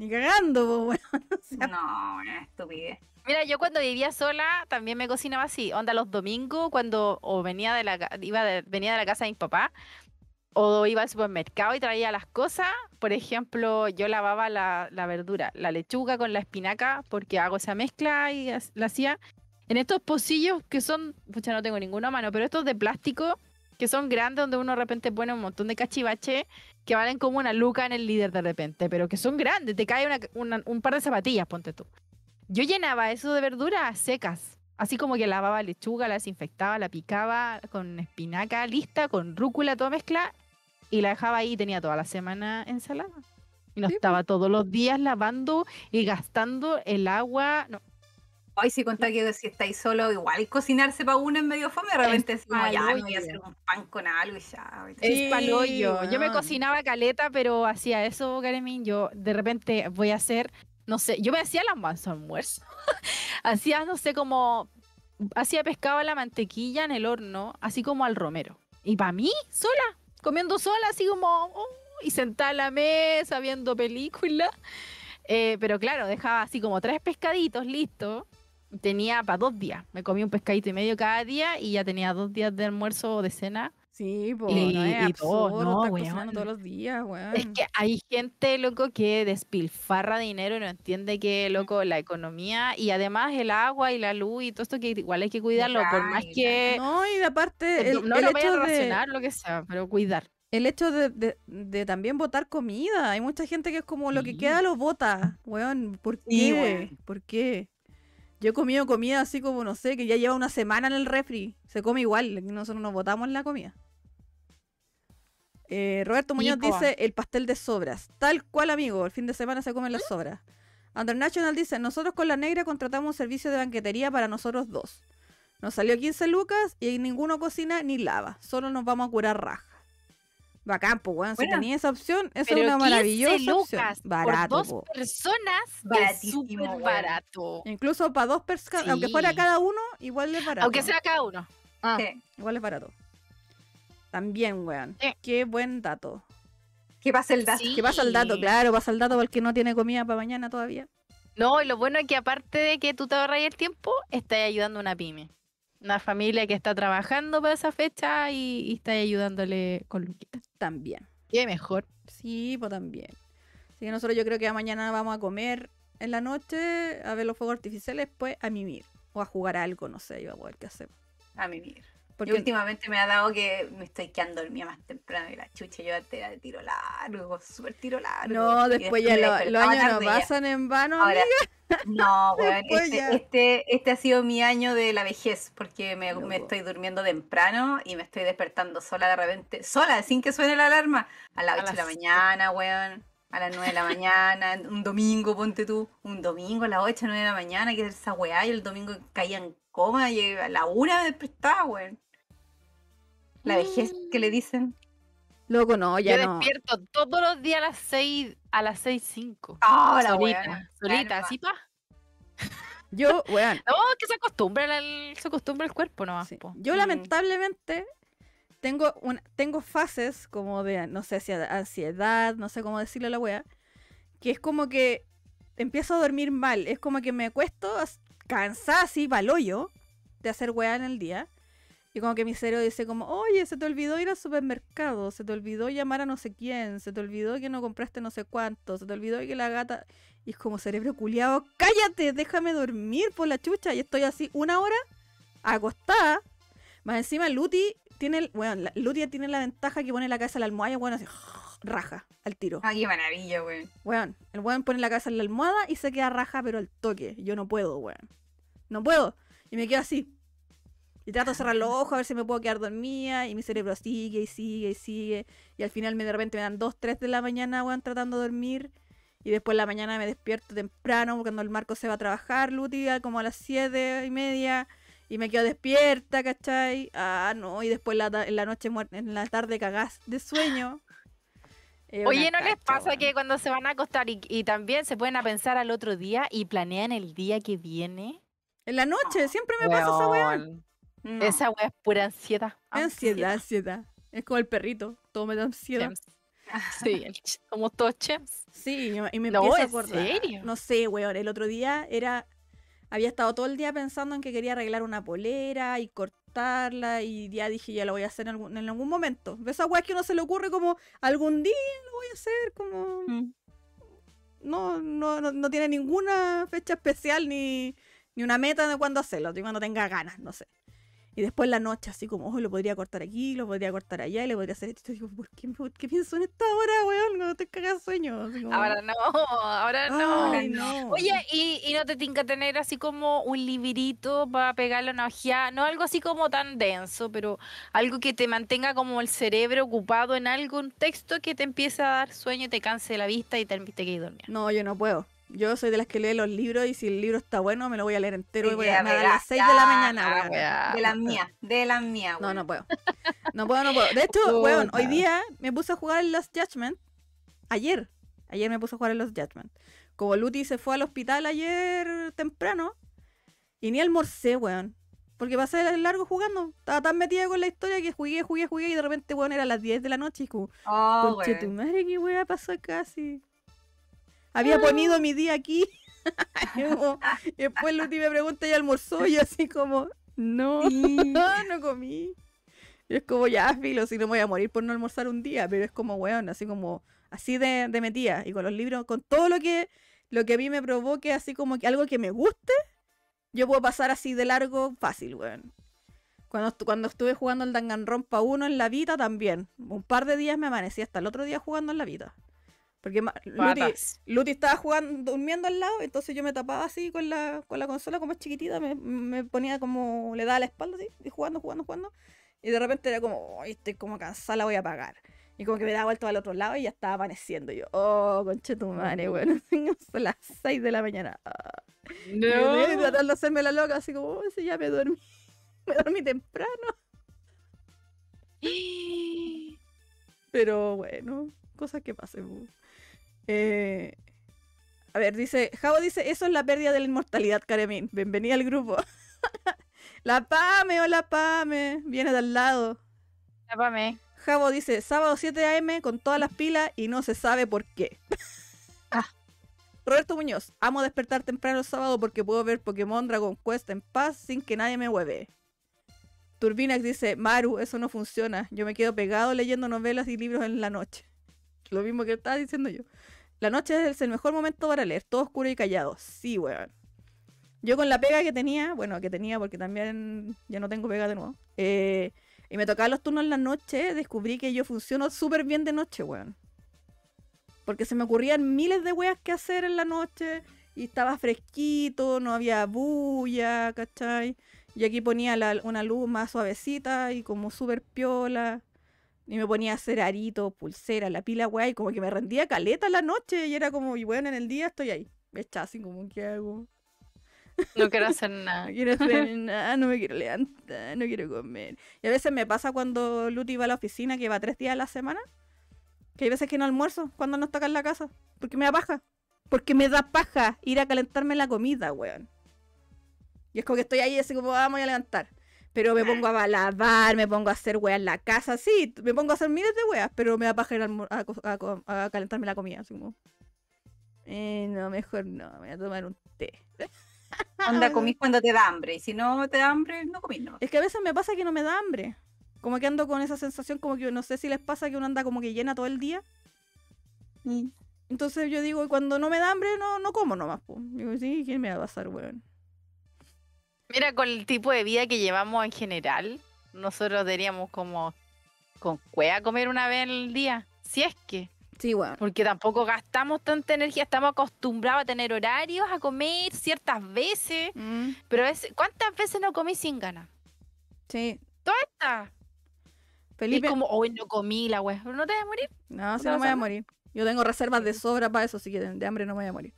Ni cagando, po, weón. O sea, No, una estupidez. Mira, yo cuando vivía sola también me cocinaba así. Onda los domingos cuando o venía de la iba de- venía de la casa de mis papás o iba al supermercado y traía las cosas. Por ejemplo, yo lavaba la, la verdura, la lechuga con la espinaca porque hago esa mezcla y la hacía en estos pocillos que son, pucha, no tengo ninguno a mano, pero estos de plástico que son grandes donde uno de repente pone un montón de cachivache que valen como una luca en el líder de repente, pero que son grandes, te cae una- una- un par de zapatillas, ponte tú. Yo llenaba eso de verduras secas. Así como que lavaba lechuga, la desinfectaba, la picaba con espinaca lista, con rúcula, toda mezcla, y la dejaba ahí y tenía toda la semana ensalada. Y no Sí, estaba todos los días lavando y gastando el agua. No, Hoy si contá que si estáis solo, igual cocinarse para uno en medio fome, de repente como ya me voy a hacer un pan con algo y ya. es Sí, palollo. Yo me cocinaba caleta, pero hacía eso, Karemin. Yo de repente voy a hacer, no sé, yo me hacía las almuerzo. hacía, no sé, como. Hacía pescado a la mantequilla en el horno, así como al romero. Y para mí, sola, comiendo sola, así como. oh, y sentada en la mesa, viendo películas. Eh, pero claro, dejaba así como tres pescaditos listos. Tenía para dos días. Me comí un pescadito y medio cada día y ya tenía dos días de almuerzo o de cena. Sí, po, Y- no es y todo, absurdo no, estar weón. cocinando todos los días, weón. Es que hay gente, loco, que despilfarra dinero y no entiende que, loco, la economía y además el agua y la luz y todo esto que igual hay que cuidarlo, por más que No, y aparte, el, no el lo hecho a de, racionar, lo que sea, pero cuidar. el hecho de, de- de también botar comida. Hay mucha gente que es como lo que Sí. queda lo bota, weón. ¿Por qué? Sí, weón. ¿Por qué? Yo he comido comida así como, no sé, que ya lleva una semana en el refri. Se come igual, nosotros nos botamos la comida. Eh, Roberto Muñoz dice el pastel de sobras. Tal cual, amigo. El fin de semana se comen las sobras. National dice, nosotros con la negra contratamos un servicio de banquetería para nosotros dos. Nos salió 15 lucas y ninguno cocina ni lava. Solo nos vamos a curar raja. Bacán, pues, weón. Si tenía esa opción, esa es una 15 maravillosa opción. Barato, por dos po. personas es súper barato. Incluso para dos personas, aunque fuera cada uno, igual es barato. Aunque sea cada uno. Ah. Sí. Igual es barato. También, weón. Sí. Qué buen dato. ¿Qué pasa el dato? Sí. Que pasa el dato, claro, pasa el dato porque no tiene comida para mañana todavía. No, y lo bueno es que aparte de que tú te ahorras el tiempo, estás ayudando a una pyme. Una familia que está trabajando para esa fecha y, y estás ayudándole con Luquita. También. Qué mejor. Sí, pues también. Así que nosotros yo creo que mañana vamos a comer en la noche, a ver los fuegos artificiales, pues a mimir. O a jugar algo, no sé, yo a ver qué hacemos. A mimir. Porque últimamente me ha dado que me estoy quedando dormida más temprano y la chucha yo era de tiro largo, súper tiro largo. no, después ya lo- los años no pasan en vano, Ahora, amiga. no, ya. este, este, este ha sido mi año de la vejez, porque me, estoy durmiendo temprano y me estoy despertando sola de repente, sola, sin que suene la alarma, a las A 8 de la mañana, weón, a las 9 de la mañana, un domingo, ponte tú, un domingo a las 8, 9 de la mañana, que es esa weá, y el domingo caía en coma y a la una me despertaba, weón. La vejez que le dicen. Loco, no, ya Yo no. despierto todos los días a las 6, a las 6, 5. Ah, la solita, weá. solita, Claro, así pa. Yo, weón, No, que se acostumbra el, se acostumbra el cuerpo nomás, Sí. Yo Mm. lamentablemente tengo una, tengo fases como de, no sé si ansiedad, no sé cómo decirle a la wea, que es como que empiezo a dormir mal. Es como que me acuesto cansada así, hoyo de hacer wea en el día. Y como que mi cerebro dice como, oye, se te olvidó ir al supermercado, se te olvidó llamar a no sé quién, se te olvidó que no compraste no sé cuánto, se te olvidó que la gata... Y es como cerebro culiado, cállate, déjame dormir por la chucha. Y estoy así una hora acostada. Más encima Luti tiene, el- bueno, la- Luti tiene la ventaja que pone la cabeza en la almohada y bueno, así, raja al tiro. Ah, qué maravilla, weón. Weón, el weón pone la cabeza en la almohada y se queda raja, pero al toque. Yo no puedo, weón. No puedo. Y me quedo así. Y trato de cerrar los ojos a ver si me puedo quedar dormida. Y mi cerebro sigue y sigue y sigue. Y al final me, de repente me dan 2, 3 de la mañana, weón, tratando de dormir. Y después en la mañana me despierto temprano cuando el Marco se va a trabajar, Luti, a como a las 7 y media. Y me quedo despierta, ¿cachai? Ah, no. Y después la en la noche, en la tarde cagás de sueño. Oye, ¿no les pasa que cuando se van a acostar y, y también se pueden a pensar al otro día y planean el día que viene? En la noche, siempre me pasa esa. Weón, No. Esa weá es pura ansiedad. Ansiedad, ansiedad. Es como el perrito, todo me da ansiedad. Sí. Sí, somos todos chefs. Sí, y me- No, empiezo a ¿en acordar. serio? No sé, weón. El otro día era. Había estado todo el día pensando en que quería arreglar una polera y cortarla. Y ya dije, ya lo voy a hacer en algún, en algún momento. Esa weá que uno se le ocurre como algún día lo voy a hacer, como. Mm. No, no, no, no tiene ninguna fecha especial ni, ni una meta de cuándo hacerlo, de cuando tenga ganas, no sé. Y después la noche, así como, oh, lo podría cortar aquí, lo podría cortar allá, y le podría hacer esto. Y digo, ¿por qué, por qué pienso en esta hora, weón? No te cagas sueño. Así como, Ahora no, ahora no. Ay, no. Oye, ¿y, y no te tinca tener así como un librito para pegarle una ojeada? No algo así como tan denso, pero algo que te mantenga como el cerebro ocupado en algo, un texto que te empiece a dar sueño, te canse la vista y te, te quedes dormida. No, yo no puedo. Yo soy de las que lee los libros y si el libro está bueno me lo voy a leer entero Sí, y voy a, me verás, las 6 de la mañana, Ah, weón. De las mías, de las mías, No, weón. no puedo. No puedo, no puedo. De hecho, weón, hoy día me puse a jugar en Lost Judgment. Ayer. Ayer me puse a jugar en Lost Judgment. Como Luti se fue al hospital ayer temprano. Y ni almorcé, weón. Porque pasé el largo jugando. Estaba tan metida con la historia que jugué, jugué, jugué. Y de repente, weón, era las 10 de la noche. Y como, Oh, conche tu weón. madre, qué weá pasó casi. Había ponido mi día aquí. y, como- y después Luti me pregunta y almorzó. Y así como, no, no comí. Y es como, ya, filo, si no me voy a morir por no almorzar un día. Pero es como, weón, así como, así de, de metida. Y con los libros, con todo lo que, lo que a mí me provoque, así como que algo que me guste, yo puedo pasar así de largo fácil, weón. Cuando, cuando estuve jugando el Danganronpa 1 en la Vita también. Un par de días me amanecí hasta el otro día jugando en la Vita. Porque Luti. Luti estaba jugando, durmiendo al lado, entonces yo me tapaba así con la, con la consola como es chiquitita, me, me ponía como, le daba la espalda así, y jugando, jugando, jugando. Y de repente era como, "Ay, estoy como cansada, la voy a apagar. Y como que me daba vuelta al otro lado y ya estaba amaneciendo. Y yo, oh, conche tu madre, bueno, son las 6 de la mañana. Ah. Y y tratando de hacerme la loca, así como, oh, sí, ya me dormí. Me dormí temprano. Pero bueno, cosas que pasen. Eh, a ver, dice, Javo dice, eso es la pérdida de la inmortalidad, Karemín. Bienvenida al grupo. la Pame, hola Pame, viene de al lado. Tápame. Javo dice, sábado 7 a.m. con todas las pilas y no se sabe por qué. Ah. Roberto Muñoz, amo despertar temprano el sábado porque puedo ver Pokémon Dragon Quest en paz sin que nadie me hueve. Turbinax dice, Maru, eso no funciona. Yo me quedo pegado leyendo novelas y libros en la noche. Lo mismo que estaba diciendo yo. La noche es el mejor momento para leer, todo oscuro y callado. Sí, weón. Yo con la pega que tenía, bueno, que tenía porque también ya no tengo pega de nuevo, eh, y me tocaba los turnos en la noche, descubrí que yo funciono súper bien de noche, weón. Porque se me ocurrían miles de weas que hacer en la noche y estaba fresquito, no había bulla, ¿cachai? Y aquí ponía la- una luz más suavecita y como súper piola. Y me ponía a hacer aritos, pulsera, la pila, weá, y como que me rendía caleta la noche. Y era como, y bueno, en el día estoy ahí. Hecha así como, ¿qué hago? No quiero hacer nada. No quiero hacer nada, no me quiero levantar, no quiero comer. Y a veces me pasa cuando Luti va a la oficina, que va tres días a la semana, que hay veces que no almuerzo cuando no está acá en la casa, porque me da paja. Porque me da paja ir a calentarme la comida, weón. Y es como que estoy ahí así como, "Ah, me voy a levantar. Pero me pongo a lavar, me pongo a hacer weas en la casa, sí, me pongo a hacer miles de weas, pero me da paja ir a, a a calentarme la comida, así como... Eh, no, mejor no, me voy a tomar un té. Onda, comís cuando te da hambre. Y si no te da hambre, no comís, no. Es que a veces me pasa que no me da hambre. Como que ando con esa sensación, como que no sé si les pasa que uno anda como que llena todo el día. Entonces yo digo, cuando no me da hambre, no, no como nomás. po. Digo, sí, ¿quién me va a pasar, weón? Mira, con el tipo de vida que llevamos en general, nosotros deberíamos como con cueva comer una vez al día. Si es que. Sí, weón. Porque tampoco gastamos tanta energía, estamos acostumbrados a tener horarios, a comer ciertas veces. Mm, Pero es, ¿cuántas veces no comí sin ganas? sí. esta. Y Felipe. es como, hoy no comí la wea. ¿No te vas a morir? No, ¿Te no me voy a morir. Yo tengo reservas de sobra para eso, así que de hambre no me voy a morir.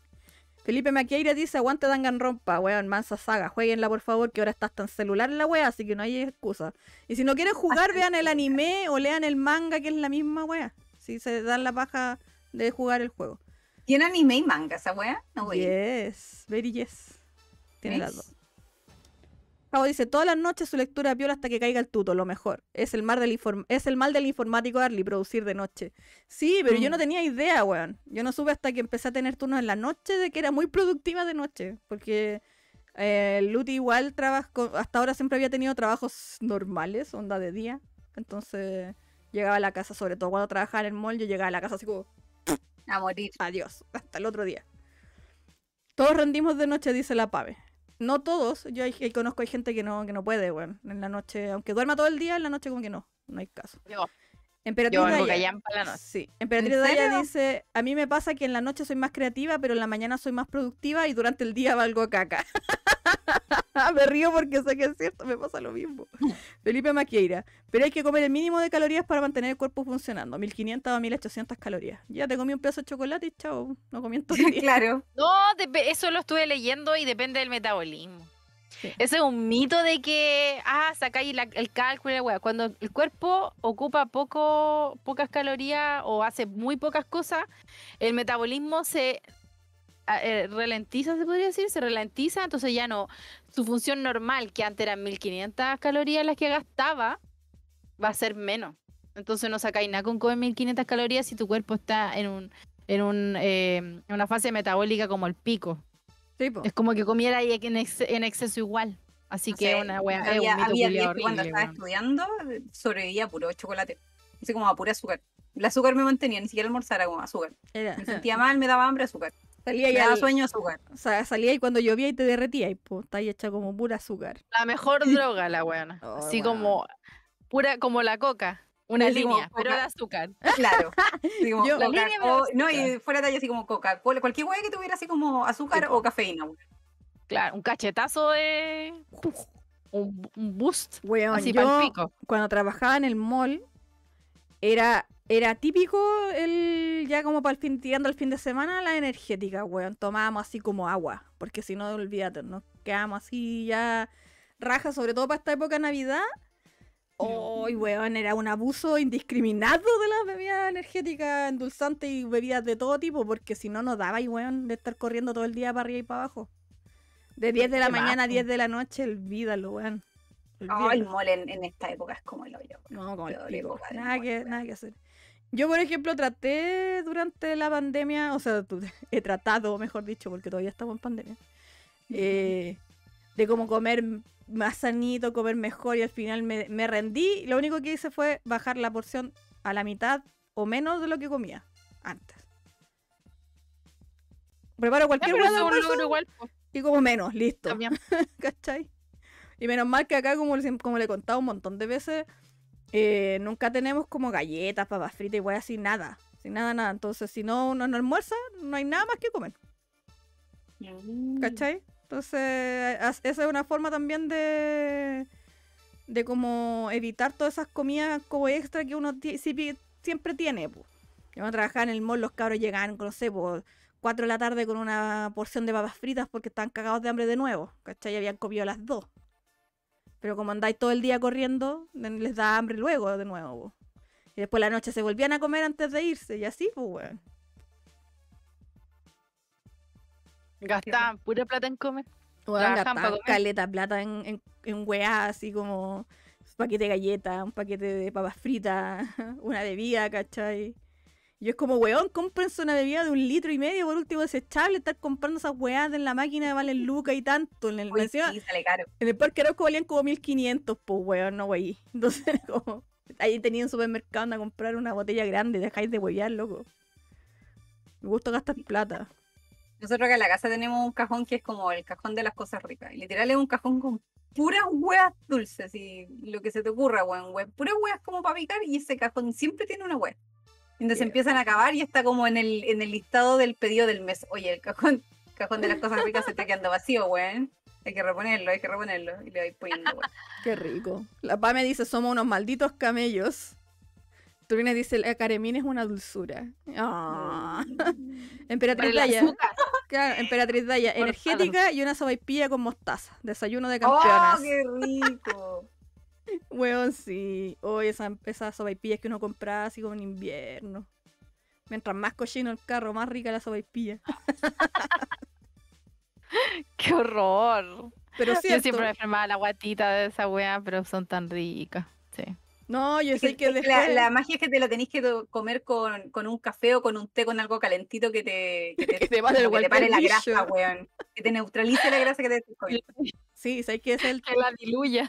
Felipe Maqueira dice, aguante Danganronpa, weón, mansa saga, jueguenla por favor, que ahora estás tan celular en la wea, así que no hay excusa. Y si no quieren jugar, vean el anime o lean el manga, que es la misma wea. Si se dan la paja de jugar el juego. ¿Tiene anime y manga esa wea? No, güey. Yes, very yes. Tiene las dos. Pavo dice, todas las noches su lectura piola hasta que caiga el tuto, lo mejor. Es el, mar del inform- es el mal del informático Arly, producir de noche. Sí, pero yo no Mm. tenía idea, weón. Yo no supe hasta que empecé a tener turnos en la noche de que era muy productiva de noche. Porque eh, Luti igual trabajo, hasta ahora siempre había tenido trabajos normales, onda de día. Entonces llegaba a la casa, sobre todo cuando trabajaba en el mall, yo llegaba a la casa así como, A morir. adiós, hasta el otro día. Todos rendimos de noche, dice la Pave. No todos, yo hay- conozco hay gente que no, que no puede, weón. En la noche, aunque duerma todo el día, en la noche como que no, no hay caso. Yo, Emperatriz yo Daya- callampa la noche. Sí, Emperatriz ¿En Daya dice, a mí me pasa que en la noche soy más creativa, pero en la mañana soy más productiva y durante el día valgo caca. me río porque sé que es cierto, me pasa lo mismo. Felipe Maquieira, pero hay que comer el mínimo de calorías para mantener el cuerpo funcionando, 1500 a 1800 calorías. Ya te comí un pedazo de chocolate y chao, no comí en todo el día. claro. No, eso lo estuve leyendo y depende del metabolismo. Sí. Ese es un mito de que, ah, sacáis el cálculo, y la wea. Cuando el cuerpo ocupa poco, pocas calorías o hace muy pocas cosas, el metabolismo se ah, eh, ralentiza, se podría decir, se ralentiza, entonces ya no, su función normal, que antes eran 1500 calorías las que gastaba, va a ser menos. Entonces no sacáis nada con comer 1500 calorías si tu cuerpo está en un en un, eh, en una fase metabólica como el pico. Es como que comiera ahí en, ex- en exceso igual. Así que sé, una wea, es había, un cuando estaba estudiando sobrevivía a puro chocolate. Así como a pura azúcar. El azúcar me mantenía, ni siquiera almorzara como azúcar. Era- Me sentía mal, me daba hambre, azúcar. Salía y daba al- sueño, azúcar. o sea, salía y cuando llovía y te derretía y pues está ahí hecha como pura azúcar. La mejor droga, la weona. Oh, Así como pura, como la coca. Una línea, pero de coca. azúcar. Claro. Así como Yo- La Coca- línea o- no, y fuera de ahí así como Coca-Cola. Cualquier hueá que tuviera así como azúcar Sí, o cafeína. weón. Claro, un cachetazo de. Un, un boost. Weón, Así yo para el pico. cuando trabajaba en el mall era era típico el ya como para el fin tirando el fin de semana la energética, weón, tomábamos así como agua, porque si no olvídate, nos quedamos así ya rajas, sobre todo para esta época de Navidad. Hoy, weón, era un abuso indiscriminado de las bebidas energéticas, endulzantes y bebidas de todo tipo, porque si no nos daba, y weón, de estar corriendo todo el día para arriba y para abajo. De 10 de la mañana a bajo. 10 de la noche, olvídalo, weón. Oh, el Olvídalo. mall en, en esta época es como el hoyo. No, como el pico. Nada que, nada que hacer. Yo, por ejemplo, traté durante la pandemia, o sea, he tratado, mejor dicho, porque todavía estamos en pandemia, eh, de como comer más sanito, comer mejor y al final me, me rendí. Lo único que hice fue bajar la porción a la mitad o menos de lo que comía antes. Preparo cualquier pues, y como menos, listo. ¿cachai? Y menos mal que acá, como, como le he contado un montón de veces, eh, nunca tenemos como galletas, papas fritas y wey así, nada. Sin nada, nada. Entonces, si no uno no almuerza, no hay nada más que comer, Mm. ¿cachai? Entonces, esa es una forma también de de como evitar todas esas comidas como extra que uno siempre tiene. Pues. Yo a trabajar en el mall, los cabros llegaban, no sé, por 4 de la tarde con una porción de papas fritas porque estaban cagados de hambre de nuevo, ¿cachai? Habían comido las 2. Pero como andáis todo el día corriendo, le- les da hambre luego de nuevo. po. Y después la noche se volvían a comer antes de irse, y así, pues, weón. Gastaban pura plata en comer. Trabajan gastaban caleta plata en, en, en weá, así como un paquete de galletas, un paquete de papas fritas, una bebida, ¿cachai? Y es como, weón, cómprense una bebida de un litro y medio, por último desechable, estar comprando esas weas en la máquina valen lucas y tanto. En el, Uy, encima, sí, sale caro. en el Parque Arauco valían como 1500, pues, weón, no, wey. Entonces, como, ahí tenía un supermercado anda a comprar una botella grande, dejáis de huevear, loco. Me gusta gastar plata. Nosotros acá en la casa tenemos un cajón que es como el cajón de las cosas ricas. Y literal es un cajón con puras huevas dulces y lo que se te ocurra, weón, weón. Puras huevas como para picar y ese cajón siempre tiene una hueá. Entonces Qué empiezan a acabar y está como en el, en el listado del pedido del mes. Oye, el cajón, cajón de las cosas ricas se está quedando vacío, weón. Hay que reponerlo, hay que reponerlo. Y le voy poniendo, weón. Qué rico. La Pame dice, somos unos malditos camellos. Turina dice, la Caremín es una dulzura. Por Emperatriz el Daya. Claro, Emperatriz Daya. Energética y una sopaipilla con mostaza. Desayuno de ¡Oh, campeonas. qué rico! Weón, sí. Hoy esa, esas sopaipillas que uno compraba así como en invierno. Mientras más cochino el carro, más rica la sopaipilla. Qué horror. Pero Yo cierto. siempre me enfermaba la guatita de esa wea, pero son tan ricas. Sí. No, yo Es sé que es que después... la, la magia es que te lo tenéis que to- comer con, con un café o con un té con algo calentito que te, que te, Que te pare el como que te pare la grasa, weón. Que te neutralice la grasa que te comiendo. Sí, sé que es el... Que la diluya.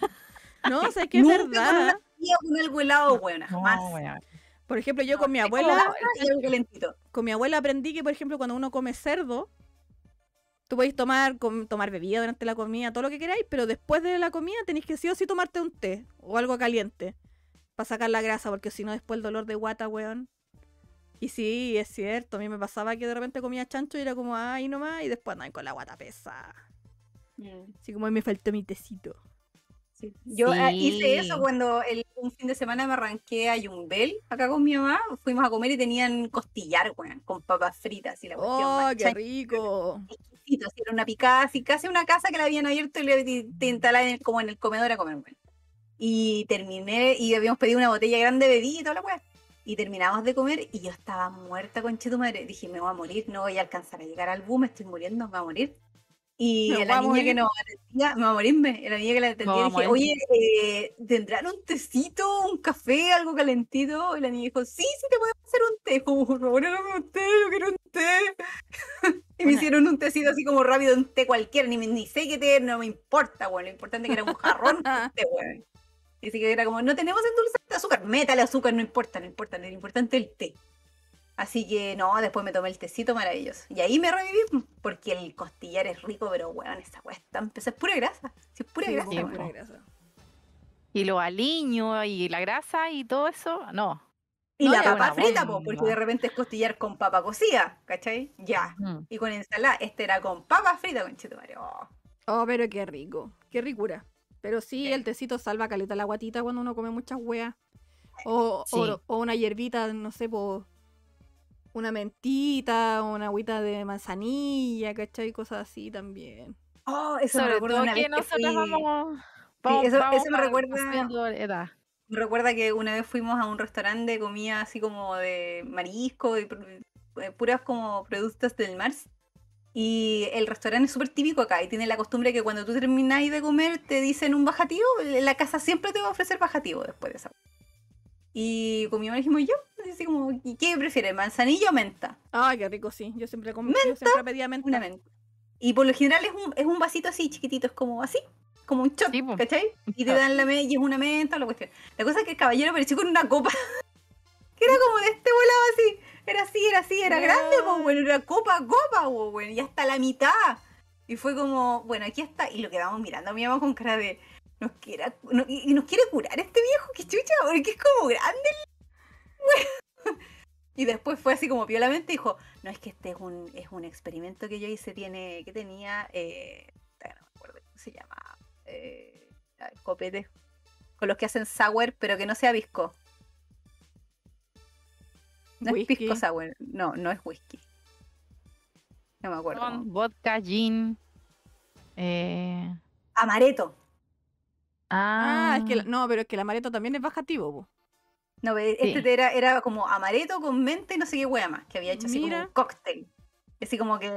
No, sé que es Nunca con verdad. una o con algo helado, weón, jamás. No. Por ejemplo, yo con mi abuela... con mi abuela aprendí que, por ejemplo, cuando uno come cerdo, tú podéis tomar, com- tomar bebida durante la comida, todo lo que queráis, pero después de la comida tenéis que sí o sí tomarte un té o algo caliente para sacar la grasa, porque si no, después el dolor de guata, weón. Y sí, es cierto, a mí me pasaba que de repente comía chancho y era como, ay, nomás, y después andaba con la guata pesada. Así como me faltó mi tecito. Sí. Yo eh, hice eso cuando el- un fin de semana me arranqué a Yumbel, acá con mi mamá, fuimos a comer y tenían costillar, weón, con papas fritas y la cuestión ¡Oh, qué rico! exquisito, así, era una picada, así casi una casa que la habían abierto y le instalaban como en el comedor a comer, weón. Y terminé, y habíamos pedido una botella grande de bebida y toda la weá. Y terminamos de comer y yo estaba muerta con madre. Dije, me voy a morir, no voy a alcanzar a llegar al me estoy muriendo, me voy a morir. Y a la a niña que nos atendía, me voy a morirme, a la niña que la atendía dije, oye, eh, ¿tendrán un tecito, un café, algo calentito? Y la niña dijo, sí, sí, te podemos hacer un té. Como, por favor, hágame un té, yo quiero un té. y me hicieron un tecito así como rápido, un té cualquiera, ni, ni sé qué té, no me importa, bueno, lo importante es que era un jarrón con té. Y así que era como, no tenemos endulzante de azúcar, métale azúcar, no importa, no importa, lo importante es el té. Así que no, después me tomé el tecito maravilloso. Y ahí me reviví, porque el costillar es rico, pero weón, esa weá está, es pura grasa. Sí, es pura Sí, grasa, weón. pura grasa. Y los aliños y la grasa y todo eso, no. Y No, la es papa frita, po, porque de repente es costillar con papa cocida, ¿cachai? Ya. Mm. Y con ensalada, este era con papa frita, con chetumare. Oh. Oh, pero qué rico, qué ricura. Pero sí, Sí. el tecito salva caleta la guatita cuando uno come muchas weas. O, Sí. o, o una hierbita, no sé, po, una mentita, una agüita de manzanilla, ¿cachai? Cosas así también. Oh, eso me recuerda todo una que vez vamos, eso- vamos eso me recuerda- edad. Me recuerda que una vez fuimos a un restaurante de comida así como de marisco y eh, puras como productos del mar. Y el restaurante es súper típico acá y tiene la costumbre que cuando tú termináis de comer te dicen un bajativo. La casa siempre te va a ofrecer bajativo después de esa. Y con mi mamá dijimos yo, así como, ¿y qué prefieres, manzanilla o menta? Ay, qué rico, sí. Yo siempre, com- yo siempre pedía menta. Una menta. Y por lo general es un, es un vasito así chiquitito, es como así, como un shot, Sí. ¿cachai? Y te dan la menta y es una menta o la cuestión. La cosa es que el caballero apareció con una copa que era como de este volado así. Era así, era así, era grande, pues bueno, era copa, copa, po, bueno, y hasta la mitad. Y fue como, bueno, aquí está. Y lo quedamos mirando a mi mamá con cara de, nos quiere, no- y y nos quiere curar este viejo, que chucha, porque es como grande. el weón". Y después fue así como piolamente y dijo, no, es que este es un, es un experimento que yo hice, tiene, que tenía, eh, no me acuerdo cómo se llama, eh, ay, copete, con los que hacen sour, pero que no sea visco. No Whisky. es pisco sour, no, no es whisky. No me acuerdo. Con vodka, gin. Eh, Amareto. Ah, ah, es que la- no, pero es que el amaretto también es bajativo, po. No, ve, Sí. este te era, era como amareto con menta y no sé qué wea más, que había hecho así como un cóctel. Así como que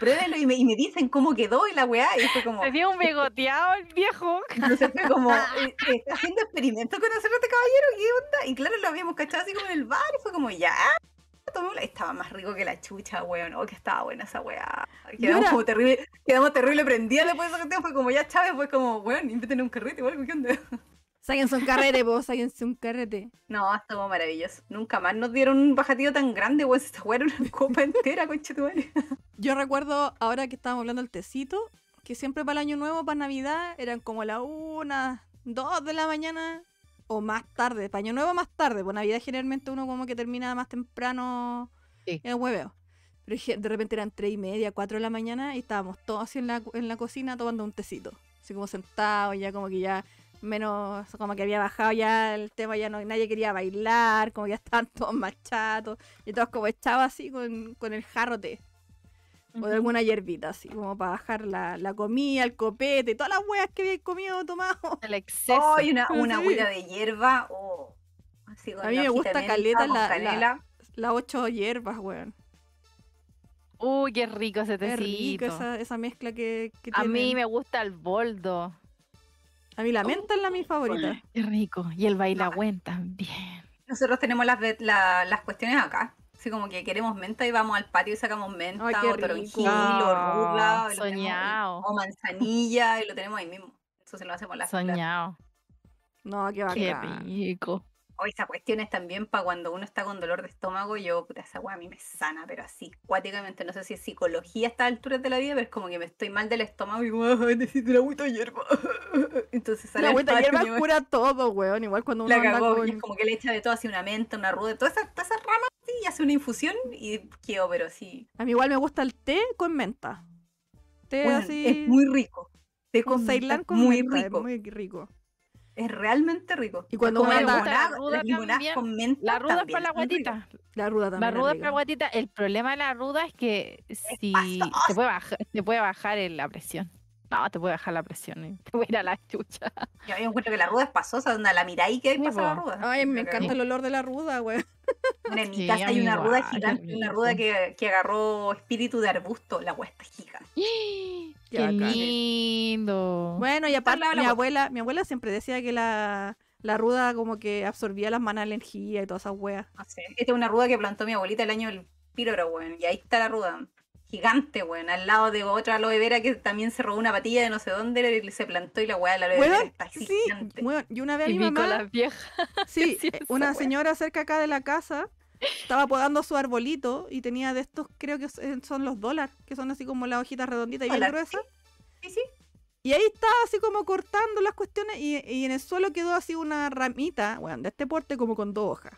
pruébenlo y me, y me dicen cómo quedó y la weá, y fue como, Se dio un bigoteado el viejo. entonces fue como, eh, eh, está haciendo experimentos con hacer este caballero, ¿qué onda? Y claro, lo habíamos cachado así como en el bar, y fue como, ya, estaba más rico que la chucha, weón, oh, que estaba buena esa weá. Quedamos como terrible, quedamos terrible prendidas después de cuestión, fue como, ya Chávez, fue como, weón, invítenle un carrete o algo, ¿qué onda? Sáquense un carrete, po, sáquense un carrete. No, estuvo maravilloso. Nunca más nos dieron un bajativo tan grande, weón. Weá era una copa entera, concha tu madre. Yo recuerdo, ahora que estábamos hablando del tecito, que siempre para el año nuevo, para Navidad, eran como la una, dos de la mañana o más tarde. Para año nuevo más tarde, pues Navidad generalmente uno como que termina más temprano Sí. el hueveo. Pero de repente eran tres y media, cuatro de la mañana y estábamos todos así en la, en la cocina tomando un tecito. Así como sentados, ya como que ya menos, como que había bajado ya el tema, ya no, nadie quería bailar, como que ya estaban todos más chatos. Y todos como echados así con, con el O de alguna hierbita, así, como para bajar la, la comida, el copete, todas las hueas que habéis comido o tomado. El exceso. Ay, una, una Sí. de hierba. Oh. Así con A mí me gusta caleta la- la-. Las ocho hierbas, weón. Uy, qué rico ese Es tecito. rico esa, esa mezcla que, que A mí tiene. me gusta el boldo. A mí la menta es la mi favorita. Qué rico. Y el bailagüen también. Nosotros tenemos las, la- las cuestiones acá. Así como que queremos menta y vamos al patio y sacamos menta Ay, qué o toronjil o soñado. o manzanilla y lo tenemos ahí mismo. Eso se lo hacemos a la Soñado. No, qué Qué bacán. rico. O esa cuestión es también para cuando uno está con dolor de estómago. Yo, puta, esa weá a mí me sana, pero así, cuáticamente. No sé si es psicología a estas alturas de la vida, pero es como que me estoy mal del estómago y "Ay, necesito una agüita de hierba. Entonces sale La agüita patio hierba me- cura todo, weón. Igual cuando uno la anda cagó. con... Y es como que le echa de todo así una menta, una ruda, todas esas, todas esas ramas así, y hace una infusión y quedo, pero sí. A mí igual me gusta el té con menta. Té Bueno, así... es muy rico. Té con con Ceilán menta, con muy menta, rico. Es muy rico. Es realmente rico. Y cuando uno la anda- La ruda también. con menta La ruda es para la guatita. La ruda también La ruda es para la guatita. El problema de la ruda es que si te puede bajar, te puede bajar el- la presión. No, te puede bajar la presión. y Te puede ir a la chucha. Yo encuentro que la ruda es pasosa, donde la miráis que Sí, pasa la ruda. Ay, me encanta el olor de la ruda, weón. Bueno, en mi Sí, casa a hay una ruda igual, gigante, una ruda que, que agarró espíritu de arbusto. La hueá está gigante. Qué, lindo. Bueno, y aparte, de mi abuela, mi abuela siempre decía que la, la ruda como que absorbía las malas energía y todas esas weas. No sé. Esta es una ruda que plantó mi abuelita el año del píloro, weón. Y ahí está la ruda. Gigante, weón. Al lado de otra aloe vera que también se robó una patilla de no sé dónde y se plantó y la weá de la aloe vera Weón, está sí, gigante. weón, y una vez a mi mamá, las viejas. sí, eh, una señora cerca acá de la casa estaba podando su arbolito y tenía de estos, creo que son- los dólares, que son así como las hojitas redonditas y bien gruesas. Sí, sí. Y ahí estaba así como cortando las cuestiones y, y en el suelo quedó así una ramita, bueno, de este porte como con dos hojas.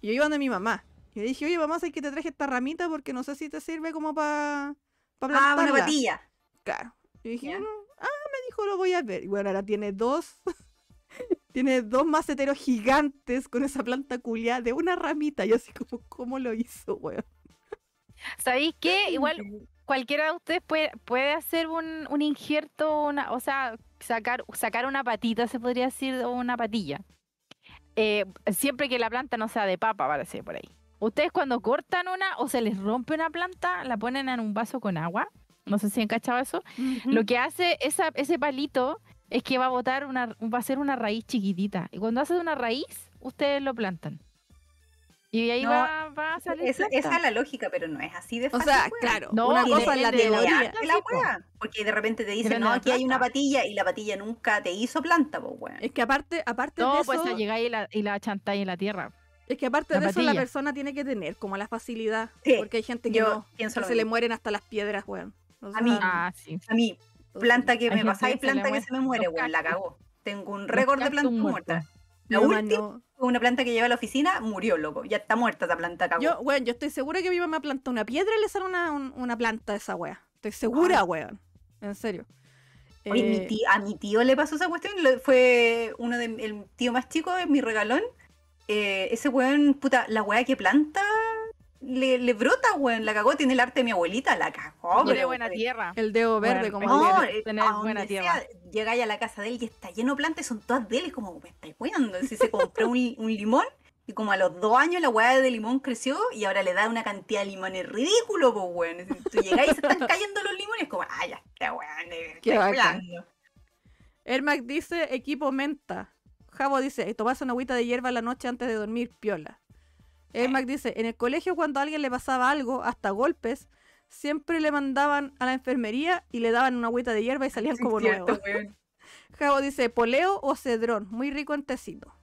Y yo iba de mi mamá. Y le dije, oye mamá, sé que te traje esta ramita porque no sé si te sirve como para pa Ah, plantarla. una patilla. Claro. Y dije, Ya. "Mm, ah, me dijo, lo voy a ver. Y bueno, ahora tiene dos, tiene dos maceteros gigantes con esa planta culia de una ramita. Y así como, ¿cómo lo hizo, weón? ¿Sabéis qué? Igual cualquiera de ustedes puede, puede hacer un, un injerto, una, o sea, sacar, sacar una patita, se podría decir, o una patilla. Eh, siempre que la planta no sea de papa, parece por ahí. Ustedes cuando cortan una o se les rompe una planta, la ponen en un vaso con agua. No sé si han cachado eso. Lo que hace esa, ese palito es que va a botar una, va a ser una raíz chiquitita. Y cuando hace una raíz, ustedes lo plantan. Y ahí No, va, va a salir. Esa, es la lógica, pero no es así de O fácil. sea, weón. claro, No, una cosa es la depende de la teoría. la wea. Porque de repente te dicen, no, aquí hay una patilla y la patilla nunca te hizo planta, pues weón. Es que aparte, aparte No, de pues eso, a llegáis y la, y la chantáis en la tierra. Es que aparte la de eso la persona tiene que tener como la facilidad. Sí, porque hay gente que yo no, pienso que lo se le mueren hasta las piedras, weón. O A mí- Ah, sí. A mí, planta que Hay me se le planta que se me muere, weón, la cagó. Tengo un récord de plantas muertas. La última, no. una planta que lleva a la oficina, murió, loco. Ya está muerta esa planta, cagó. Yo, weón, yo estoy segura que mi mamá plantó una piedra y le sale una, un- una planta a esa wea. Estoy segura, Ay. weón. En serio. Oye, mi Eh, tío- a mi tío le pasó esa cuestión, fue uno de el tío más chico de mi regalón. Eh, ese weón, puta, la weá que planta le, le brota, weón, la cagó, tiene el arte de mi abuelita, la cagó, Tiene pero- buena tierra. el dedo verde, Bueno, como no, dedo. eh, tener a buena donde tierra. sea, llegáis a la casa de él y está lleno de plantas y son todas de él, y como, me estáis weando. Si se compró un, un limón y como a los dos años la weá de limón creció y ahora le da una cantidad de limones ridículo, pues weón. Si Tú llegáis y se están cayendo los limones, como, ah, ya, está weón, Qué weando". Ermac dice equipo menta. Javo dice, tomarse una agüita de hierba la noche antes de dormir, piola. Ermac dice, en el colegio cuando a alguien le pasaba algo, hasta golpes, siempre le mandaban a la enfermería y le daban una agüita de hierba y salían como nuevos. Javo dice, poleo o cedrón, muy rico en tecito.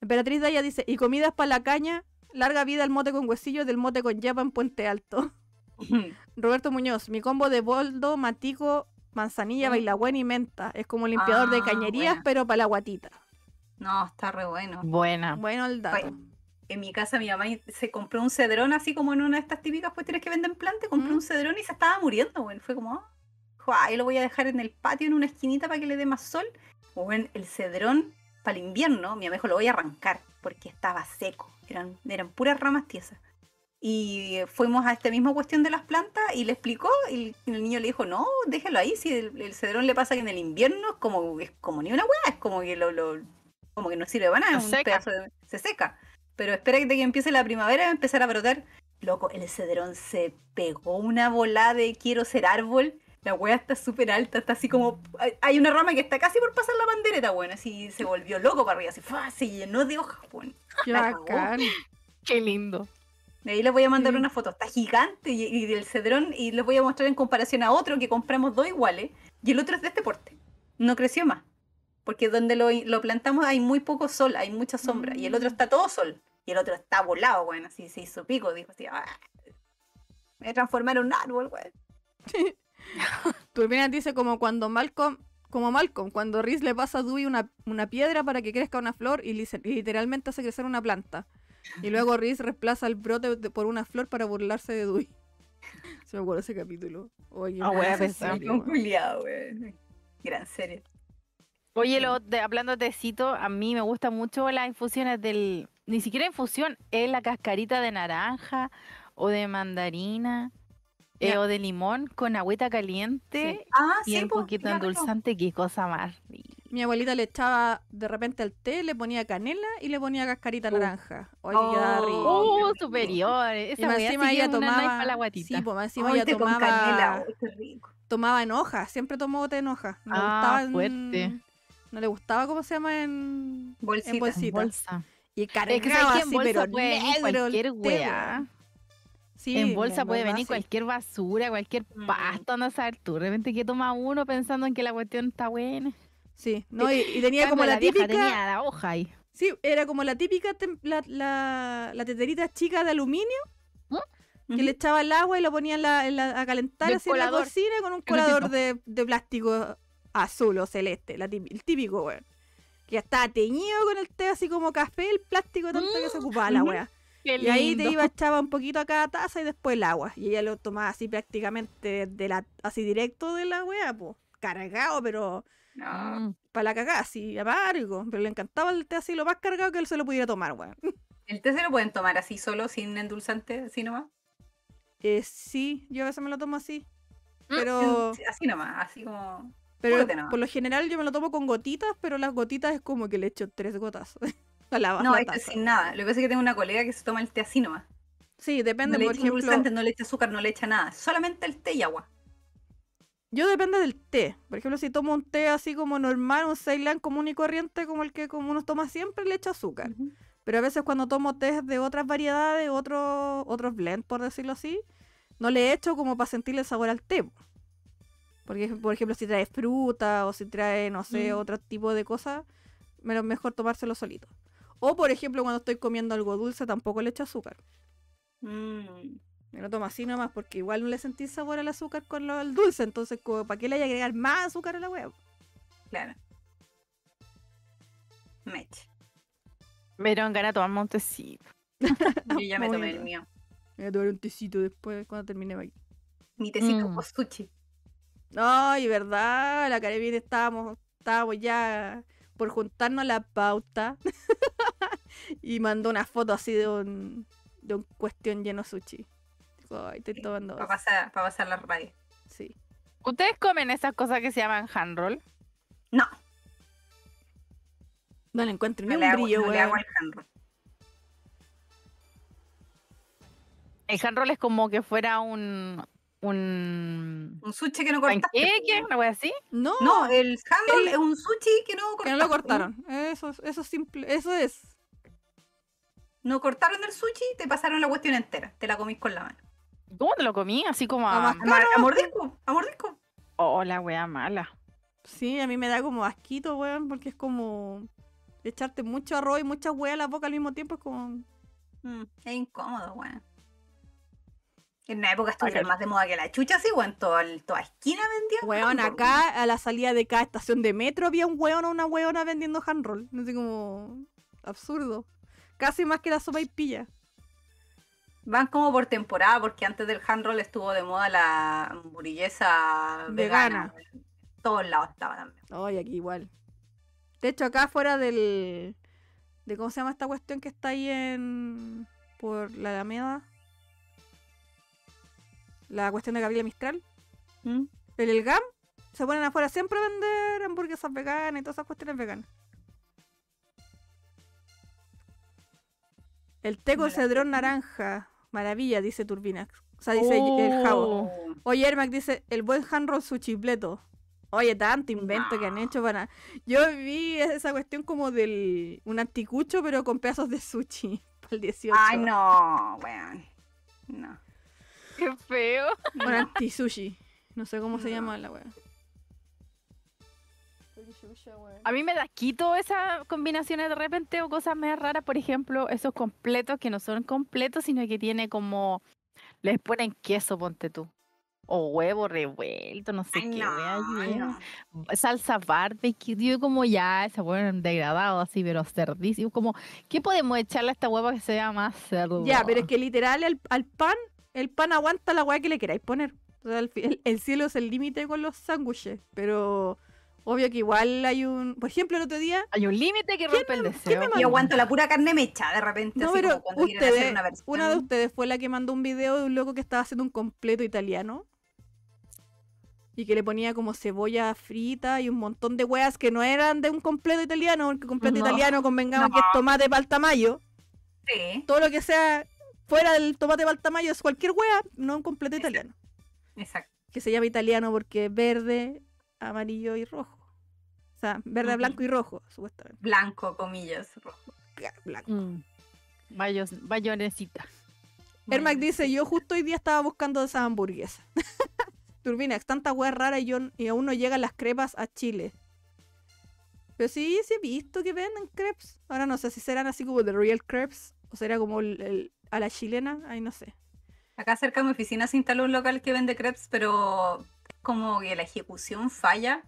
Emperatriz Daya dice, y comidas para la caña, larga vida el mote con huesillo del mote con yapa en Puente Alto. Roberto Muñoz, mi combo de boldo, matico, manzanilla, Mm. bailagüen y menta. Es como limpiador de Ah, cañerías, buena. pero para la guatita. No, está re bueno. Buena. Bueno el dato. En mi casa mi mamá se compró un cedrón así como en una de estas típicas cuestiones que venden plantas, compró Mm. un cedrón y se estaba muriendo, weón. Fue como, ah, dijo, ahí lo voy a dejar en el patio en una esquinita para que le dé más sol. Bueno, el cedrón para el invierno, mi dijo, lo voy a arrancar porque estaba seco, eran, eran puras ramas tiesas. Y fuimos a esta misma cuestión de las plantas y le explicó y el niño le dijo, no, déjalo ahí, si el, el cedrón le pasa que en el invierno es como, es como ni una hueá, es como que lo, lo- como que no sirve para nada, Se es un seca. pedazo de- se seca. Pero espera que, que empiece la primavera va a empezar a brotar. Loco, el cedrón se pegó una bola de quiero ser árbol. La wea está súper alta, está así como. hay- una rama que está casi por pasar la bandereta, bueno, así se volvió loco para arriba, así, ¡fua! se llenó de hojas, weón. Qué bacán. Qué lindo. De ahí les voy a mandar Sí. una foto, está gigante y, y del cedrón y les voy a mostrar en comparación a otro que compramos dos iguales y el otro es de este porte. No creció más, porque donde lo, lo plantamos hay muy poco sol, hay mucha sombra y el otro Mm. está todo sol y el otro está volado, bueno, así se hizo pico, dijo así, "Ah, me voy a transformar en un árbol, weón. Turbinas dice como cuando Malcolm, como Malcolm, cuando Riz le pasa a Dewey una, una piedra para que crezca una flor y literalmente hace crecer una planta. Y luego Riz reemplaza el brote por una flor para burlarse de Dewey. Se me acuerdo ese capítulo. Oye, Ah, esa pensaba. serie, Un culiao, weón. Gran serie. Oye, lo de, hablando de tecito, a mí me gustan mucho las infusiones del. Ni siquiera infusión, es la cascarita de naranja o de mandarina eh, o de limón con agüita caliente Ah, y sí, un po, poquito endulzante. Qué cosa más rica. Mi abuelita le echaba de repente al té, le ponía canela y le ponía cascarita Uh. naranja. Oye, quedaba Oh. rico. ¡Uh, qué rico. superior! Y Esa más weá encima ella es tomaba. para la guatita. Sí, pues más encima ella con tomaba. canela, uy, qué rico. tomaba en hoja, siempre tomó té en hoja. No le Ah, gustaba en- fuerte. No le gustaba cómo se llama en Bolsita. en bolsa. Y Es que que en así, bolsa pero puede negro cualquier. Sí, en bolsa puede verdad, venir sí. cualquier basura, cualquier Mm. pasto, no sabes tú. De repente que toma uno pensando en que la cuestión está buena. Sí, no, y, y tenía como la, típica. tenía la hoja ahí. Sí, era como la típica tem- la, la, la teterita chica de aluminio que le echaba el agua y lo ponía en la, en la- a calentar Del así en la cocina con un colador de, de plástico azul o celeste, la típi- el típico, weón. Que estaba teñido con el té así como café, el plástico tanto que se ocupaba la weá. Y ahí te iba, echaba un poquito a cada taza y después el agua. Y ella lo tomaba así prácticamente de la, así directo de la weá, pues. Cargado, pero No. Mm. para la cagada, así, amargo. Pero le encantaba el té así lo más cargado que él se lo pudiera tomar, weón. ¿El té se lo pueden tomar así solo, sin endulzante, así nomás? Eh, sí, yo a veces me lo tomo así. Mm, Pero, Sí, Así nomás, así como... pero nomás. por lo general yo me lo tomo con gotitas, pero las gotitas es como que le echo tres gotas a la, No, la esto es sin nada. Lo que pasa es que tengo una colega que se toma el té así nomás. Sí, depende, No le por echa ejemplo. endulzante, no le echa azúcar, no le echa nada. Solamente el té y agua. Yo depende del té. Por ejemplo, si tomo un té así como normal, un Ceilán común y corriente, como el que como uno toma siempre, le echo azúcar. Pero a veces cuando tomo té de otras variedades, otros otros blends, por decirlo así, no le echo como para sentirle el sabor al té. po. Porque, por ejemplo, si trae fruta o si trae, no sé, Mm. otro tipo de cosas, mejor tomárselo solito. O, por ejemplo, cuando estoy comiendo algo dulce, tampoco le echo azúcar. Mm. Me lo tomo así nomás porque igual no le sentí sabor al azúcar con lo, el dulce. Entonces, ¿para qué le hay que agregar más azúcar a la hueá? Claro. Mech. Me dieron ganas de tomarme un tecito. Yo ya me tomé el mío. Me voy a tomar un tecito después cuando termine aquí. Mi tecito Mm. postuchi. Ay, verdad, la Caribbean estábamos, estábamos ya por juntarnos a la pauta. y mandó una foto así de un, de un cuestión lleno de sushi. Ay, estoy tomando. Para pasar, pa pasar la radio. Sí. ¿Ustedes comen esas cosas que se llaman hand roll? No, No le encuentro ni no un hago, brillo, no le hago weón. al handroll. El hand roll es como que fuera un. un. Un sushi que no cortaste. po. una wea así. No, No, el handroll el- es un sushi que no que cortaste. no lo cortaron. Eso, es- eso es simple, eso es. No cortaron el sushi, te pasaron la cuestión entera. Te la comís con la mano. ¿Cómo te lo comí? Así como A a. mascar. A, ma- a mordisco, a mordisco. Oh, la wea mala. Sí, a mí me da como asquito, weón, porque es como echarte mucho arroz y mucha hueá a la boca al mismo tiempo. Es como. Mm, es incómodo, weón. En una época estuvieron Bacán. más de moda que la chucha, sí, weón. Toda, toda esquina vendían. Weón, acá a la salida de cada estación de metro había un weón o una weona vendiendo handroll. No sé como. Absurdo. Casi más que la sopa y pilla. Van como por temporada, porque antes del handroll estuvo de moda la hamburguesa vegana. Vegana. Todos lados estaba también. Ay, aquí igual. De hecho, acá fuera del. de ¿Cómo se llama esta cuestión que está ahí en. por la Alameda? La cuestión de Gabriela Mistral. ¿Mm? El, el GAM. Se ponen afuera siempre a vender hamburguesas veganas y todas esas cuestiones veganas. El té con cedrón naranja. Maravilla, dice Turbinax. O sea, dice el Javo. Oh, Oye, Ermac dice, el buen hand roll su chipleto. Oye, tanto invento que han hecho para... Yo vi esa cuestión como del... Un anticucho, pero con pedazos de sushi. Para el 18. Ay, no, weón. No. Qué feo. Un anti-sushi. No sé cómo se llama la A mí me da quito esas combinaciones de repente o cosas más raras, por ejemplo, esos completos que no son completos, sino que tiene como les ponen queso, ponte tú. O huevo revuelto, no sé Ay, qué. no, wea lleva. no. Salsa barbecue, digo como ya, ese huevo degradado así, pero cerdísimo. Como, ¿qué podemos echarle a esta hueva que sea más cerdo? Ya, pero es que literal al, al pan, el pan aguanta la weá que le queráis poner. O sea, el, el cielo es el límite con los sándwiches. Pero obvio que igual hay un. Por ejemplo, el otro día. Hay un límite que rompe el deseo. me Yo aguanto la pura carne mecha de repente. No, así pero como cuando quieren hacer ustedes, una versión. una de ustedes fue la que mandó un video de un loco que estaba haciendo un completo italiano. Y que le ponía como cebolla frita y un montón de weas que no eran de un completo italiano, porque completo No, italiano convengamos no. que es tomate paltamayo. Sí, Todo lo que sea fuera del tomate paltamayo es cualquier wea, no un completo italiano. exacto. Que se llama italiano porque es verde, amarillo y rojo. O sea, verde, blanco y rojo, supuestamente. Blanco, comillas, rojo. Blanco. Mm. Bayos- Bayonesita. Ermac dice, yo justo hoy día estaba buscando esas hamburguesas. Turbinax, tanta wea rara y, yo, y aún no llegan las crepas a Chile. Pero sí, sí he visto que venden crepes. Ahora no sé si serán así como de real crepes o será como el- el- a la chilena, ahí no sé. Acá cerca de mi oficina se instaló un local que vende crepes, pero como que la ejecución falla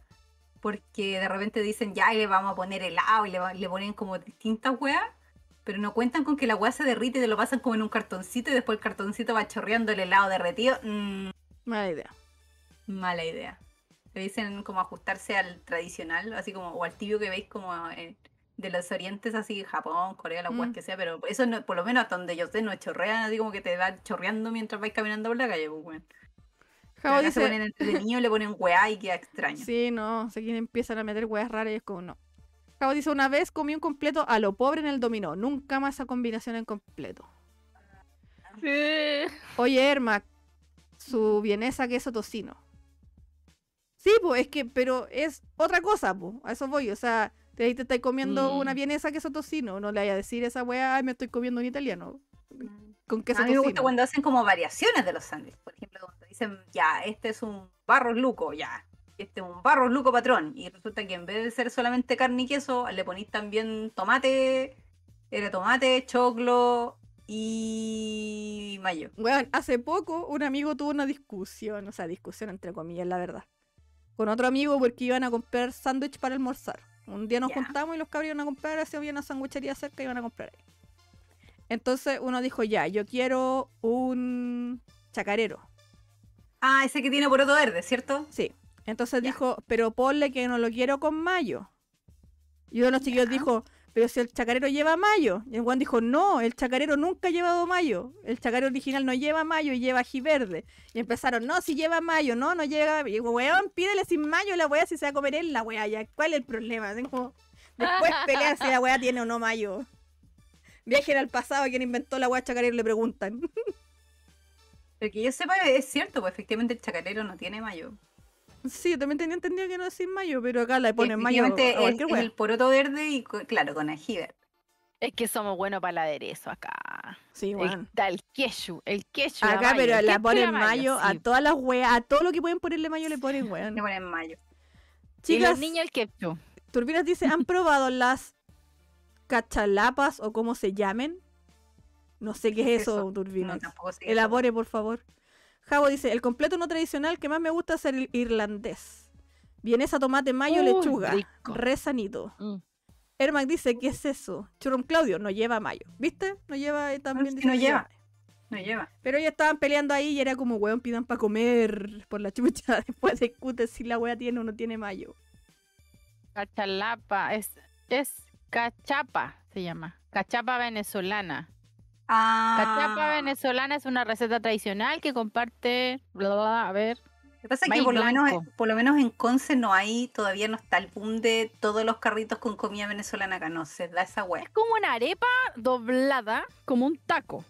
porque de repente dicen ya y le vamos a poner helado y le, va- le ponen como distintas weas, pero no cuentan con que la wea se derrite y te lo pasan como en un cartoncito y después el cartoncito va chorreando el helado derretido. Mm, Mala idea. mala idea. Le dicen como ajustarse al tradicional, así como, o al tibio que veis como eh, de los orientes, así Japón, Corea, las weas Mm. que sea, pero eso no, por lo menos hasta donde yo sé, no chorrean, así como que te va chorreando mientras vais caminando por la calle, pues weón. Javo acá se dice, ponen entretenidos, le ponen weá y queda extraño. sí, no, quién empiezan a meter weas raras y es como no. Javo dice, una vez comí un completo a lo pobre en el dominó. Nunca más esa combinación en completo. Oye, Ermac, su vienesa queso tocino. Sí, pues es que, pero es otra cosa, pues. A eso voy. O sea, te, ahí te estás comiendo Mm. una vienesa queso tocino. No le vayas a decir esa weá, me estoy comiendo un italiano. Con queso A mí me gusta cuando hacen como variaciones de los sándwiches. Por ejemplo, cuando dicen, ya, este es un barros luco, ya. Este es un barros luco patrón. Y resulta que en vez de ser solamente carne y queso, le ponís también tomate, era tomate, choclo y mayo. Weón, hace poco un amigo tuvo una discusión, o sea, discusión entre comillas, la verdad. Con otro amigo porque iban a comprar sándwich para almorzar. Un día nos juntamos y los cabros iban a comprar, así había una sandwichería cerca y iban a comprar ahí. Entonces uno dijo, ya, yo quiero un chacarero. Ah, ese que tiene poroto verde, ¿cierto? Sí. Entonces Ya. dijo, pero ponle que no lo quiero con mayo. Y uno de los chiquillos dijo, pero si el chacarero lleva mayo. Y el Juan dijo, no, el chacarero nunca ha llevado mayo. El chacarero original no lleva mayo y lleva ají verde. Y empezaron, no, si lleva mayo, no, no lleva. Y digo, weón, pídele sin mayo la weá si se va a comer él la weá. Ya, ¿cuál es el problema? Como, después pelean si la weá tiene o no mayo. Viajen al pasado a quien inventó la weá chacarero y le preguntan. Pero que yo sepa, es cierto, pues efectivamente el chacarero no tiene mayo. sí, yo también tenía entendido que no es sin mayo, pero acá le ponen mayo a Efectivamente, es, cualquier es weá. el poroto verde y, claro, con ají verde. Es que somos buenos para el aderezo acá. Sí, El, weón. da el queso, el queso. la Acá, mayo, pero el la y ponen mayo a todas las weas, a todo lo que pueden ponerle mayo le ponen weón. Le ponen mayo. Y Chicas, los niños el ketchup. Turbinas dice, ¿han probado las cachalapas o cómo se llamen? No sé qué es eso, No, Turbinas. tampoco sé qué es Elabore, por favor. Javo dice, el completo no tradicional que más me gusta es el irlandés. Vienesa, tomate, mayo, Uy, lechuga. rico. Re sanito. Mm. Ermac dice, ¿qué es eso? Churrum Claudio, no lleva mayo. ¿Viste? No lleva, eh, también no lleva. No lleva. Pero ellos estaban peleando ahí y era como, weón, pidan para comer por la chucha. Después discute si la wea tiene o no tiene mayo. Cachalapa, es, es cachapa, se llama. Cachapa venezolana. Ah, Cachapa venezolana es una receta tradicional que comparte, bla, bla, bla, a ver, Lo que pasa es que por lo, menos, por lo menos en Conce no hay, todavía no está el boom de todos los carritos con comida venezolana acá, no se da esa wea. es como una arepa doblada, como un taco.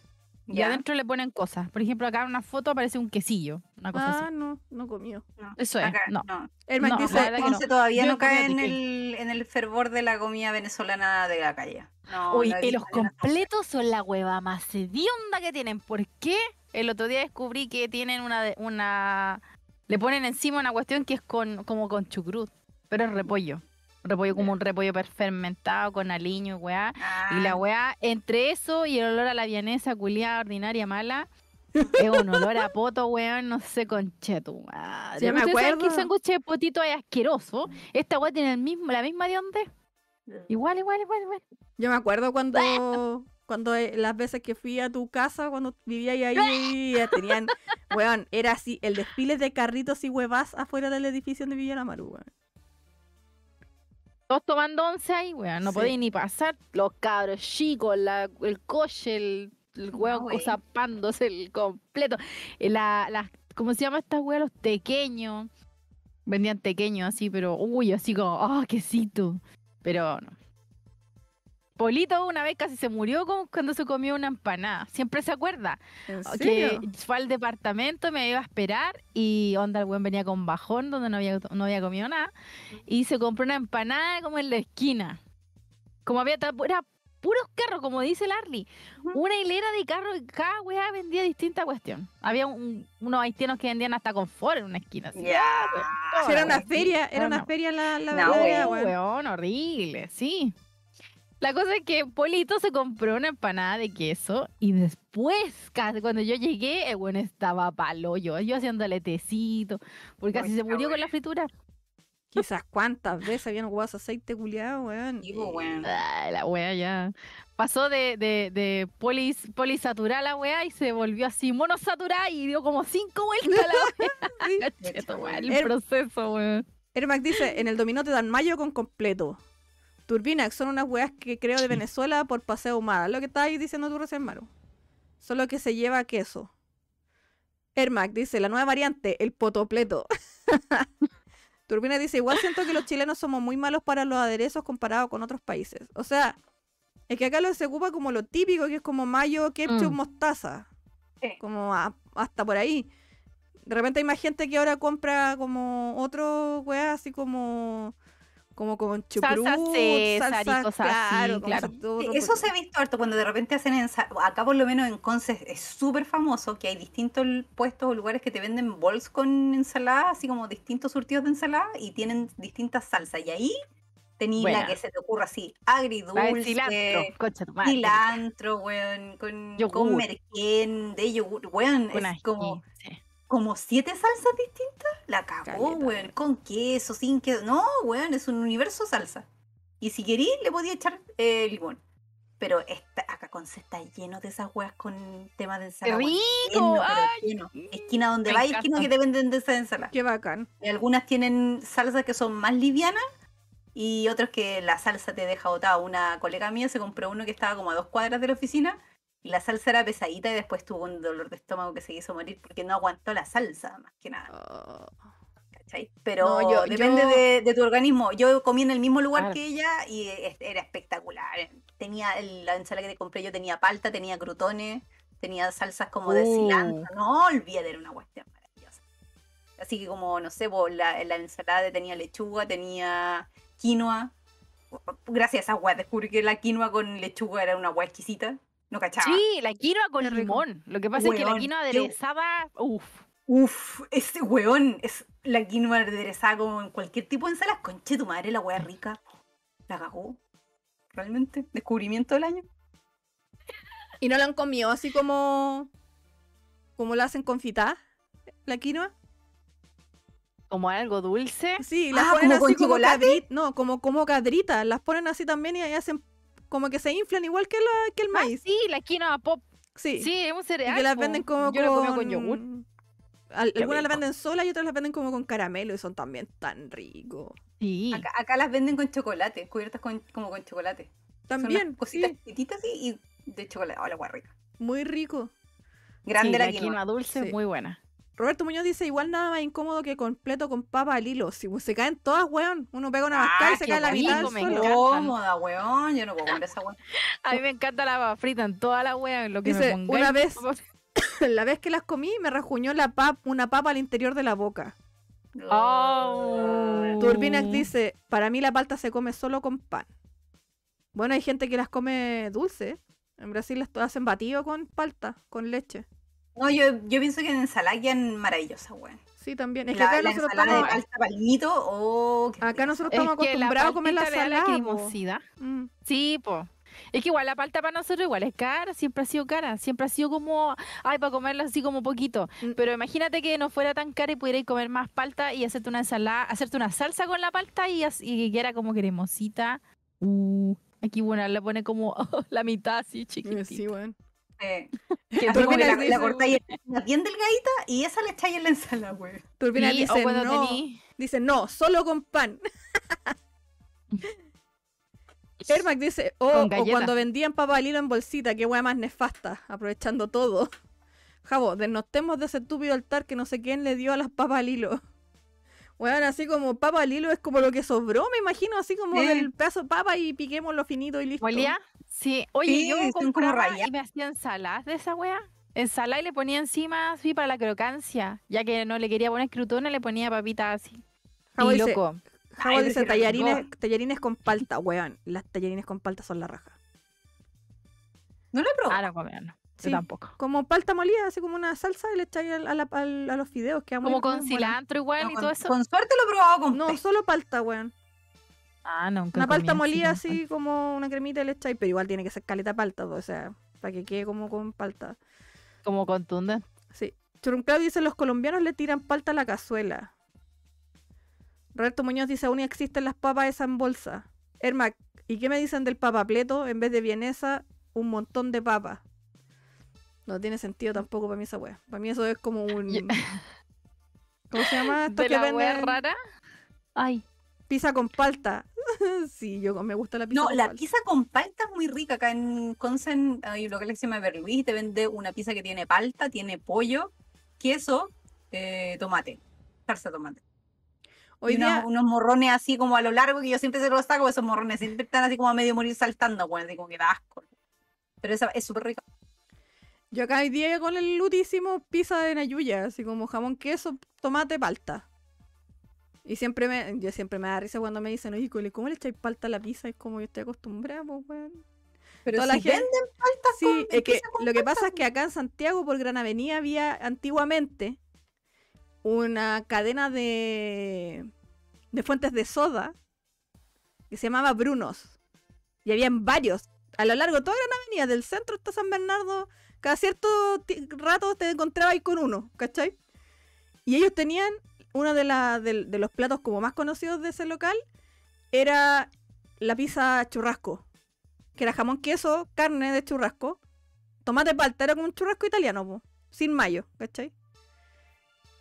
Y Ya. adentro le ponen cosas. Por ejemplo, acá en una foto aparece un quesillo. Una cosa Ah, así. no, no comió. No, Eso es, acá no. no. El No, dice. Conce todavía Yo no cae en el, en el fervor de la comida venezolana de la calle. No, Uy, y los completos son la hueva más hedionda que tienen. ¿Por qué? El otro día descubrí que tienen una, una... Le ponen encima una cuestión que es con como con chucrut, pero es repollo. Repollo como un repollo fermentado con aliño, weá. Y la Ah, weá, entre eso y el olor a la vianesa culiada, ordinaria, mala, es un olor a poto, weón, no sé, conchetu. madre. Sí, me ¿Ustedes saben que el acuerdo. sándwich de potito es asqueroso. Esta weá tiene el mismo, la misma de? Igual, igual, igual, igual. yo me acuerdo cuando, cuando eh, las veces que fui a tu casa, cuando vivía ahí, ahí tenían, weón, era así, el desfile de carritos y huevas afuera del edificio donde vivía la Maru, weón. Todos tomando once ahí, weón. No Sí. podéis ni pasar. Los cabros chicos, la- el coche, el, el weón zapándose el completo. Eh, La, las- ¿Cómo se llama estas weas? Los tequeños. Vendían tequeños así, pero uy, así como, ah, quesito. Pero no. Polito una vez casi se murió como cuando se comió una empanada. Siempre se acuerda ¿En que fue al departamento, me iba a esperar y onda el buen venía con bajón donde no había, no había comido nada y se compró una empanada como en la esquina. Como había era puros carros, como dice Larry. Ujú. Una hilera de carros y cada weá vendía distinta cuestión. Había un- unos haitianos que vendían hasta confort en una esquina. así, Ya. ah, weón, era la una feria, era No, una no. feria la, la No, güey. weón. Weón, horrible, sí. La cosa es que Polito se compró una empanada de queso y después, casi cuando yo llegué, el bueno estaba palo yo, yo haciéndole tecito, porque casi se murió con la fritura. Quizás cuántas veces habían huevos aceite culiado, weón. Pues, weón. Ay, la wea ya. Pasó de, de, de polis, polisaturada la wea y se volvió así monosaturada y dio como cinco vueltas la Sí. wea. Cheto, weón, el Er- proceso, weón. Ermac dice, en el dominó te dan mayo con completo. Turbinax son unas weas que creo de Venezuela por paseo humada. Lo que estabas diciendo tú recién, Maru. Solo que se lleva queso. Ermac dice, la nueva variante, el potopleto. Turbina dice, igual siento que los chilenos somos muy malos para los aderezos comparado con otros países. O sea, es que acá lo se ocupa como lo típico, que es como mayo, ketchup, Mm. mostaza. Sí. Como a- hasta por ahí. De repente hay más gente que ahora compra como otro weá, así como como con chucrut, Salsa César y cosas así, claro, como claro. todo- Eso se ha visto harto cuando de repente hacen ensa- acá por lo menos en Conce es súper famoso que hay distintos puestos o lugares que te venden bols con ensalada, así como distintos surtidos de ensalada y tienen distintas salsas y ahí la Buena. que se te ocurra así, agridulce, cilantro, cilantro, weón, con, Yogur. con merquén, de yogur, weón, Con es ají, como, sí. Como siete salsas distintas, la cagó, weón, con queso, sin queso, no, weón, es un universo salsa. Y si querí, le podía echar eh, limón. Pero esta, acá Conce está lleno de esas weas con temas de ¡Qué ensalada. weón, rico! Esquina donde va, esquina que te venden de esa ensalada. Qué bacán. Y algunas tienen salsas que son más livianas y otras que la salsa te deja botada. Una colega mía se compró uno que estaba como a dos cuadras de la oficina y la salsa era pesadita y después tuvo un dolor de estómago que se quiso morir porque no aguantó la salsa, más que nada. Oh. ¿cachai? Pero No, yo- depende yo- De, de tu organismo. Yo comí en el mismo lugar Claro. que ella y es- era espectacular. Tenía el- la ensalada que te compré yo, tenía palta, tenía crutones, tenía salsas como de Uh. cilantro. No olvídate, era una cuestión maravillosa. Así que como, no sé, po, la, la ensalada tenía lechuga, tenía quinoa. Gracias a esa weá descubrí que la quinoa con lechuga era una weá exquisita. No cachaba. Sí, la quinoa con limón. Lo que pasa es que la quinoa aderezada, uff. Uf, ese weón es la quinoa aderezada como en cualquier tipo de ensalada. Conche tu madre, la weá rica. La cagó. Realmente. Descubrimiento del año. ¿Y no lo han comido así como como la hacen confitada? ¿La quinoa? Como algo dulce. Sí, las Ah, ponen ¿como así con como chocolate? cadri- No, como, como cadritas. Las ponen así también y ahí hacen como que se inflan igual que, la, que el Ah, maíz. sí, la quinoa pop. Sí. Sí, es un Y cereal. que las venden como Yo lo con... con yogur. Al- algunas las venden solas y otras las venden como con caramelo y son también tan ricos. Sí. Acá, acá las venden con chocolate, cubiertas con, como con chocolate. Son También, unas cositas sí, chiquititas así y de chocolate. Oh, la rica. muy rico. Grande Sí, la, la quinoa. quinoa dulce, Sí. muy buena. Roberto Muñoz dice, igual nada más incómodo que completo con papa al hilo. Si pues, se caen todas, weón. Uno pega una Ah, mascada y se qué cae la mitad me suelo. encanta. Cómoda, weón. Yo no puedo comer esa weón. A mí me encanta la papa frita en toda la wea, en lo que Dice, me pongáis. una vez- la vez que las comí, me rajuñó la pap una papa al interior de la boca. Oh. Turbinac Uh. dice, para mí la palta se come solo con pan. Bueno, hay gente que las come dulce. En Brasil las hacen batido con palta, con leche. No, yo, yo pienso que en ensalada quedan maravillosas, weón. Sí, también. Es que La, acá la nosotros ensalada de estamos, palta palmito, oh, acá nosotros Es estamos que la acostumbrados a comer la salada. la po. cremosidad. Mm. Sí, po. Es que igual la palta para nosotros igual es cara, siempre ha sido cara, siempre ha sido como, ay, para comerla así como poquito. Mm. Pero imagínate que no fuera tan cara y pudierais comer más palta y hacerte una ensalada, hacerte una salsa con la palta y, que era como cremosita. Uh, aquí bueno, le pone como la mitad así chiquitita. Sí, bueno. Eh, Que así como la, cortáis en- bien delgadita y esa le echáis en la ensalada, weón. Turbina Sí, dice, no. tení- Dice, no, solo con pan. Ermac dice, oh, o cuando vendían papa al hilo en bolsita, qué hueá más nefasta, aprovechando todo. Jabo, desnotemos de ese estúpido altar que no sé quién le dio a las papas al hilo. Weón, así como papa al hilo es como lo que sobró, me imagino, así como Sí. del pedazo de papa y piquémoslo finito y listo. ¿Molía? Sí. Oye, Sí, yo como y me hacía ensaladas de esa wea. Ensalada y le ponía encima así para la crocancia. Ya que no le quería poner crutones, le ponía papitas así. Jabo y dice, loco. Jabo Ay, dice qué rico. tallarines, tallarines con palta, weón. Las tallarines con palta son la raja. No lo he probado. Ah, no comía, no. Sí. Yo tampoco. Como palta molida, así como una salsa y le echáis a, la- al- a los fideos. Como con cilantro igual No, y con, todo eso. con suerte lo he probado con No, solo palta, weón. Ah, nunca Una palta molida así como una cremita y le echáis, pero igual tiene que ser caleta palta, o sea, para que quede como con palta. Como contundente. Sí. Churunclao dice, los colombianos le tiran palta a la cazuela. Roberto Muñoz dice, aún existen las papas esas en bolsa. Ermac, ¿y qué me dicen del papapleto? En vez de vienesa, un montón de papas. No tiene sentido tampoco para mí esa wea. Para mí eso es como un... ¿Cómo se llama? Esto De que la wea venden rara. Ay. Pizza con palta. sí, yo me gusta la pizza No, con la palta. pizza con palta es muy rica. Acá en Consen hay un local que se llama Berluis te vende una pizza que tiene palta, tiene pollo, queso, eh, tomate, salsa de tomate. Hoy y unos, día, unos morrones así como a lo largo que yo siempre se los saco, esos morrones siempre están así como a medio morir saltando, bueno, así como que da asco. Pero esa es súper rica. yo acá hoy día con el Luti hicimos pizza de Nayuya, así como jamón, queso, tomate, palta. Y siempre me, yo siempre me da risa cuando me dicen, oye, ¿cómo le echáis palta a la pizza? Es como yo estoy acostumbrada, pues, weón. Pero Toda la si gente- venden palta Sí, con es que lo que pasa es que acá en Santiago, por Gran Avenida, había antiguamente una cadena de, de fuentes de soda que se llamaba Brunos. Y habían varios. A lo largo de toda Gran Avenida, del centro hasta San Bernardo, cada cierto rato te encontrabas ahí con uno, ¿cachai? Y ellos tenían uno de, la, de, los platos como más conocidos de ese local, era la pizza churrasco que era jamón, queso, carne de churrasco, tomate palta, era como un churrasco italiano, sin mayo, ¿cachai?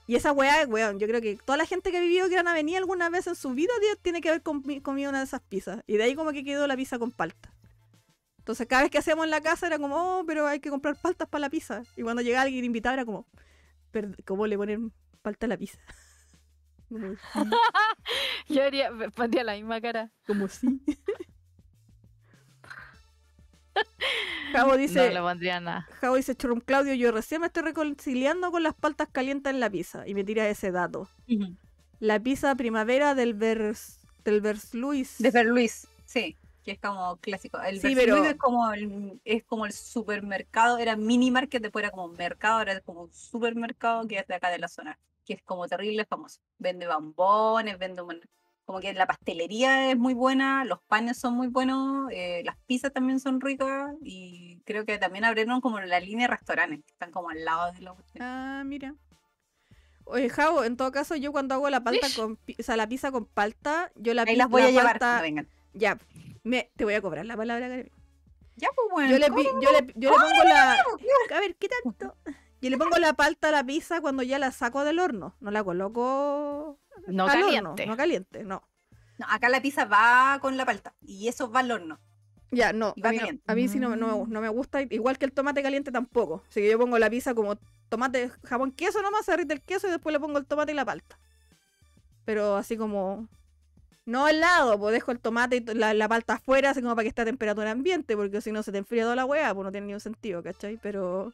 Y esa weá, weón, yo creo que toda la gente que ha vivido Gran Avenida alguna vez en su vida tiene que haber comi- comido una de esas pizzas. Y de ahí como que quedó la pizza con palta. Entonces cada vez que hacíamos en la casa era como, oh, pero hay que comprar paltas para la pizza. Y cuando llegaba alguien invitado era como, "Per- ¿cómo le ponen palta a la pizza? Como, sí, Yo haría, me pondría la misma cara. como sí. Javo dice, no le pondría nada. Javo dice, Chorum Claudio, yo recién me estoy reconciliando con las paltas calientes en la pizza. Y me tira ese dato. La pizza primavera del Vers, del Vers Luis. De Luis, sí, que es como clásico. El Sí, sí, pero- es como el, es como el supermercado, era mini market, después era como mercado, ahora es como un supermercado que es de acá de la zona, que es como terrible famoso. Vende bombones, vende como que la pastelería es muy buena, los panes son muy buenos, eh, las pizzas también son ricas y creo que también abrieron como la línea de restaurantes, que están como al lado de los... Ah, mira. Oye, Javo, en todo caso, yo cuando hago la palta con, o sea, la pizza con palta, yo la Ahí las voy la a llevar palta- cuando vengan. Ya, me, te voy a cobrar la palabra, Karen. Ya, pues bueno. Yo le, yo le, yo le pongo la... ¿cómo? A ver, ¿qué tanto? Yo le pongo la palta a la pizza cuando ya la saco del horno. No la coloco No al horno, caliente. no caliente, no. No, acá la pizza va con la palta y eso va al horno. Ya, no. A mí, a mí sí no, me- no, me- no me gusta. Igual que el tomate caliente tampoco. Así que yo pongo la pizza como tomate, jamón, queso nomás, se derrite el queso y después le pongo el tomate y la palta. Pero así como. No al lado, pues dejo el tomate y la, la palta afuera, así como para que esté a temperatura ambiente, porque si no se te enfría toda la weá, pues no tiene ningún sentido, ¿cachai? Pero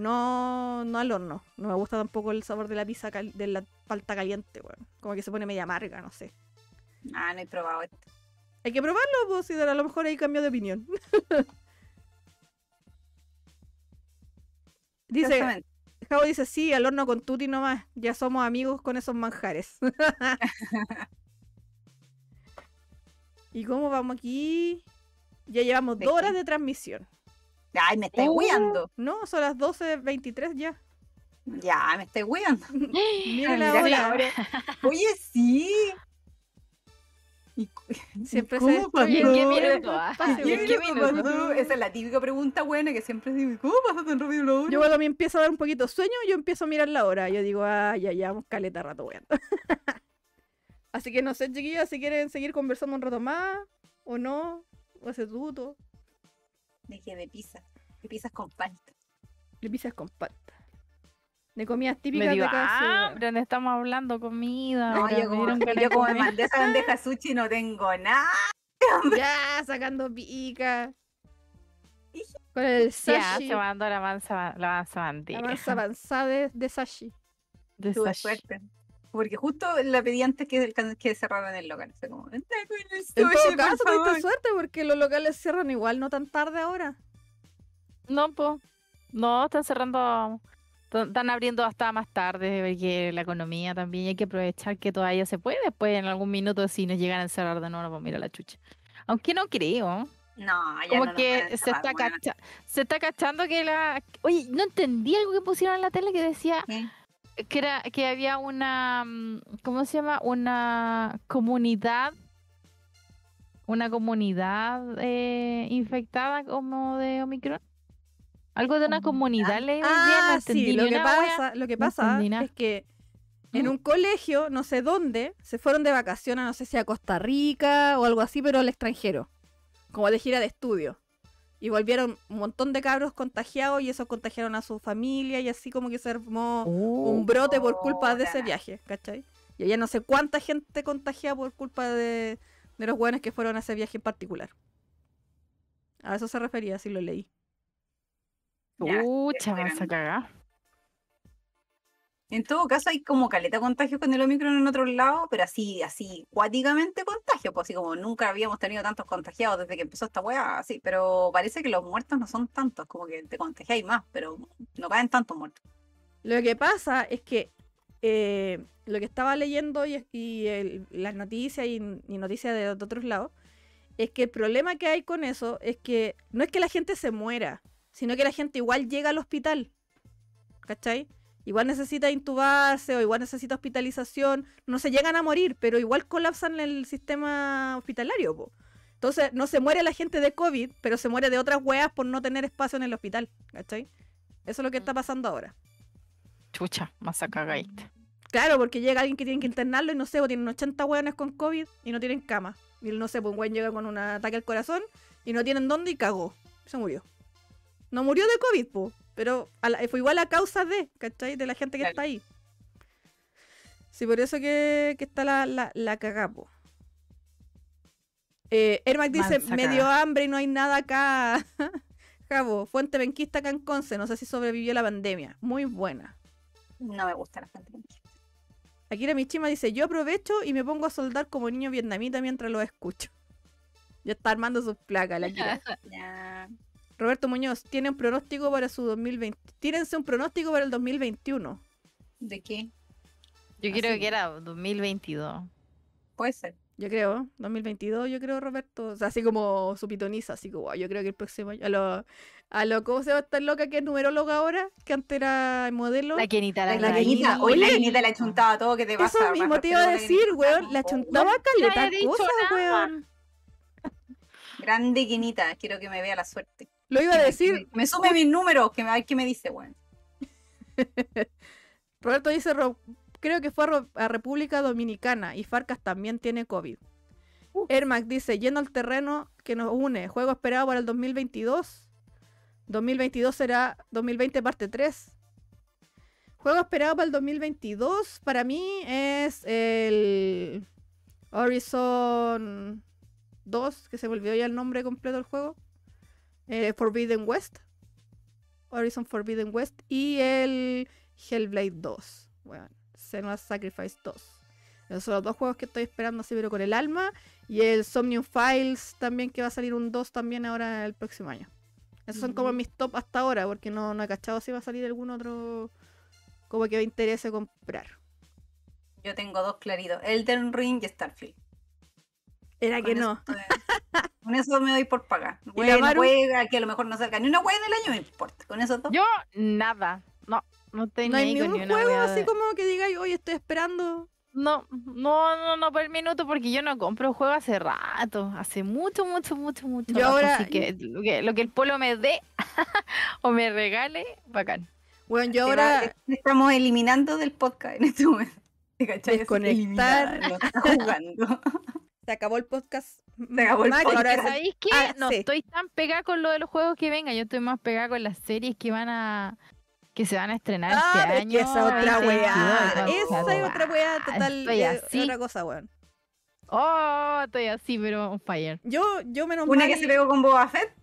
no, no al horno. No me gusta tampoco el sabor de la pizza, cal- de la palta caliente, weón. Como que se pone media amarga, no sé. Ah, no he probado esto. Hay que probarlo, pues si a lo mejor ahí cambio de opinión. Dice. Javo dice, sí, al horno con tutti nomás. Ya somos amigos con esos manjares. ¿Y cómo vamos aquí? Ya llevamos ¿De dos horas de transmisión. Ay, me estáis Uh. hueando. No, son las 12.23 ya. Ya, me estáis hueando. Mira la Mira hora. la hora. Oye, sí. ¿Y cu- Siempre ¿Cómo se pasó? ¿Y en qué minuto? ah? Esa es la típica pregunta buena que siempre digo, ¿cómo pasa tan rápido la hora? Yo cuando me empiezo a dar un poquito de sueño, yo empiezo a mirar la hora. Yo digo, ah, ya llevamos caleta rato, weón. Así que no sé, chiquillos, si quieren seguir conversando un rato más, o no, o hace tuto. Dije de pizza. De pizzas con palta. Le pisas con palta. De comidas Me típicas dio de cada ciudad. hambre, no estamos hablando comida. No, yo me como, yo de como me mandé esa bandeja sushi no tengo nada. Ya, sacando pica. Con el Ya, sashi. se mandó la mansa, la mansa la avanzada de, de sashi. de Tuve sashi. suerte. Porque justo la pedí antes que, que cerraran el local. Fue como, "Entra con el En todo caso, favor". tuviste suerte porque los locales cierran igual, no tan tarde ahora. No, pues. No, están cerrando. Están abriendo hasta más tarde, porque la economía también y hay que aprovechar que todavía se puede. Después, en algún minuto, si nos llegan a encerrar de nuevo, pues mira la chucha. Aunque no creo. No, ya Como no que se cerrar, está, cacha- se está cachando que la. Oye, no entendí algo que pusieron en la tele que decía ¿Qué? Que era que había una. mm, ¿Cómo se llama? Una comunidad. Una comunidad eh, infectada como de Omicron. Algo de una comunidad no Ah, sí, lo que pasa, lo que pasa es que en ¿Mm? un colegio, no sé dónde, se fueron de vacaciones, no sé si a Costa Rica o algo así, pero al extranjero, como de gira de estudio. Y volvieron un montón de cabros contagiados y esos contagiaron a su familia y así como que se armó un brote por culpa de ese Puta. viaje, ¿cachai? Y ya no sé cuánta gente contagiada por culpa de, de los buenos que fueron a ese viaje en particular. A eso se refería, si lo leí. Ya, Pucha, vas a cagar. En todo caso, hay como caleta contagio con el Omicron en otros lados, pero así, así, cuáticamente contagio, pues así como nunca habíamos tenido tantos contagiados desde que empezó esta weá, así, pero parece que los muertos no son tantos, como que te contagiáis más, pero no caen tantos muertos. Lo que pasa es que eh, lo que estaba leyendo y, y las noticias y, y noticias de, de otros lados es que el problema que hay con eso es que no es que la gente se muera, sino que la gente igual llega al hospital. ¿Cachai? Igual necesita intubarse o igual necesita hospitalización. No se llegan a morir, pero igual colapsan el sistema hospitalario. po. Entonces, no se muere la gente de COVID, pero se muere de otras weas por no tener espacio en el hospital. ¿Cachai? Eso es lo que está pasando ahora. Chucha, más a cagadiste. Claro, porque llega alguien que tiene que internarlo y no sé, o tienen 80 hueones con COVID y no tienen cama. Y no sé, pues un hueón llega con un ataque al corazón y no tienen dónde y cagó. Se murió. No murió de COVID, po, pero a la- fue igual a causa de, ¿cachai? De la gente que Claro. está ahí. Sí, por eso que, que está la, la, la cagá, po. Eh, Ermac dice, Mansa me dio hambre y no hay nada acá. Jabo, fuente benquista acá en Conce, no sé si sobrevivió la pandemia. Muy buena. No me gusta la gente con chiste. Akira Michima dice, yo aprovecho y me pongo a soldar como niño vietnamita mientras lo escucho. Ya está armando sus placas, la Akira. Roberto Muñoz, tiene un pronóstico para su 2020. Tírense un pronóstico para el 2021. ¿De qué? Yo creo que era 2022. Puede ser. Yo creo, 2022, yo creo, Roberto. O sea, así como su pitoniza, así como, yo creo que el próximo año. A lo, a lo ¿cómo se llama esta loca que es numeróloga ahora? Que antes era modelo. La Kenita, la, La, Kenita. hoy la Oye, Kenita la chuntaba todo, ¿qué te pasa? Eso mismo te iba a decir, weón. La chuntaba caleta cosas, weón. Grande Kenita, quiero que me vea la suerte. Lo iba a Que decir, que me, me sume mis números, que me, ¿qué me dice, weón? Roberto dice, Ro- creo que fue a, República Dominicana y Farcas también tiene COVID. Ermac dice, yendo al terreno que nos une, juego esperado para el 2022. 2022 será 2020 parte 3. Juego esperado para el 2022 para mí es el Horizon 2, que se me olvidó ya el nombre completo del juego. Eh, Forbidden West. Horizon Forbidden West. Y el Hellblade 2. Bueno, Senua's Sacrifice 2. Esos son los dos juegos que estoy esperando así, pero con el alma. Y el Somnium Files también, que va a salir un 2 también ahora el próximo año. Esos son como mis top hasta ahora, porque no, no he cachado si va a salir algún otro como que me interese comprar. Yo tengo dos claritos, Elden Ring y Starfield. Era que no. Con eso me doy por pagar. la Bueno, Maru? juega, que a lo mejor no salga ni una wea del año, me importa. Con eso dos. Yo, nada. No, no estoy No hay ni ni con un ni una juego así de- como que diga, oye, estoy esperando. No, no, no, no por el minuto, porque yo no compro juegos hace rato, hace mucho, mucho, mucho, mucho. Yo rato, ahora- Así que lo, que lo que el polo me dé o me regale, bacán. Bueno, yo ahora va- te estamos eliminando del podcast en este momento. ¿Te Desconectar. no está jugando. se acabó el podcast. Se acabó el podcast. ahora. ¿sabéis qué? Ah, no sí. estoy tan pegada con lo de los juegos que vengan, yo estoy más pegada con las series que van a que se van a estrenar Ah, este pero es año. esa otra 2022, weá. Esa tu es otra weá total. Estoy eh, otra cosa, weón. Oh, estoy así, pero on fire. Yo, yo menos Una mal, que se pegó con Boba Fett.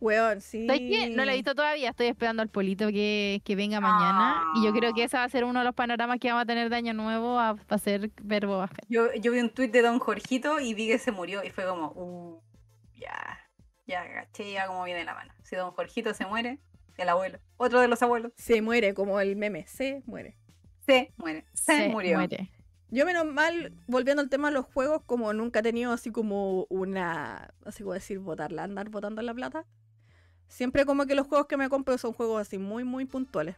Weón, sí. No la he visto todavía, estoy esperando al polito que, que venga mañana. Y yo creo que ese va a ser uno de los panoramas que vamos a tener de año nuevo a, a ser ver Boba Fett. Yo, yo vi un tuit de Don Jorgito y vi que se murió y fue como, uh, ya, ya caché ya como viene la mano. Si Don Jorgito se muere, el abuelo, otro de los abuelos, Se muere, como el meme, se muere. se muere, se, Se murió. muere. Yo menos mal, volviendo al tema de los juegos, como nunca he tenido así como una, así como decir, botarla, andar botando la plata. Siempre como que los juegos que me compro son juegos así muy, muy puntuales.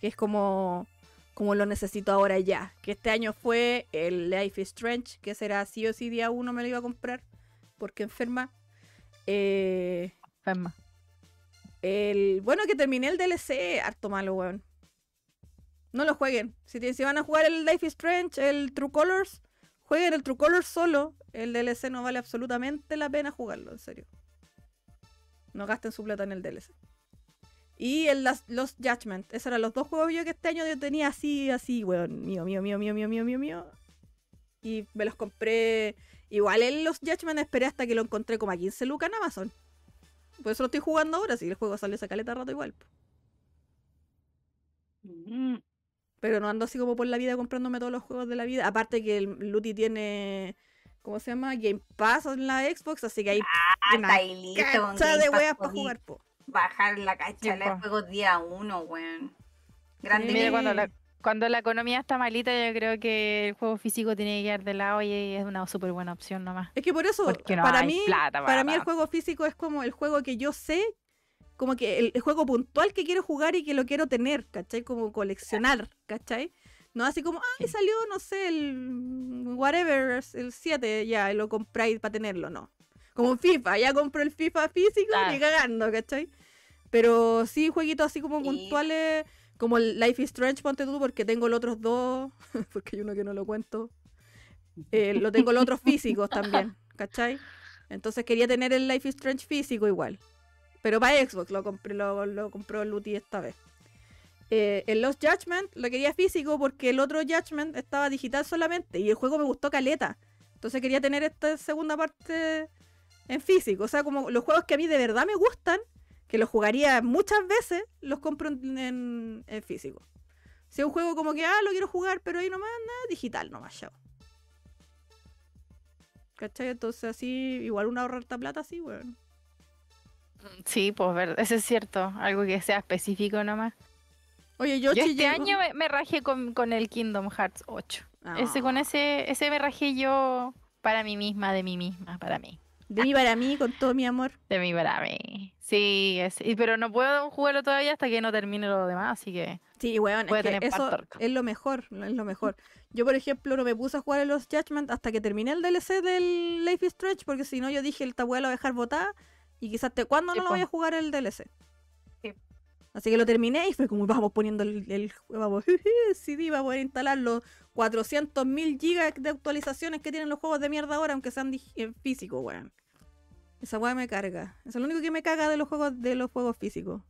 Que es como, como lo necesito ahora ya. Que este año fue el Life is Strange, que será sí o sí día uno me lo iba a comprar, porque enferma. Eh, Enferma. el, bueno, que terminé el DLC, harto malo, weón. No lo jueguen. Si, te- si van a jugar el Life is Strange, el True Colors, jueguen el True Colors solo. El DLC no vale absolutamente la pena jugarlo, en serio. No gasten su plata en el DLC. Y el Lost Judgment. Esos eran los dos juegos yo que este año yo tenía así, así, weón. Mío, mío, mío, mío, mío, mío, mío, mío. Y me los compré. Igual el Lost Judgment esperé hasta que lo encontré como a 15 lucas en Amazon. Por eso lo estoy jugando ahora, si el juego salió esa caleta rato igual. Mm. Pero no ando así como por la vida comprándome todos los juegos de la vida. Aparte que el Luti tiene, ¿cómo se llama? Game Pass en la Xbox, así que hay Ah, una está ahí listo. con cacha Game de weas para jugar, po. Bajar la cacha de juegos día uno, weón. Grande. Sí. Mira, cuando la, cuando la economía está malita, yo creo que el juego físico tiene que quedar de lado y es una súper buena opción nomás. Es que por eso, no para mí, plata para mí el juego físico es como el juego que yo sé, como que el, el juego puntual que quiero jugar y que lo quiero tener, ¿cachai? Como coleccionar, ¿cachai? No así como, Sí. salió, no sé, el whatever, el 7, ya, lo compráis para tenerlo, no. Como FIFA, ya compro el FIFA físico Claro. y cagando, ¿cachai? Pero sí, jueguitos así como Sí. puntuales, como el Life is Strange, ponte tú, porque tengo los otros dos, porque hay uno que no lo cuento. Eh, lo tengo los otros físicos también, ¿cachai? Entonces quería tener el Life is Strange físico igual. Pero para Xbox lo compré, lo, lo compró Luti esta vez. Eh, el Lost Judgment lo quería físico porque el otro Judgment estaba digital solamente y el juego me gustó caleta. Entonces quería tener esta segunda parte en físico. O sea, como los juegos que a mí de verdad me gustan, que los jugaría muchas veces, los compro en, físico. Si es un juego como que, ah, lo quiero jugar, pero ahí nomás, nada, digital nomás, chao. ¿Cachai? Entonces así, igual una ahorrar esta plata, sí, weón. Sí, pues ver, eso es cierto. Algo que sea específico nomás. Oye, yo, Yo este año me, me rajé con, con el Kingdom Hearts 8. Ese, con Ah, ese, ese me rajé yo para mí misma, de mí misma, para mí. De mí para mí, con todo mi amor. De mí para mí. Sí, es- pero no puedo jugarlo todavía hasta que no termine lo demás, así que... Sí, weón, es que tener eso es lo mejor, lo- es lo mejor. Yo, por ejemplo, no me puse a jugar en los Judgment hasta que terminé el DLC del Life is Strange, porque si no yo dije, esta weá la voy a dejar botada, y quizás te cuándo Sí, no lo voy a jugar el DLC. Sí. Así que lo terminé y fue como, vamos poniendo el, el vamos, CD, va a poder instalar los 400.000 gigas de actualizaciones que tienen los juegos de mierda ahora, aunque sean dig- en físico, weón. Esa weá me carga. Eso es lo único que me caga de los juegos de los juegos físicos.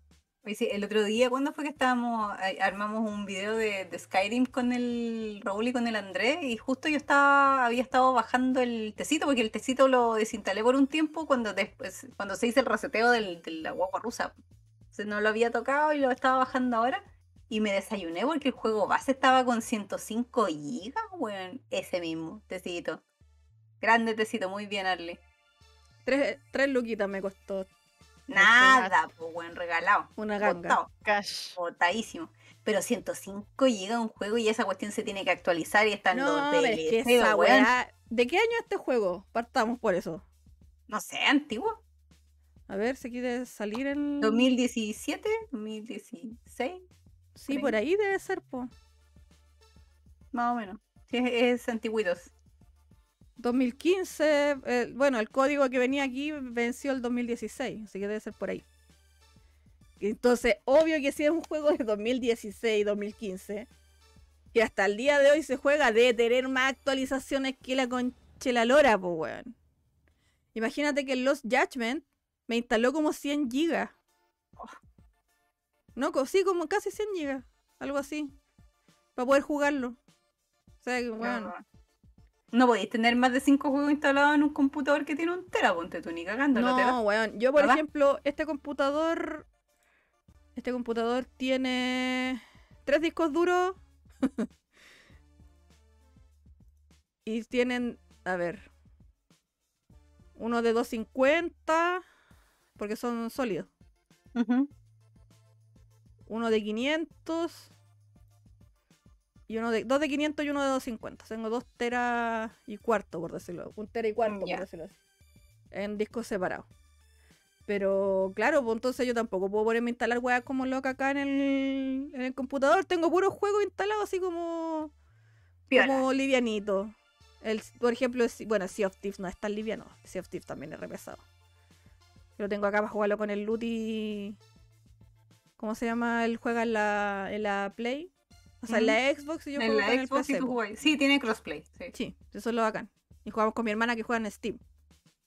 Sí, el otro día, ¿cuándo fue que estábamos, eh, armamos un video de, de Skyrim con el Raúl y con el Andrés? Y justo yo estaba, había estado bajando el tecito, porque el tecito lo desinstalé por un tiempo cuando después, cuando se hizo el reseteo del, de la guagua rusa. No lo había tocado y lo estaba bajando ahora. Y me desayuné porque el juego base estaba con 105 gigas, weón. Ese mismo, tecito. Grande tecito, muy bien, Arly. Tres, tres luquitas me costó Nada, pues, weón, regalado. una ganga. Botado. Cash. botadísimo. Pero 105 llega un juego y esa cuestión se tiene que actualizar y está en No, dos pero es que DLC, esa weón. weá... ¿De qué año es este juego? Partamos por eso. No sé, antiguo. A ver si quiere salir el... 2017, 2016, Sí, por por ahí debe ser, po. más o menos. Sí, es, es antiguitos. 2015, eh, bueno, el código que venía aquí venció el 2016, así que debe ser por ahí. Entonces, obvio que si es un juego de 2016, 2015, que hasta el día de hoy se juega, de tener más actualizaciones que la conche la lora, pues weón. Imagínate que el Lost Judgment me instaló como 100 gigas. No, sí, como casi 100 gigas, algo así, para poder jugarlo. O sea, que, bueno, No podéis tener más de 5 juegos instalados en un computador que tiene un tera, ponte tú ni cagando, no, weón. Yo, por ¿Verdad? ejemplo, este computador. Este computador tiene tres discos duros. y tienen, a ver. Uno de 250. Porque son sólidos. Uno de 500. Y uno de. Dos de 500 y uno de 250. Tengo dos teras y cuarto, por decirlo. Un tera y cuarto, por decirlo así. En discos separados. Pero claro, pues entonces yo tampoco puedo ponerme a instalar weas como loca acá en el, en el computador. Tengo puros juegos instalados así como, Piola. como livianito. El, por ejemplo, el- bueno, Sea of Thieves no es tan liviano. Sea of Thieves también es re pesado. Yo lo tengo acá para jugarlo con el Luti. ¿Cómo se llama? Él juega en la, en la Play. O sea, en la Xbox y yo en juego la el Xbox y PC. tú jugáis. Sí, tiene crossplay. Sí. Sí, eso es lo bacán. Y jugamos con mi hermana que juega en Steam.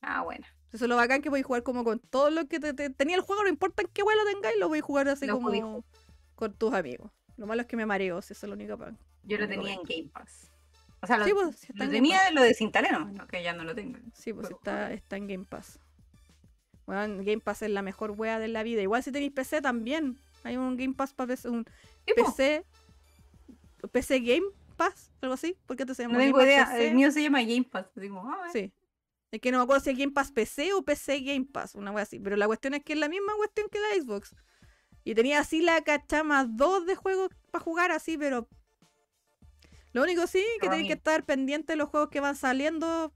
Ah, bueno. Eso es lo bacán que podéis jugar como con todo lo que te, te- tenía el juego, no importa en qué vuelo tengáis, lo voy a jugar así Lo podéis como con tus amigos. Lo malo es que me mareo, si eso es lo único pa- Yo lo Lo tenía en. Game Pass. O sea, lo, Sí, pues, si lo en tenía, lo desinstalé nomás, no, que ya no lo tengo. Sí, pues está, está en Game Pass. Bueno, Game Pass es la mejor wea de la vida. Igual si tenéis PC también. Hay un Game Pass para PC, un. PC, PC Game Pass, algo así. ¿Por qué te se llama No Game tengo Pass idea. PC? El mío se llama Game Pass. ah. Sí. Es que no me acuerdo si es Game Pass PC o PC Game Pass, una wea así. Pero la cuestión es que es la misma cuestión que la Xbox. Y tenía así la cachama dos de juegos para jugar así, pero. Lo único sí, que tenéis que estar pendiente de los juegos que van saliendo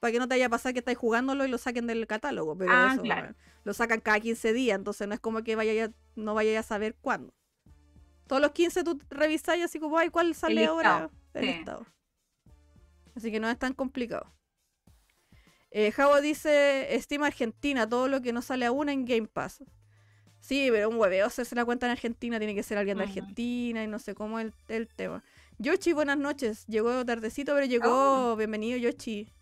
para que no te vaya a pasar que estáis jugándolo y lo saquen del catálogo. Pero Ah, eso, claro. lo sacan cada 15 días, entonces no es como que vaya ya, no vaya a saber cuándo. Todos los 15 tú revisáis así como, ay, ¿cuál sale ahora? El sí. listado. Así que no es tan complicado. Eh, Javo dice Steam Argentina, todo lo que no sale aún en Game Pass. Sí, pero un hueveo hacerse la cuenta en Argentina, tiene que ser alguien de. Argentina y no sé cómo es el, el tema. Yoshi, buenas noches. Llegó tardecito, pero llegó. Bienvenido, Yoshi.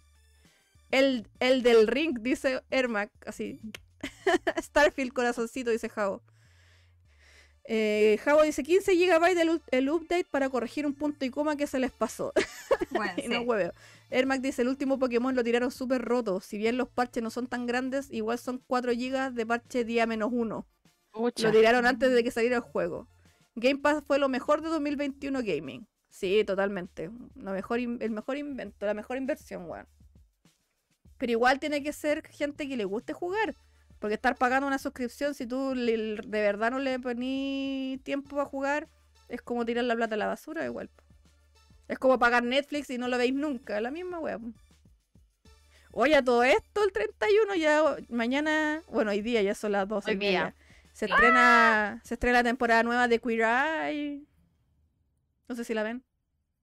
El, el del ring, dice Ermac, así. Starfield, corazoncito, dice Javo. Eh, Javo dice 15 GB ul- el update para corregir un punto y coma que se les pasó. Bueno, Y no sí. hueveo. Ermac dice, el último Pokémon lo tiraron súper roto. Si bien los parches no son tan grandes, igual son 4 GB de parche día menos 1. Pucha. Lo tiraron antes de que saliera el juego. Game Pass fue lo mejor de 2021 gaming. Sí, totalmente. Lo mejor el mejor invento, la mejor inversión, weón. Pero igual tiene que ser gente que le guste jugar. Porque estar pagando una suscripción, si tú le- de verdad no le ponís tiempo a jugar, es como tirar la plata a la basura, igual. Es como pagar Netflix y no lo veis nunca, la misma weá. po. Oye, a todo esto, el 31 ya, mañana, bueno, hoy día ya son las 12 Hoy día. Se estrena, se estrena la temporada nueva de Queer Eye. No sé si la ven.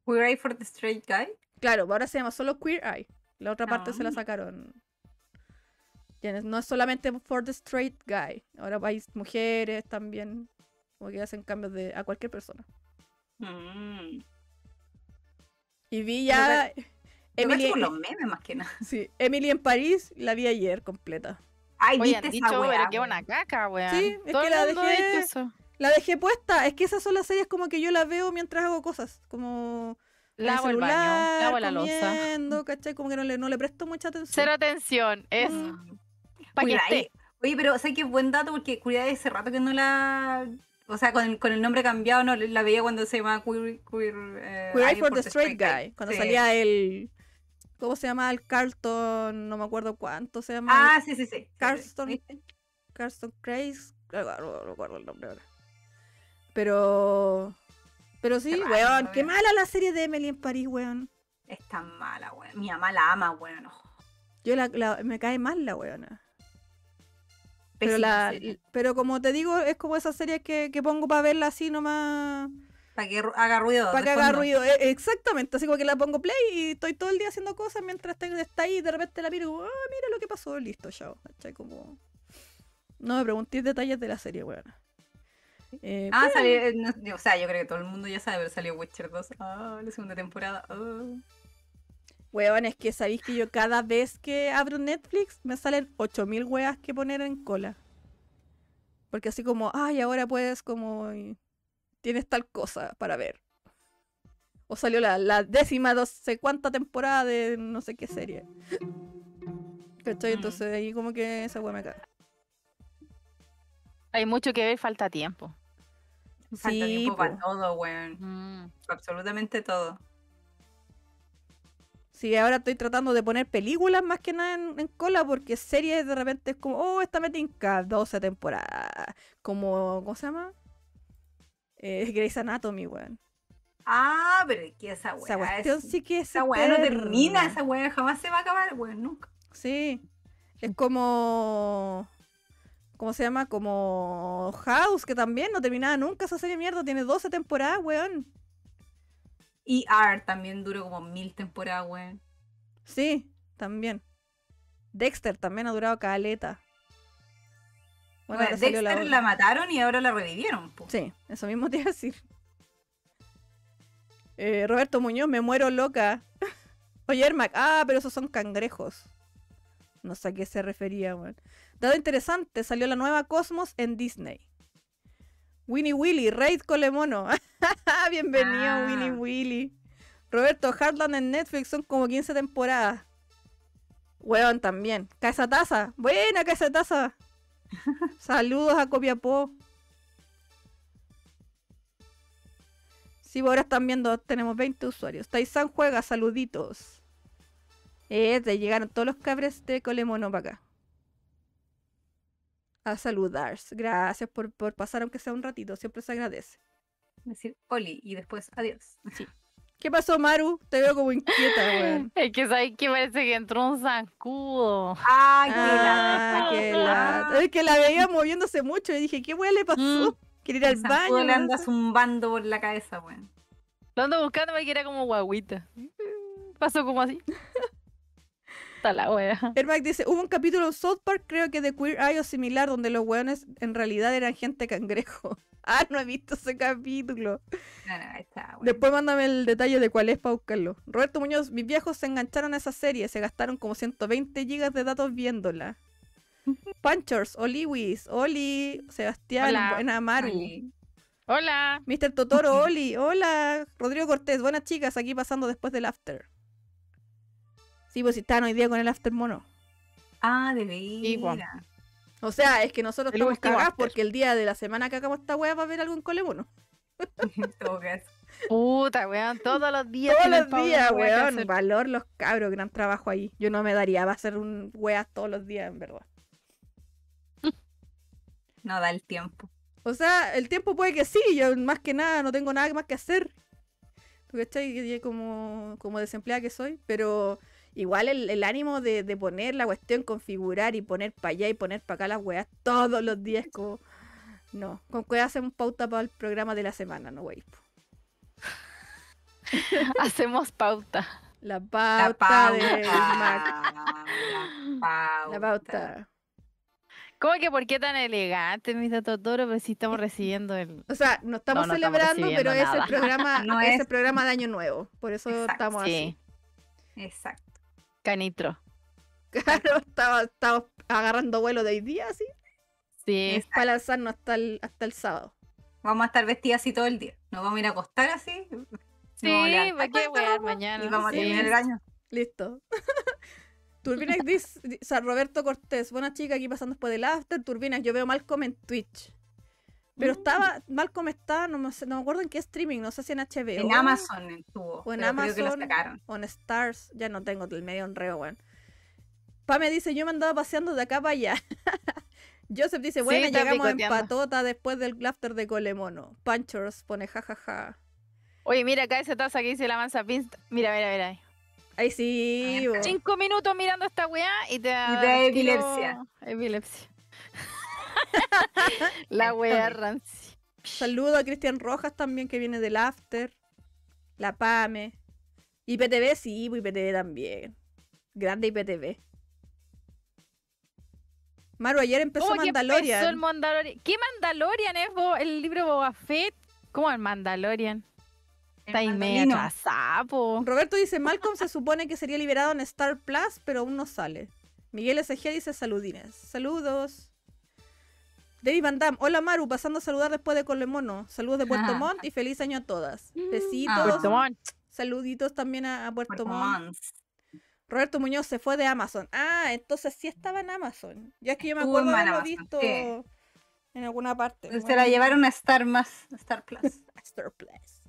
We Ride for the Straight Guy. Claro, ahora se llama solo Queer Eye. La otra parte se la Ah. sacaron. No es solamente for the straight guy. Ahora hay mujeres también. Como que hacen cambios de, a cualquier persona. Mm. Y vi Yo ya. Emily, por los memes más que nada. sí, Emily en París la vi ayer completa. Ay, Oye, han viste dicho, esa pero weón? una caca, weón. Sí, es Todo que la dejé- eso. La dejé puesta. Es que esas son las series como que yo las veo mientras hago cosas. Como. Lavo el baño, celular, lavo la losa. comiendo, ¿cachai? Como que no le, no le presto mucha atención. Cero atención, es Mm. para que esté. Oye, pero sé que es buen dato porque cuidado hace rato que no la. O sea, con, con el nombre cambiado no la veía cuando se llamaba Queer. Queer, eh, Queer Eye for the Straight Guy. Cuando Sí. salía el. ¿Cómo se llama? El Carlton. No me acuerdo cuánto se llama. Ah, sí, sí, sí. sí, sí. ¿Viste? Carlton Craze. No, no recuerdo el nombre ahora. Pero. Pero sí, weón. Qué weón. mala la serie de Emily en París, weón. Es tan mala, weón. Mi mamá la ama, weón. Oh, Yo la, la- me cae mal la weona. Pero, la, serie. pero como te digo, es como esa serie que, que pongo para verla así nomás. Para que haga ruido. Para que haga fondo. ruido. Eh, Exactamente. Así como que la pongo play y estoy todo el día haciendo cosas mientras está, está ahí y de repente la miro y como, ah, mira lo que pasó, listo, chao. Como. No me preguntéis detalles de la serie, weón. Eh, Ah, pero- salió. eh, no- o sea, yo creo que todo el mundo ya sabe, pero salió Witcher 2. Ah, la segunda temporada. Weón, es que sabéis que yo cada vez que abro Netflix me salen 8000 weas que poner en cola. Porque así como, ay, ahora puedes como. Tienes tal cosa para ver. O salió la, la décima, no sé cuánta temporada de no sé qué serie. ¿Cachai? Mm. Entonces ahí como que esa wea me caga. Hay mucho que ver, falta tiempo. Falta Sí, tiempo para todo, weón. Mm. Absolutamente todo. Sí, ahora estoy tratando de poner películas más que nada en, en cola porque series de repente es como, oh, esta me tinca 12 temporadas. Como, ¿cómo se llama? Eh, Grey's Anatomy, weón. Ah, pero es que esa weá. Esa cuestión es- sí que es Esa weá no termina, esa weá jamás se va a acabar, weón, nunca. Sí. Es como... ¿Cómo se llama? Como House, que también no terminaba nunca esa serie de mierda. Tiene 12 temporadas, weón. Y R también duró como mil temporadas, weón. Sí, también. Dexter también ha durado caleta. Bueno, Dexter la mataron y ahora la revivieron, po. Sí, eso mismo te iba a decir. Eh, Roberto Muñoz, me muero loca. Oye, Ermac, ah, pero esos son cangrejos. No sé a qué se refería, weón. Dado interesante, salió la nueva Cosmos en Disney. Winnie Willy, Raid Colemono. Bienvenido, Ah. Winnie Willy. Roberto, Heartland en Netflix son como 15 temporadas. Weón, también. Casa Taza. Buena, Casa Taza. Saludos a Copiapó. Sí, pues ahora están viendo, tenemos 20 usuarios. Taisan juega, saluditos. Eh, te llegaron todos los cabres de Colemono para acá. A saludar. Gracias por, por pasar, aunque sea un ratito. Siempre se agradece. Decir Oli y después adiós. ¿Qué pasó, Maru? Te veo como inquieta, weón. Es que sabes que parece que entró un zancudo. ¡Ay, qué Ah, lata! qué lata. Es que la veía moviéndose mucho y dije, ¿qué weón le pasó? Quiere ir al El zancudo baño. le anda zumbando por la cabeza, weón. Lo ando buscando porque era como guaguita. Pasó como así. Está la wea. Ermac dice, hubo un capítulo en South Park, creo que de Queer Eye o similar, donde los weones en realidad eran gente cangrejo. Ah, no he visto ese capítulo. No, no, está, weón. Después mándame el detalle de cuál es para buscarlo. Roberto Muñoz, mis viejos se engancharon a esa serie, se gastaron como 120 gigas de datos viéndola. Punchers, Oliwis, Oli, Sebastián, Hola. buena Maru. Oli. Hola. Mr. Totoro, Oli, hola. Rodrigo Cortés, buenas chicas, aquí pasando después del after. Sí, pues si están hoy día con el after mono. Ah, de veras. O sea, es que nosotros El estamos cagados after. porque el día de la semana que hagamos esta wea va a haber algo en todo caso. Puta, weón. Todos los días. Todos los Pablo días, weón. hacer. Valor los cabros, gran trabajo ahí. Yo no me daría, va a ser un weas todos los días, en verdad. No da el tiempo. O sea, el tiempo puede que sí, yo más que nada no tengo nada más que hacer. ¿Tú cachai? Como, como desempleada que soy, pero igual el, el ánimo de, de poner la cuestión, configurar y poner para allá y poner para acá las weas todos los días, como. No, con que hacemos pauta para el programa de la semana, no wey. Hacemos pauta. La La pauta, de Mac. La pauta. La pauta. ¿Cómo que por qué tan elegante, Mr. Totoro? Pero si estamos recibiendo el. O sea, no estamos No, no estamos celebrando, pero es el programa, No es es- el programa de Año Nuevo. Por eso Exacto. estamos así. Sí, Exacto. Canitro. Claro, estaba- estamos agarrando vuelo de hoy día, así, Sí. Exacto. para lanzarnos hasta el, hasta el sábado. Vamos a estar vestidas así todo el día. Nos vamos a ir a acostar así. a Sí, levantar ¿para qué con esta wear ropa mañana? Y vamos Sí. a terminar el año. Listo. Turbinex dice, Roberto Cortés, buena chica aquí pasando después del after. Turbinex, yo veo Malcolm en Twitch. Pero estaba, Malcolm está, no me, no me acuerdo en qué streaming, no sé si en HBO. En Amazon estuvo. O en pero creo que lo Amazon. sacaron. O en Stars, ya no tengo el medio enreo, weón. Pame dice, yo me andaba paseando de acá para allá. Joseph dice, bueno, llegamos en patota después del after de Colemono. Panchers pone jajaja. Oye, mira acá esa taza que dice la mansa pinta. Mira, mira, mira. ahí. Ahí sí. Cinco minutos mirando esta weá y te da. Y te da epilepsia. Epilepsia. la ranci. Saludo a Cristian Rojas también, que viene del after. La Pame. IPTV, sí, pues IPTV también. Grande IPTV. Maru, ayer empezó ¿Cómo que Mandalorian. empezó el Mandalorian? ¿Qué Mandalorian es Bo- el libro Boba Fett? ¿Cómo el Mandalorian? Está ahí medio. Roberto dice, Malcolm se supone que sería liberado en Star Plus, pero aún no sale. Miguel SG dice saludines. Saludos. David Van Damme, hola Maru, pasando a saludar después de Colemono. Saludos de Puerto Ah. Montt y feliz año a todas. Besitos. Ah. Puerto Montt. Saluditos también a, a Puerto, Puerto Montt. Montt. Roberto Muñoz se fue de Amazon. Ah, entonces sí estaba en Amazon. Ya es que yo me acuerdo de haberlo visto en alguna parte. Se Bueno, la llevaron a Star más, a Star Plus. a Star Plus.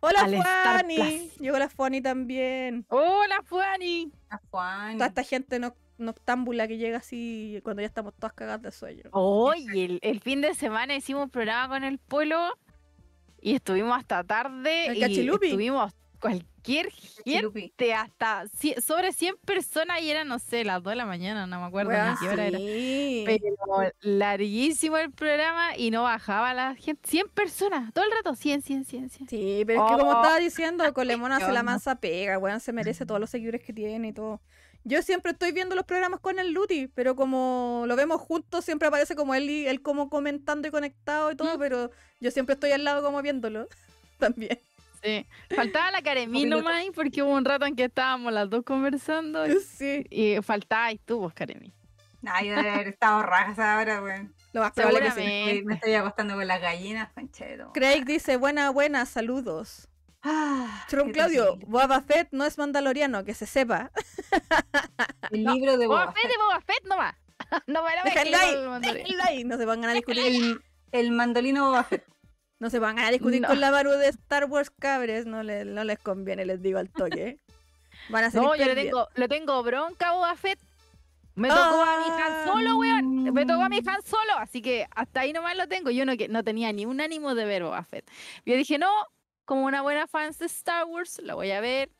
Hola Al. Plus. Llegó la Fanny también. Hola, Fuani. A Juan. Toda esta gente no, noctámbula que llega así cuando ya estamos todas cagadas de sueño. Oye, el, el fin de semana hicimos un programa con el pueblo y estuvimos hasta tarde ¿El y cachilupi? estuvimos cualquier gente hasta sobre 100 personas y era, no sé, las 2 de la mañana, no me acuerdo ni qué hora era. sí. Pero larguísimo el programa y no bajaba la gente. 100 personas, todo el rato, 100, 100, 100, 100. Sí, pero es que como Oh. estaba diciendo, Colemona ¿Qué hace la mansa pega, weón, se merece todos los seguidores que tiene y todo. Yo siempre estoy viendo los programas con el Luti, pero como lo vemos juntos, siempre aparece como él y él como comentando y conectado y todo, Mm. pero yo siempre estoy al lado como viéndolo también. Sí. Faltaba la Caremí nomás porque hubo un rato en que estábamos las dos conversando y, Sí, y faltaba y tú, vos, Caremí. Ay, yo debe haber estado rajas ahora, weón. lo más probable que sí. Me, estoy acostando con las gallinas, concheto. Craig dice, buena, buena, saludos. Ah, qué Claudio. Boba Fett no es mandaloriano, que se sepa. El libro de Boba Boba Fett Fett. de Boba Fett nomás. no me la Déjenlo ahí. No se pongan a discutir, El, el mandolino Boba Fett. no se pongan a discutir No. con la Maru de Star Wars cabres, no, le- no les conviene, les digo al toque. Van a ser No, yo le tengo, le tengo bronca a Boba Fett. Me tocó a mi Han Solo, weón. Me tocó a mi Han Solo, así que hasta ahí nomás lo tengo. Yo no, que- no tenía ni un ánimo de ver Boba Fett. Yo dije, no, como una buena fan de Star Wars, lo voy a ver.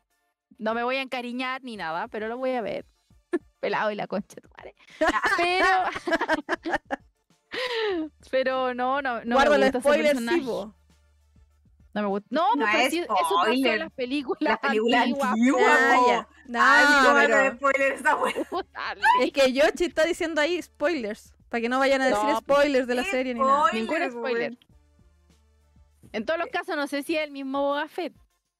No me voy a encariñar ni nada, pero lo voy a ver. Pelado y la concha de tu madre. Pero. pero no, no, no. Guarda los spoilers, sí. No me gusta. No, No pero es sí, eso pasó en spoiler. las películas. Las películas antiguas, antiguas, Ah. No, Ay, ¿cómo va a pero- spoilers esa Es que Yoshi está diciendo ahí spoilers. Para que no vayan a decir No, spoilers de la ¿Qué serie ni nada. Ningún spoiler. En todos los casos, no sé si es el mismo Boba Fett.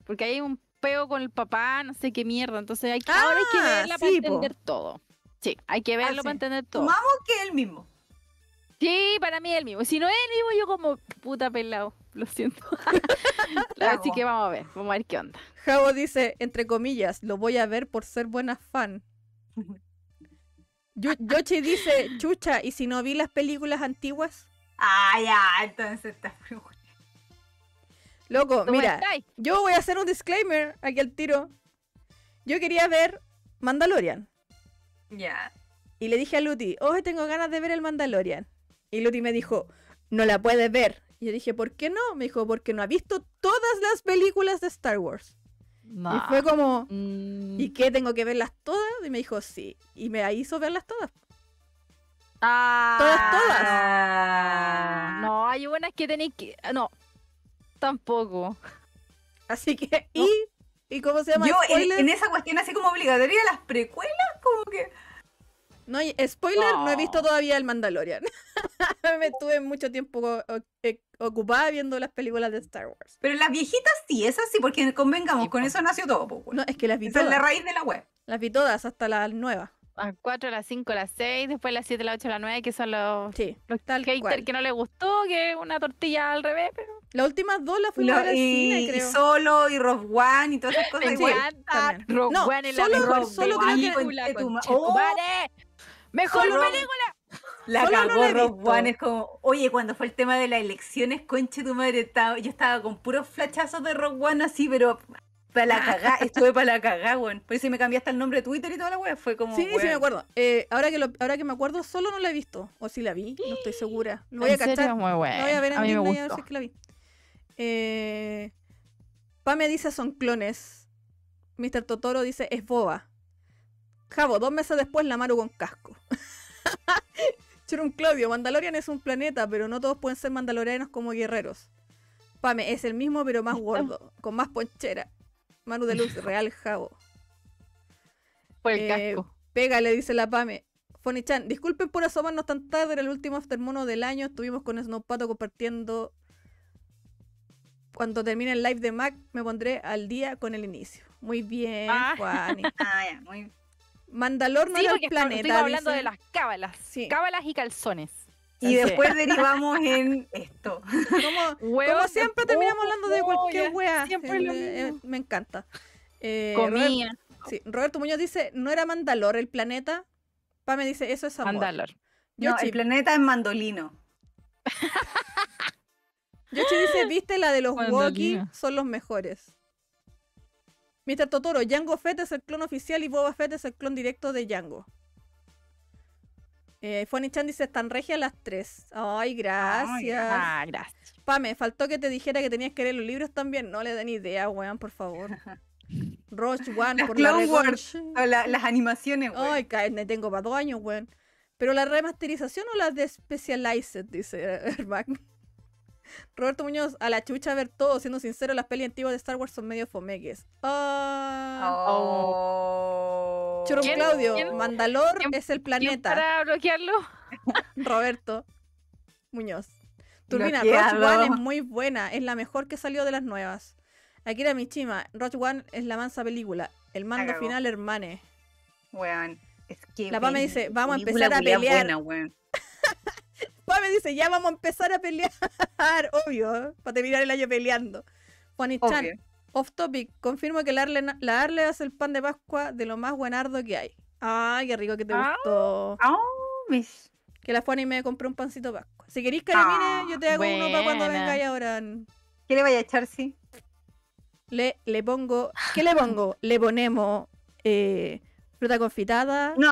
Porque hay un peo con el papá, no sé qué mierda. Entonces hay que, ahora hay que Ah, verla para po. entender todo. Sí, hay que verlo sí. para entender todo. Sumamos que es el mismo. Sí, para mí es el mismo. Si no es el mismo, yo como puta pelado. Lo siento. Así que vamos a ver, vamos a ver qué onda. Javo dice, entre comillas, lo voy a ver por ser buena fan. Yo- Yoshi dice, chucha, ¿y si no vi las películas antiguas? Ah, ya, entonces está muy bueno. Loco, ¿Cómo mira, yo voy a hacer un disclaimer aquí al tiro. Yo quería ver Mandalorian. Ya. Y le dije a Luti, hoy tengo ganas de ver el Mandalorian. Y Luti me dijo, no la puedes ver. Y yo dije, ¿por qué no? Me dijo, porque no ha visto todas las películas de Star Wars. Y No. fue como, Mm. ¿y qué? ¿Tengo que verlas todas? Y me dijo, sí. Y me hizo verlas todas. Ah, Todas, todas. Ah. No, hay buenas que tenéis que. No, tampoco. Así que, ¿y? ¿Y cómo se llama? Yo en, ¿Spoiler? en esa cuestión así como obligatoria las precuelas, como que No, spoiler, no. he visto todavía el Mandalorian. Me estuve mucho tiempo eh, ocupada viendo las películas de Star Wars. Pero las viejitas sí, esas sí, porque convengamos, Sí, con po. eso nació todo, pues, No, es que las vi Esa es la todas. raíz de la web. Las vi todas, hasta las nuevas. A las 4, a las 5, a las 6, después las 7, las 8, las 9, que son los, Sí, los tal cual. que no les gustó, que es una tortilla al revés, pero Las últimas dos las Y, fuimos a lo- ver al y- cine, y creo. solo, y Rogue One, y todas esas cosas. igual. Rogue No, One es la solo- mejor solo creo que- película, tu ma- conchetumare. Mejor Solo- película. La Solo no cagó Rogue visto. One, es como, oye, cuando fue el tema de las elecciones, conche tu madre, estaba, yo estaba con puros flachazos de Rogue One así, pero para la cagá, estuve para la cagá, weón. Por eso me cambié hasta el nombre de Twitter y toda la wea, fue como, Sí, sí me acuerdo. Eh, ahora, que lo- ahora que me acuerdo, solo no la he visto. O si la vi, no estoy segura. Lo voy a cachar. muy bueno. Lo voy a ver en a mí me Disney a ver gustó. si es que la vi. Eh, Pame dice son clones. Mr. Totoro dice es boba. Jabo, dos meses después la Maru con casco. Churum Claudio, Mandalorian es un planeta, pero no todos pueden ser mandalorianos como guerreros. Pame, es el mismo pero más gordo, con más ponchera. Manu de Luz, real Jabo. Por el Eh, casco. Pega, le dice la Pame. Fonny-chan, disculpen por asomarnos tan tarde, era el último aftermono del año. Estuvimos con Snowpato compartiendo. Cuando termine el live de Mac, me pondré al día con el inicio. Muy bien, Ah. Juani. Ah, ya, muy Mandalor no Sí, era porque el planeta. estuvimos hablando dice. de las cábalas. Sí. Cábalas y calzones. Y después derivamos en esto. Como, Huevos como de siempre terminamos hablando de cualquier. Siempre lo Eh, mismo. me encanta. Eh, Robert- Comía. sí, Roberto Muñoz dice, ¿no era Mandalor el planeta? Pame dice, eso es amor. Mandalor. No, Yoshi, el planeta es mandolino. Yoshi dice, ¿viste la de los Woki? Son los mejores. Mr. Totoro, Jango Fett es el clon oficial y Boba Fett es el clon directo de Jango. Eh, Fonny Chan dice, están regias las tres. Ay, gracias. Ah, gracias. Pame, faltó que te dijera que tenías que leer los libros también. No le den idea, weón, por favor. Roche One Las por la. O la- las animaciones, güey. Ay, carne, tengo para dos años, weón. Pero la remasterización o la de Specialized, dice Hermac. Roberto Muñoz, a la chucha ver todo, siendo sincero, las pelis antiguas de Star Wars son medio fomeques. Ah. Oh. Churro ¿Quién? Claudio, ¿Quién? Mandalor ¿Quién- es el ¿Quién planeta. para bloquearlo? Roberto Muñoz. Turbina. Rogue One es muy buena, es la mejor que salió de las nuevas. Akira Mishima, Rogue One es la mansa película. El mando final, hermane. Weón. Es que La Pame dice, vamos a empezar a pelear. buena. Pame dice, ya vamos a empezar a pelear. Obvio, para terminar el año peleando. Juani Chan, Obvio. Off topic, confirmo que la Arle, la Arle hace el pan de Pascua de lo más buenardo que hay. Ay, qué rico que te Ah. gustó. Mis- Que la Juani me compró un pancito Pascua. Si queréis carabines, Ah, yo te hago uno para cuando vengáis ahora. ¿Qué le vaya a echar, sí? Le, le pongo, ¿qué le pongo? Le ponemos eh, fruta confitada, No,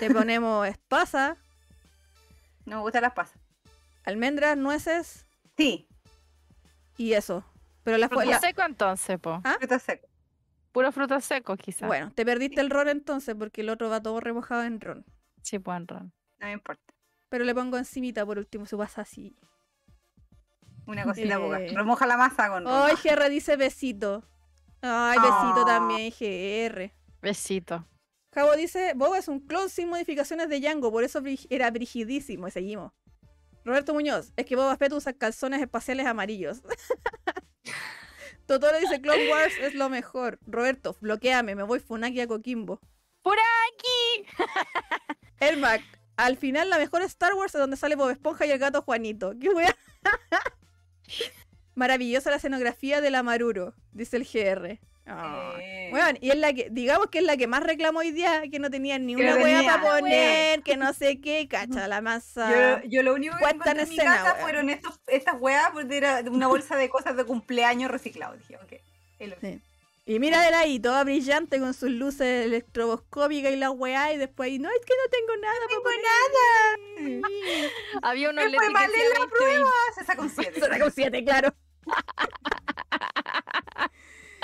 le ponemos espasa, no me gustan las pasas. almendras, nueces Sí, y eso. Pero la, Fruto la- seco entonces, po. ¿Ah? frutos secos. Puro fruto seco, quizás. Bueno, te perdiste el ron entonces porque el otro va todo remojado en ron. Sí, buen ron. No me importa. Pero le pongo encimita por último, su pasa así. Una cosita poca. Eh. Remoja la masa con ron. Ay, GR dice besito. Ay, besito Ah. también, GR. Besito. Jabo dice, Boba es un clon sin modificaciones de Django, por eso era brigidísimo. Y seguimos. Roberto Muñoz, es que Boba Fett usa calzones espaciales amarillos. Totoro dice, Clone Wars es lo mejor. Roberto, bloqueame, me voy Funaki a Coquimbo. ¡Por aquí! El Mac, al final la mejor Star Wars es donde sale Bob Esponja y el gato Juanito. ¡Qué wea! Maravillosa la escenografía de la Maruro, dice el GR. Eh, Weón, y es la que, digamos que es la que más reclamó hoy día, que no tenía ni Que una tenía, para poner, que no sé qué, cacha, la masa. Yo, yo lo único que en encontré en mi escena, casa fueron estos, estas weas porque era una bolsa de cosas de cumpleaños reciclado. Dije, ok. Sí. Y mira de ahí, toda brillante con sus luces electroboscópicas y la weá, y después, no, es que no tengo nada, no tengo nada. Había unos Me fue mal en la 20, prueba. Se saca un 7. Se sacó un siete, claro.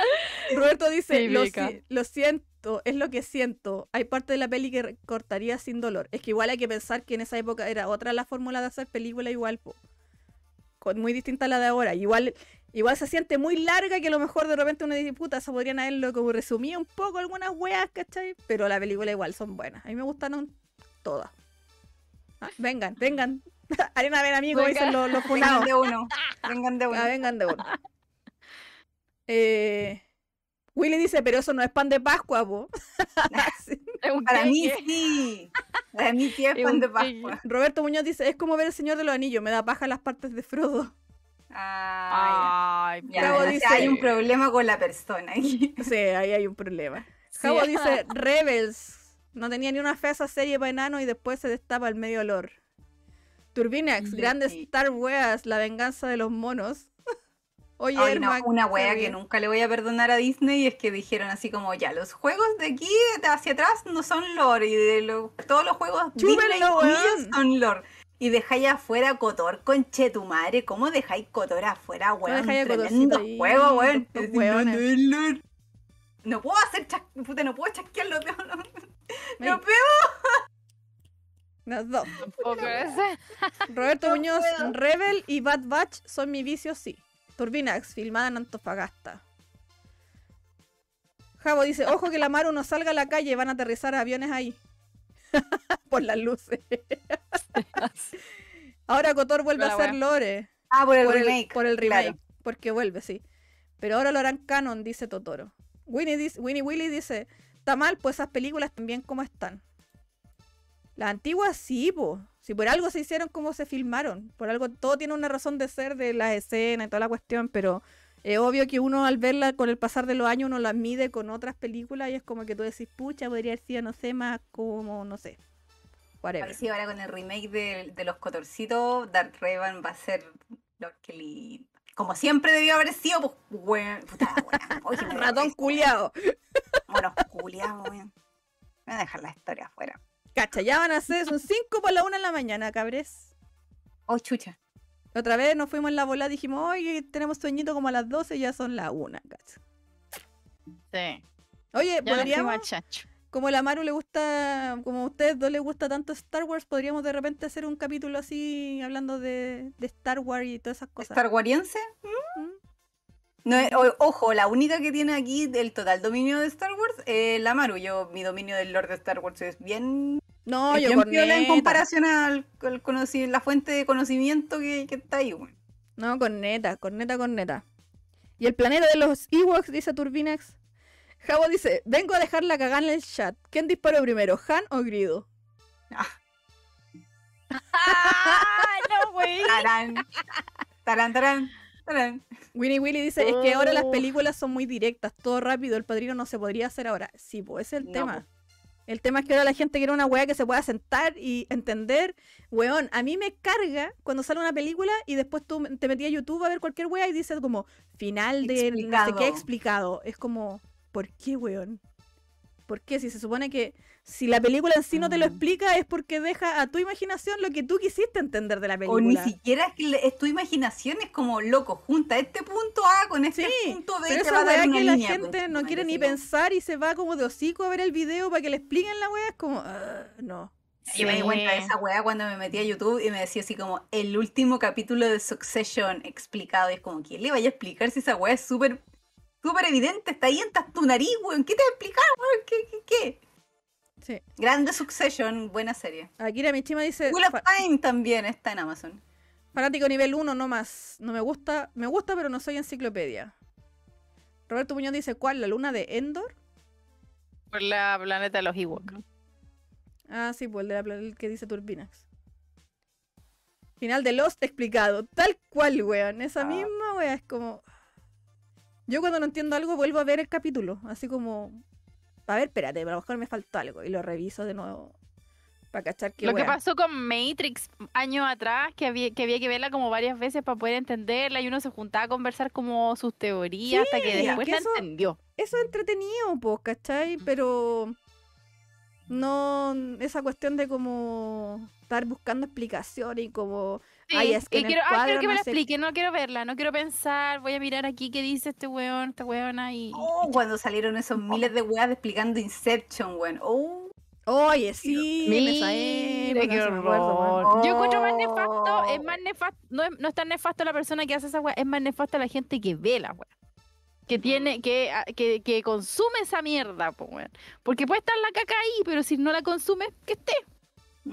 Roberto dice, lo, Típica. si- lo siento, es lo que siento. Hay parte de la peli que cortaría sin dolor. Es que igual hay que pensar que en esa época era otra la fórmula de hacer película igual, po. Con- muy distinta a la de ahora. Igual, igual se siente muy larga que a lo mejor de repente uno dice, puta, se podrían haberlo como resumido un poco algunas weas, ¿cachai? Pero la película igual son buenas. A mí me gustaron todas. Ah, vengan, vengan. Arena ven amigo, Venga. dicen los, los Vengan de uno. Vengan de Ah, uno. vengan de uno. Eh, Willy dice, pero eso no es pan de Pascua. Sí. Un Para mí sí. Para mí sí es pan de. Pascua. Roberto Muñoz dice, es como ver el Señor de los Anillos, me da paja las partes de Frodo. Ay, ya. Ya, sea, dice- hay un problema con la persona. Sí, ahí hay un problema. Sí. Javo dice, Rebels, no tenía ni una fea esa serie para enano y después se destapa el medio olor. Turbinax, Sí. grandes Star Wars, la venganza de los monos. Oye, Ay, no, Ermac, una wea que nunca le voy a perdonar a Disney es que dijeron así como, ya, los juegos de aquí hacia atrás no son lore y de lo- todos los juegos Chúpenlo, Disney son lore. Y dejáis afuera Cotor, conche tu madre, ¿cómo dejáis Cotor afuera, weón? Cotorcito Tremendo ahí, juego, weón. no, no. No puedo hacer chas... puta, no puedo chasquear los dedos. No, no puedo. las dos. Roberto No Muñoz, puedo. Rebel y Bad Batch son mi vicio, sí. Turbinax, filmada en Antofagasta. Javo dice, ojo que la Maru no salga a la calle, van a aterrizar aviones ahí. Por las luces. Ahora Cotor vuelve a hacer lore. Ah, por el por remake. El, por el remake. claro. Porque vuelve, sí. Pero ahora lo harán canon, dice Totoro. Winnie, dice, Winnie Willy dice, está mal, pues esas películas también como están. Las antiguas sí, po. Si por algo se hicieron como se filmaron. Por algo, todo tiene una razón de ser de las escenas y toda la cuestión, pero es obvio que uno al verla con el pasar de los años uno las mide con otras películas y es como que tú decís, pucha, podría haber sido, no sé, más como, no sé. Whatever. Ahora con el remake de, de los Cotorcitos, Darth Revan va a ser Lord Kelly. Como siempre debió haber sido, pues, weón. Puta, weón. Oye, Ratón culiado. Bueno, culiado, weón. Voy a dejar la historia afuera. Cacha, ya van a ser, son 5 por la 1 en la mañana, cabres. Oh, chucha. Otra vez nos fuimos en la bola, dijimos, oye, tenemos sueñito como a las 12 y ya son las 1, cacha. Sí. Oye, Ya podríamos, como a la Maru le gusta, como a ustedes dos les gusta tanto Star Wars, podríamos de repente hacer un capítulo así, hablando de, de Star Wars y todas esas cosas. ¿Star Wariense? ¿Mm? No, es- o- ojo, la única que tiene aquí el total dominio de Star Wars es la Maru. Yo, mi dominio del Lord de Star Wars es bien, No, es yo bien piola en comparación al, al la fuente de conocimiento que, que está ahí, weón. No, con neta, con neta, con neta. Y el planeta de los Ewoks, dice Turbinax. Javo dice, vengo a dejar la cagada en el chat. ¿Quién disparó primero, Han o Grido? ¡Ah, no, güey! Tarán, tarán, tarán, tarán. Winnie Willy dice, es que ahora las Oh. películas son muy directas, todo rápido, el padrino no se podría hacer ahora. Sí, pues ese es el No, tema. El tema es que ahora la gente quiere una weá que se pueda sentar y entender. Weón, a mí me carga cuando sale una película y después tú te metías a YouTube a ver cualquier weá y dices como final de no sé qué Explicado. explicado. Es como, ¿por qué, weón? ¿Por qué? Si se supone que si la película en sí no te lo Mm. explica es porque deja a tu imaginación lo que tú quisiste entender de la O ni película. siquiera es que es tu imaginación, es como loco, junta este punto A con este Sí, punto B. Pero te esa va a dar weá una que la línea, gente no quiere ni pensar y se va como de hocico a ver el video para que le expliquen la weá, es como, "Ah, no. Yo me di cuenta de Sí. esa weá cuando me metí a YouTube y me decía así como el último capítulo de Succession explicado. Y es como, ¿quién le vaya a explicar si esa weá es súper súper evidente? Está ahí en tu nariz, weón. ¿Qué te va a explicar, weón? ¿Qué, qué, qué? Sí. Grande Succession, buena serie. Akira Mishima dice, Wheel of "Fa- Time también está en Amazon. fanático nivel 1 no más. No me gusta, me gusta pero no soy enciclopedia. Roberto Muñoz dice, ¿cuál? ¿La luna de Endor? Por la planeta de los Ewoks. Ah, sí, pues el, de la, que dice Turbinax. Final de Lost explicado. Tal cual, weón. Esa Ah. misma weá es como... Yo cuando no entiendo algo vuelvo a ver el capítulo. Así como... A ver, espérate, a lo mejor me faltó algo. Y lo reviso de nuevo. Para cachar que Lo que pasó con Matrix años atrás, que había, que había que verla como varias veces para poder entenderla y uno se juntaba a conversar como sus teorías hasta que después que la eso- entendió. Eso es entretenido, pues, ¿cachai? Pero... No, esa cuestión de como estar buscando explicaciones y como... Ay, Sí, es que y quiero, ah, quiero que me no sé- explique, no quiero verla, no quiero pensar, voy a mirar aquí qué dice este weón, esta weona y... Oh, cuando salieron esos miles de weas explicando Inception, weón. Oh, Oye, sí, qué sí me acuerdo, weón. horror. Yo encuentro más nefasto, es Oh. más nefasto, no es, no es tan nefasto la persona que hace esa weá, es más nefasto la gente que ve la weá. Que tiene, que, ah, que, que consume esa mierda, po, weón. Porque puede estar la caca ahí, pero si no la consumes, que esté.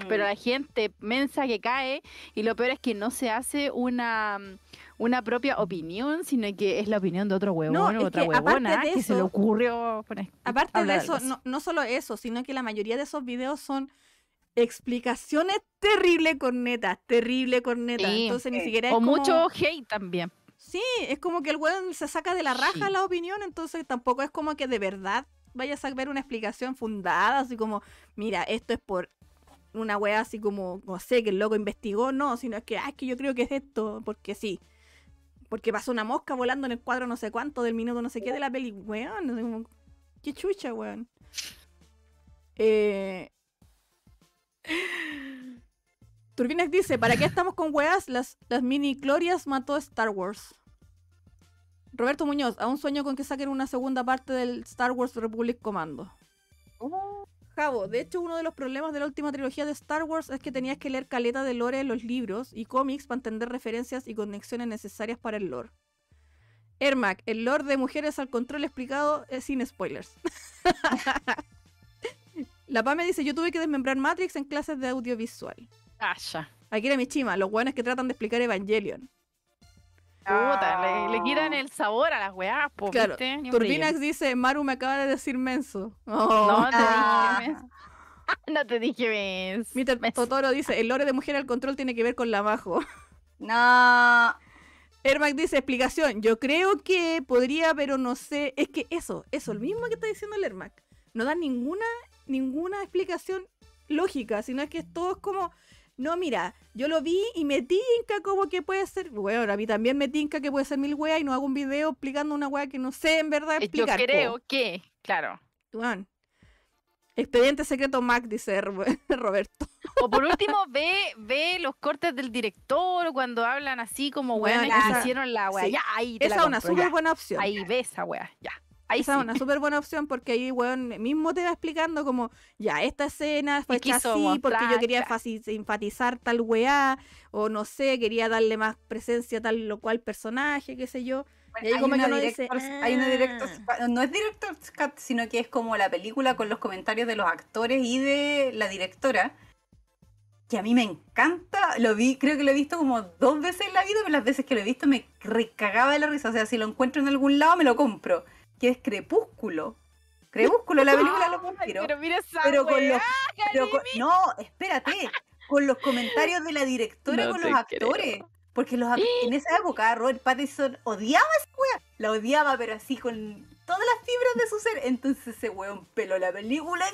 Pero Mm. la gente mensa que cae y lo peor es que no se hace una, una propia opinión, sino que es la opinión de otro huevón es o otra que huevona de que se le eso- ocurrió poner- Aparte de eso, no, no solo eso, sino que la mayoría de esos videos son explicaciones terrible corneta, terrible corneta. Sí. Entonces ni siquiera es O como- mucho hate también. Sí, es como que el weón se saca de la raja Sí. la opinión, entonces tampoco es como que de verdad vayas a ver una explicación fundada, así como, mira, esto es por una wea así como, no sé, que el loco investigó, no, sino es que, ah, es que yo creo que es esto, porque sí. Porque pasó una mosca volando en el cuadro no sé cuánto del minuto no sé qué de la peli, weón. como, qué chucha, weón. Eh... Dice, ¿para qué estamos con weas? Las, las mini glorias mató Star Wars. Roberto Muñoz, aún sueño con que saquen una segunda parte del Star Wars Republic Commando. Javo, de hecho uno de los problemas de la última trilogía de Star Wars es que tenías que leer caleta de lore en los libros y cómics para entender referencias y conexiones necesarias para el lore. Ermac, el lore de mujeres al control explicado es sin spoilers. La Pame dice, yo tuve que desmembrar Matrix en clases de audiovisual. Ya. Aquí era mi chima, los buenos que tratan de explicar Evangelion. Puta, le, le quitan Ah. el sabor a las weas, po, Claro, ¿viste? Ni un Turbinax dice, Maru me acaba de decir menso. Oh. No te Ah. dije mes. No te dije mes. Mr. Totoro dice, el lore de mujer al control tiene que ver con la majo. No. Ermac dice, explicación, yo creo que podría, pero no sé. Es que eso, eso, el mismo que está diciendo el Ermac. No da ninguna, ninguna explicación lógica, sino es que todo es como, no, mira, yo lo vi y me tinca como que puede ser, bueno, a mí también me tinca que puede ser mil weas y no hago un video explicando una wea que no sé en verdad Eh, Yo explicar. po. creo que, claro. Weón. Expediente secreto Mac, dice Ro- Roberto. O por último, ve, ve los cortes del director cuando hablan así como weones que esa- hicieron la wea. sí. Ya, ahí te Esa es una súper buena opción. Ahí ve esa wea, ya. Ahí Esa sí. es una súper buena opción porque ahí, weón, mismo te va explicando como, ya, esta escena fue hecha así porque yo quería claro. enfatizar tal weá, o no sé, quería darle más presencia a tal o cual personaje, qué sé yo. Y ahí hay, como que una uno dice, director's- hay una director's "Ah". no es director's cut, sino que es como la película con los comentarios de los actores y de la directora. Que a mí me encanta, lo vi, creo que lo he visto como dos veces en la vida, pero las veces que lo he visto me recagaba de la risa. O sea, si lo encuentro en algún lado me lo compro. Que es Crepúsculo. Crepúsculo, la película lo Ay, vampiro. pero mira esa Pero con los pero con- no, espérate, con los comentarios de la directora No con los actores. Porque los, en esa época Robert Pattinson odiaba a esa wea. La odiaba, pero así con todas las fibras de su ser. Entonces ese weón peló la película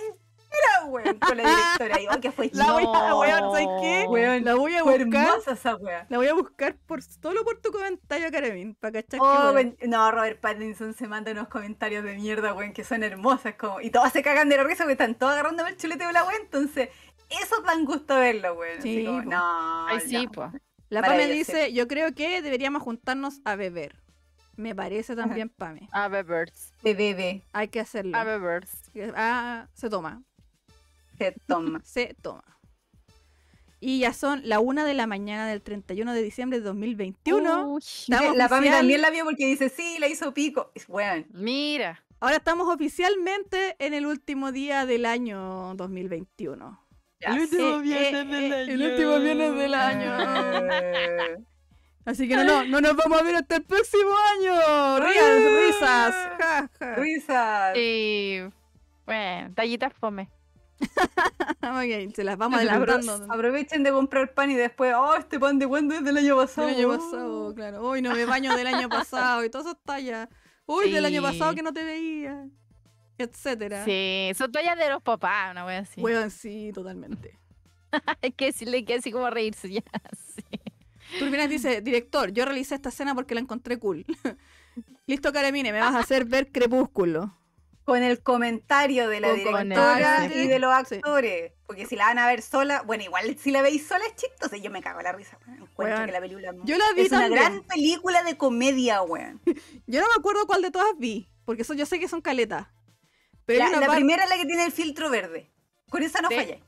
entera, weón, con la directora. Y oh, que fue La voy a, weón, ¿sabes qué? Weón, la voy a buscar, esa wea. la voy a buscar por solo por tu comentario, Karemin, para cachar Oh, no, Robert Pattinson se manda unos comentarios de mierda, weón, que son hermosas. Como, y todas se cagan de la risa porque están todos agarrando el chulete de la weón. Entonces, eso dan gusto verlo, weón. Así Sí, como, no. Ay, sí, no. po. La Pame dice, yo creo que deberíamos juntarnos a beber. Me parece también, Pame. A bebers. De bebé Hay que hacerlo. A bebers. Ah, se toma. Se toma. se toma. Y ya son la una de la mañana del 31 de diciembre de 2021. Uy, Estamos la Pami también la vio porque dice, sí, la hizo pico. Es weón. Mira. Ahora estamos oficialmente en el último día del año 2021. Ya El último Eh, viernes eh, del eh, año. El último viernes del año. Eh, Así que no, no, no nos vamos a ver hasta el próximo año. Rías, risas. Ja, ja. Risas. Y bueno, tallitas fome. Se las vamos adelantando. Aprovechen de comprar pan y después, oh, este pan de cuándo es del año pasado. Del año pasado, claro. Uy, no me baño del año pasado y todas esas tallas. Uy, del año pasado que no te veía. Etcétera. Sí, son toallas de los papás, una wea así. Weón, sí, totalmente. Hay que decirle que así como reírse ya. Sí. Turbinas dice, director, yo realicé esta escena porque la encontré cool. Listo, Caremine, me vas a hacer ver Crepúsculo. Con el comentario de la Con directora y de los sí. actores. Porque si la van a ver sola, bueno, igual si la veis sola es chistosa. Yo me cago en la risa, weón. Encuentro Weón, que la película Yo la vi es una gran película de comedia, weón. Yo no me acuerdo cuál de todas vi, porque eso yo sé que son caletas. Pero La, la primera es la que tiene el filtro verde. Con esa no Sí. falláis.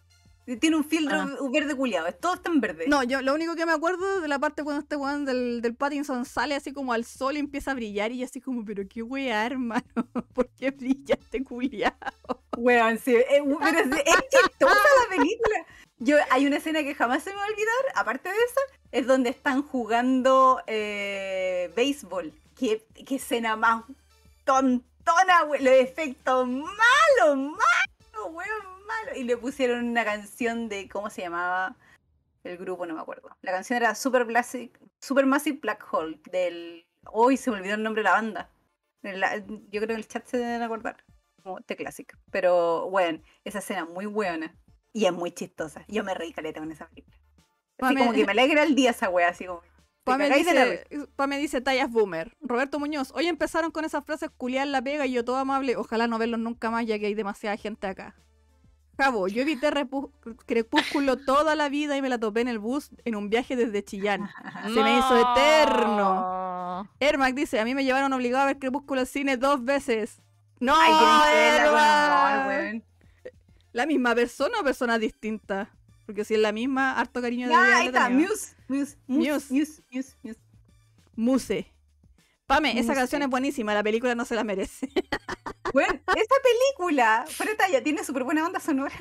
Tiene un filtro Ah. verde culiado. Todo está en verde. No, yo lo único que me acuerdo de la parte cuando este weón del, del Pattinson sale así como al sol y empieza a brillar y yo así como, pero qué weá, hermano, ¿por qué brilla este culiado? Weón, sí. eh, pero es, es chistosa la película. Yo, hay una escena que jamás se me va a olvidar, aparte de eso, es donde están jugando eh, béisbol. Qué, qué escena más tontona, güey. Los efectos malos, malos, weón, malos. Y le pusieron una canción de, ¿cómo se llamaba? El grupo, no me acuerdo. La canción era Super, Super Massive Black Hole, del... Hoy se me olvidó el nombre de la banda. La- yo creo que en el chat se deben acordar. Como The Classic. Pero, bueno, esa escena muy buena. Y es muy chistosa. Yo me reí caleta con esa película. Así Pame- como que me alegra el día esa wea, así como. Pame dice, Pame dice tallas boomer. Roberto Muñoz, hoy empezaron con esas frases culiar la pega y yo todo amable. Ojalá no verlos nunca más ya que hay demasiada gente acá. Jabo, yo evité Crepúsculo toda la vida y me la topé en el bus en un viaje desde Chillán. Se me hizo eterno. Ermac dice, a mí me llevaron obligado a ver Crepúsculo al cine dos veces. ¡No! Ay, weón. ¿La misma persona o personas distintas? Porque si es la misma, harto cariño de Ya, ahí está, Muse, Muse, Muse, Muse. Muse, Muse. Pame, esa canción es buenísima, la película no se la merece. Bueno, esa película, fuera de talla, tiene súper buena banda sonora.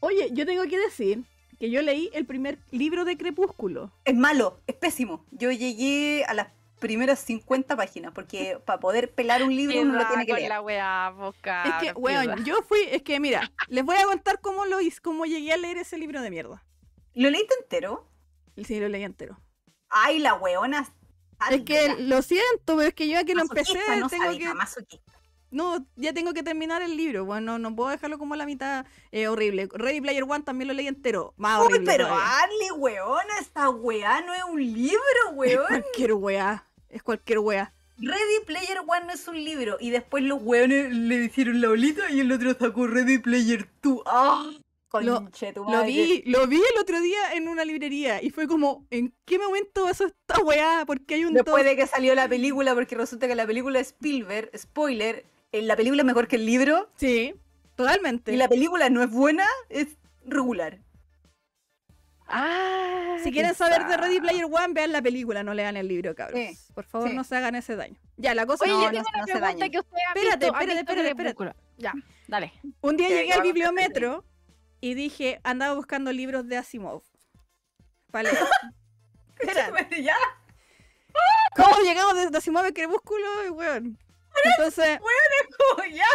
Oye, yo tengo que decir que yo leí el primer libro de Crepúsculo. Es malo, es pésimo. Yo llegué a las primeras 50 páginas, porque para poder pelar un libro uno lo tiene que leer. la weá, boca. es que, weón, yo fui, es que mira, les voy a contar cómo lo hice, cómo llegué a leer ese libro de mierda. ¿Lo leíste entero? El sí lo leí entero. Ay, la weona. Es que lo siento, pero es que yo ya que lo empecé, no tengo sádica, que. No, ya tengo que terminar el libro. Bueno, no puedo dejarlo como a la mitad. Eh, horrible. Ready Player One también lo leí entero. Más Uy, horrible. pero todavía. Arly, weona, esta weá no es un libro, Es weón. cualquier wea. Es cualquier wea. Ready Player One no es un libro. Y después los weones le hicieron la bolita y el otro sacó Ready Player 2. ¡Ah! Lo- Lo vi, lo vi el otro día en una librería y fue como, ¿en qué momento pasó esta weá? Porque hay un Después dos- de que salió la película, porque resulta que la película de Spielberg, spoiler, la película es mejor que el libro. Sí, totalmente. Y la película no es buena, es regular. Ah, Si quieren saber de Ready. Player One, vean la película, no lean el libro, cabros. Sí, Por favor, sí. no se hagan ese daño. Ya, la cosa Oye, es No, yo que tengo no una se pregunta que ustedes han Espérate, visto, espérate, espérate, Crepúsculo. Ya, dale. un día llegué al bibliometro y dije, andaba buscando libros de Asimov. Vale. Espera, ya. ¿cómo llegamos desde Asimov a Crepúsculo? Y, weón. Entonces, como ya.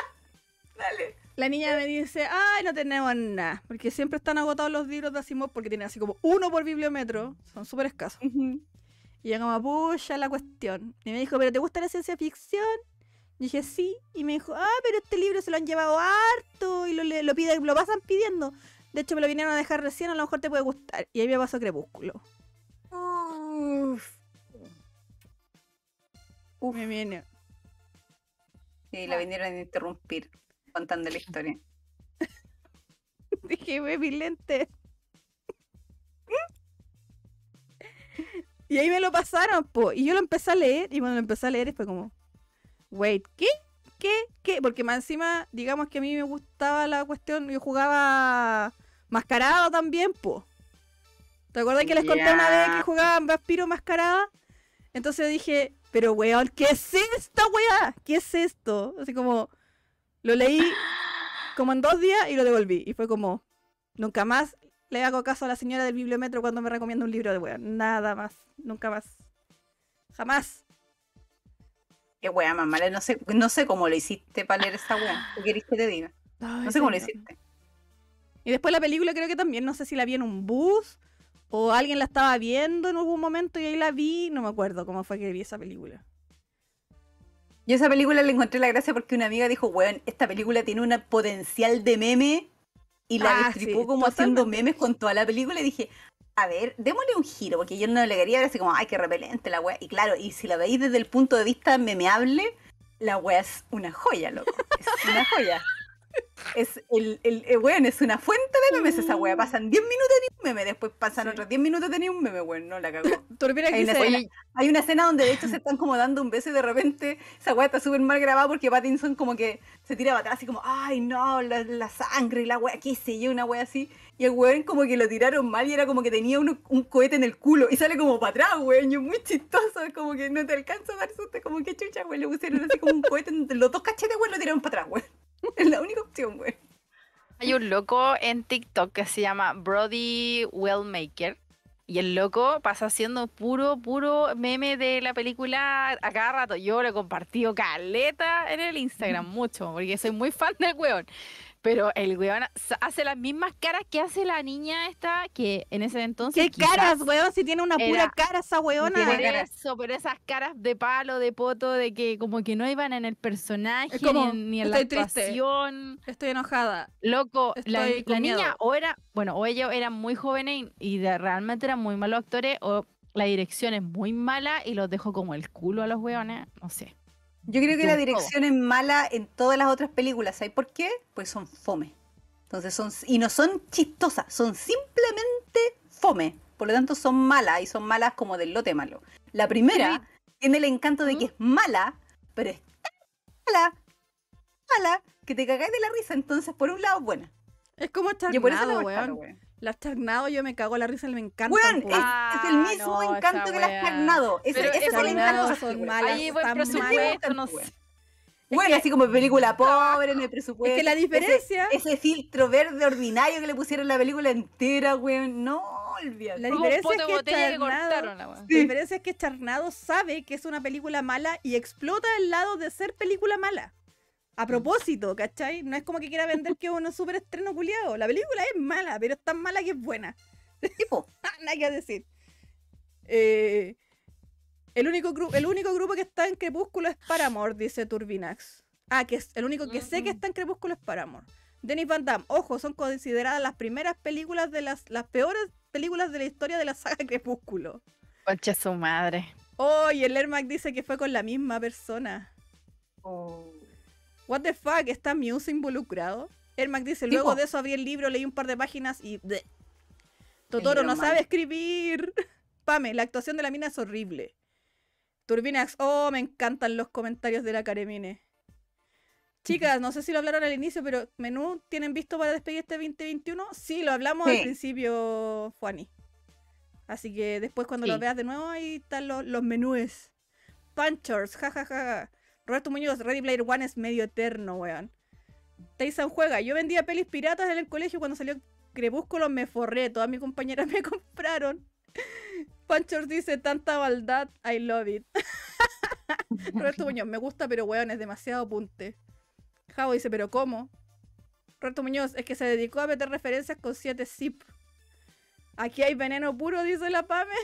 Dale. la niña me dice, ay, no tenemos nada. Porque siempre están agotados los libros de Asimov porque tienen así como uno por bibliometro. Son súper escasos. Y llegamos a pucha la cuestión. Y me dijo, ¿pero te gusta la ciencia ficción? Y dije, sí. Y me dijo, ah, pero este libro se lo han llevado harto y lo, lo, piden, lo pasan pidiendo. De hecho, me lo vinieron a dejar recién, a lo mejor te puede gustar. Y ahí me pasó Crepúsculo. Uf. Uf. Me viene. Y la vinieron a interrumpir contando la historia. Dije, ve mi lente. Y ahí me lo pasaron, po. Y yo lo empecé a leer. Y cuando lo empecé a leer fue como, wait, ¿qué? ¿Qué? ¿Qué? Porque más encima, digamos que a mí me gustaba la cuestión. Yo jugaba mascarado también, po. ¿Te acuerdas que les conté una vez que Ya. jugaba vampiro mascarada? Entonces dije, pero weón, ¿qué es esta weá? ¿Qué es esto? Así como, lo leí como en dos días y lo devolví. Y fue como, nunca más le hago caso a la señora del bibliometro cuando me recomienda un libro de weón. Nada más, nunca más. Jamás. Qué wea más mala. No sé, no sé cómo lo hiciste para leer esa wea. ¿Qué querés que te diga? No sé cómo lo hiciste. Y después la película creo que también, no sé si la vi en un bus o alguien la estaba viendo en algún momento y ahí la vi. No me acuerdo cómo fue que vi esa película. Yo esa película le encontré la gracia porque una amiga dijo, weón, esta película tiene un potencial de meme y la Ah, destripó sí, como haciendo memes con toda la película y dije, a ver, démosle un giro, porque yo no le quería ver así como, ay, qué repelente la wea. Y claro, y si la veis desde el punto de vista memeable, la wea es una joya, loco. Es una joya. Es el, el, el weón, es una fuente de memes esa wea. Pasan 10 minutos ni un meme, después pasan Sí. otros 10 minutos de un meme, weón, no la cagó. Hay una escena- Hay una escena donde de hecho se están como dando un beso y de repente esa weá está súper mal grabada porque Pattinson como que se tira para atrás así como, ay no, la, la sangre y la weá, qué sé yo, una weá así. Y el weón como que lo tiraron mal y era como que tenía uno- un cohete en el culo y sale como para atrás, weón, y es muy chistoso, como que no te alcanza a dar susto, como que chucha, weón, le pusieron así como un cohete los dos cachetes, weón, lo tiraron para atrás, weón. Es la única opción, weón. Hay un loco en TikTok que se llama Brody Wellmaker. Y el loco pasa haciendo puro, puro meme de la película a cada rato. Yo lo he compartido caleta en el Instagram mucho, porque soy muy fan del weón. Pero el weón hace las mismas caras que hace la niña esta, que en ese entonces. ¿Qué caras, weón? Si tiene una pura cara esa weona. Por eso, pero esas caras de palo, de poto, de que como que no iban en el personaje, Es como, ni en, ni en la triste. actuación. Estoy enojada. Loco, la, Estoy con la niña o era, bueno, o ellos eran muy jóvenes y, y de- realmente eran muy malos actores, o la dirección es muy mala y los dejó como el culo a los weones, no sé. Yo creo que la dirección es mala en todas las otras películas. ¿Sabes por qué? Pues son fome. Entonces son, y no son chistosas, son simplemente fome. Por lo tanto, son malas y son malas como del lote malo. La primera tiene el encanto de que es mala, pero es tan mala, mala, que te cagáis de la risa. Entonces, por un lado, buena. Es como Yo por eso Charnado, la weón. weón. Las Charnado yo me cago en la risa, me po. es, Ah, es el mismo no, encanto que las. Charnado. Ese, Pero ese es el encanto. de son malas, Ahí buen presupuesto, no sé. Bueno, así como película pobre en el presupuesto. Es que la diferencia, Ese, filtro verde ordinario que le pusieron la película entera, weón. No, olvídate. Diferencia es que que la diferencia es que Charnado sabe que es una película mala y explota el lado de ser película mala. A propósito, ¿cachai? No es como que quiera vender que es un súper estreno culiado. La película es mala, pero es tan mala que es buena. Tipo, Nada que decir. Eh, el, único el único grupo que está en Crepúsculo es Paramore, dice Turbinax. Ah, que es el único que sé que está en Crepúsculo es Paramore. Denis Van Damme, ojo, son consideradas las primeras películas de las, las peores películas de la historia de la saga Crepúsculo. Concha su madre. Oh, y el Ermac dice que fue con la misma persona. oh, What the fuck, ¿está Muse involucrado? Ermac dice, Tipo. luego de eso abrí el libro, leí un par de páginas y... bleh. Totoro no sabe escribir. Pame, la actuación de la mina es horrible. Turbinax, oh, me encantan los comentarios de la Caremine. Chicas, no sé si lo hablaron al inicio, pero menú tienen visto para despedir este 2021. Sí, lo hablamos al principio, Juani. Así que después cuando lo Sí. veas de nuevo, ahí están los, los menúes. Punchers, jajaja. Roberto Muñoz, Ready Player One es medio eterno, weón. Tyson juega. Yo vendía pelis piratas en el colegio cuando salió Crepúsculo, me forré. Todas mis compañeras me compraron. Punchers dice, tanta maldad, I love it. Roberto Muñoz, me gusta, pero weón, es demasiado punte. Javo dice, ¿pero cómo? Roberto Muñoz, es que se dedicó a meter referencias con 7 zip. Aquí hay veneno puro, dice la Pame.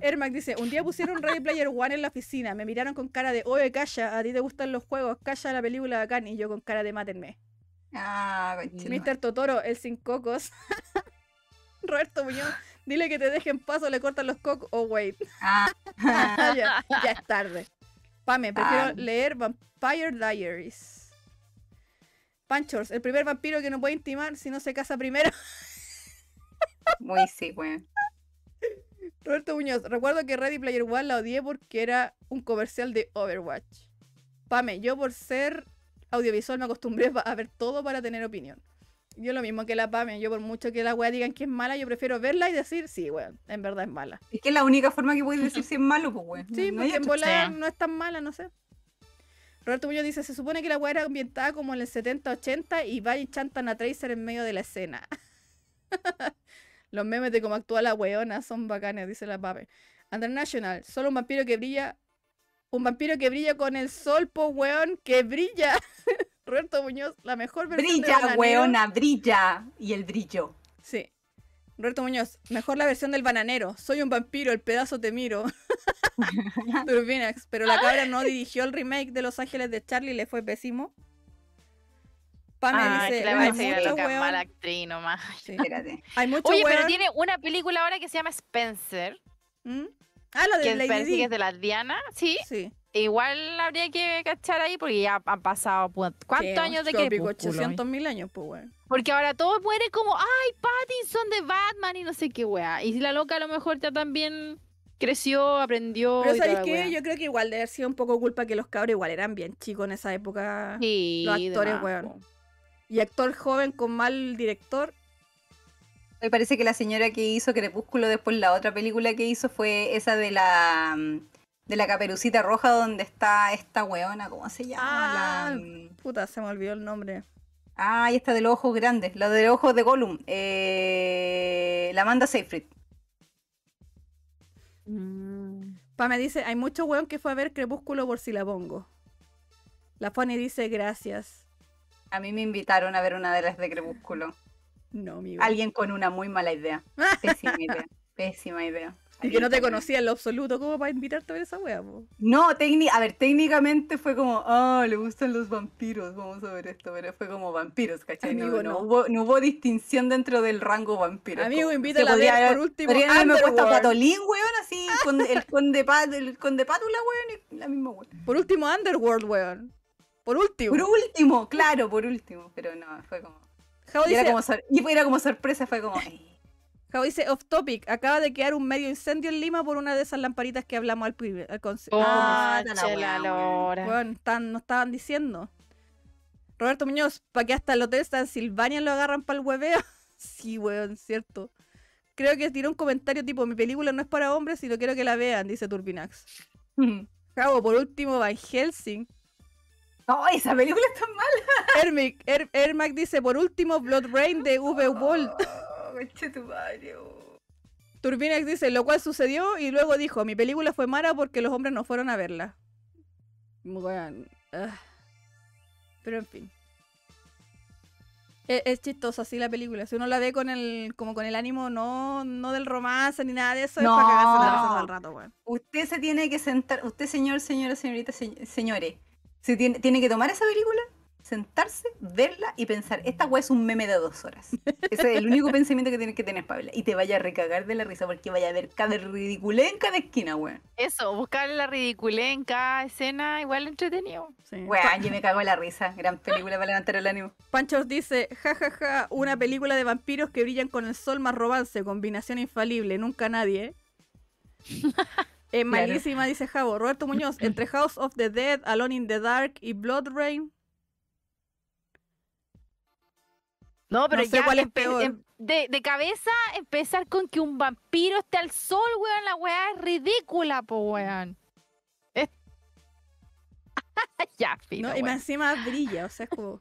Ermac dice, un día pusieron Ready Player One en la oficina. Me miraron con cara de, oye, calla, a ti te gustan los juegos, calla la película bacán. Y yo con cara de, mátenme. Ah. Mr. Totoro, el sin cocos. Roberto Muñoz, dile que te dejen paso, le cortan los cocos. Oh, wait. Ah, ya, ya es tarde. Pame, prefiero Ah. leer Vampire Diaries. Panchors, el primer vampiro que no puede intimar si no se casa primero. muy sí, weón. Roberto Muñoz, recuerdo que Ready Player One la odié porque era un comercial de Overwatch. Pame, yo por ser audiovisual me acostumbré a ver todo para tener opinión. Yo lo mismo que la Pame, yo por mucho que la wea digan que es mala, yo prefiero verla y decir, sí, weón, en verdad es mala. Es que es la única forma que puedes decir si es malo, pues, weón. Sí, No porque en volar no es tan mala, no sé. Roberto Muñoz dice, se supone que la weá era ambientada como en el 70-80 y va y chantan a Tracer en medio de la escena. Los memes de cómo actúa la weona son bacanes, dice la pape. National, solo un vampiro que brilla. Un vampiro que brilla con el sol, po weón, que brilla. Roberto Muñoz, la mejor versión Brilla, Bananero. weona, brilla. Y el brillo. Sí. Roberto Muñoz, mejor la versión del bananero. Soy un vampiro, el pedazo te miro. Turbinax, pero la cabra no dirigió el remake de Los Ángeles de Charlie, le fue pésimo. Pame Ah, dice, que la hay va a seguir mucho loca, mala actriz nomás. Sí. Espérate. Hay mucho Oye, pero tiene una película ahora que se llama Spencer, ¿Mm? Ah, la de que Lady parece Di. que es de las Diana, sí. Sí. Igual habría que cachar ahí porque ya han pasado cuántos años de Crepúsculo. 800 mil años, pues weón. Porque ahora todo muere como, ay, Pattinson de Batman y no sé qué weá. Y la loca a lo mejor ya también creció, aprendió. Pero ¿sabéis qué? Yo creo que igual debe haber sido un poco culpa que los cabros igual eran bien chicos en esa época. Sí, los actores, weón. Y actor joven con mal director. Me parece que la señora que hizo Crepúsculo después la otra película que hizo fue esa de la mm, de la caperucita roja donde está esta weona, ¿cómo se llama? Ah. La, mm, Puta, se me olvidó el nombre. Ah, y esta de los ojos grandes, la de los ojos de Gollum. Eh, la Amanda Seyfried. Mm. Pa me dice, hay mucho weón que fue a ver Crepúsculo por si la pongo. La Fanny dice, gracias. A mí me invitaron a ver una de las de Crepúsculo. No, amigo. Alguien con una muy mala idea. Pésima idea. Pésima idea. Y que no te conocía en lo absoluto, como para invitarte a ver esa wea, po? No, a ver, técnicamente fue como, ah, le gustan los vampiros, vamos a ver esto, pero fue como vampiros, ¿cachai? No- Amigo, no, no. Hubo, no hubo distinción dentro del rango vampiro. Amigo, como- invítala a ver por último Podrían haberme puesto. Patolín, weón, así, con el conde, el conde Pátula, weón, y la misma weón. Por último, Underworld, weón. Por último. Por último, claro, por último, pero no, fue como... Jao Y era dice, como, sor- y era como sorpresa, fue como... Jao dice, off topic, acaba de quedar un medio incendio en Lima por una de esas lamparitas que hablamos al, al conce- Ah, al la. Weón, tan- nos estaban diciendo. Roberto Muñoz, ¿para que hasta el hotel Silvania lo agarran para el hueveo? sí, weón, cierto. Creo que tiró un comentario tipo, mi película no es para hombres y no quiero que la vean, dice Turbinax. Javo, por último, Van Helsing. No, esa película está mala. Ermic, Er- Ermac dice, por último, Blood Rain de V. Walt. Oh, conche tu madre. Turbinax dice, lo cual sucedió y luego dijo, mi película fue mala porque los hombres no fueron a verla. Weón, ah. Pero en fin. Es, es chistosa así la película. Si uno la ve con el, como con el ánimo no, no del romance ni nada de eso, es No. para cagarse la todo el rato, weón. Usted se tiene que sentar, usted señor, señora, señorita, se- señores, se tiene, tiene que tomar esa película, sentarse, verla y pensar, esta weá es un meme de dos horas. Ese es el único pensamiento que tienes que tener para verla. Y te vaya a recagar de la risa porque vaya a ver cada ridiculez en cada esquina, weón. Eso, buscarle la ridiculez en cada escena, igual entretenido. Sí. Weón, yo me cago en la risa. Gran película para levantar el ánimo. Panchos dice, jajaja, una película de vampiros que brillan con el sol más romance, combinación infalible, nunca nadie. Es Claro. malísima, dice Javo. Roberto Muñoz, entre House of the Dead, Alone in the Dark y Blood Rain. No, pero No sé ya cuál es empe- peor. em- de, de cabeza empezar con que un vampiro esté al sol, weón, la weá es ridícula, po, weón. Es- ya, fino, ¿no? Y más encima brilla, o sea, es como...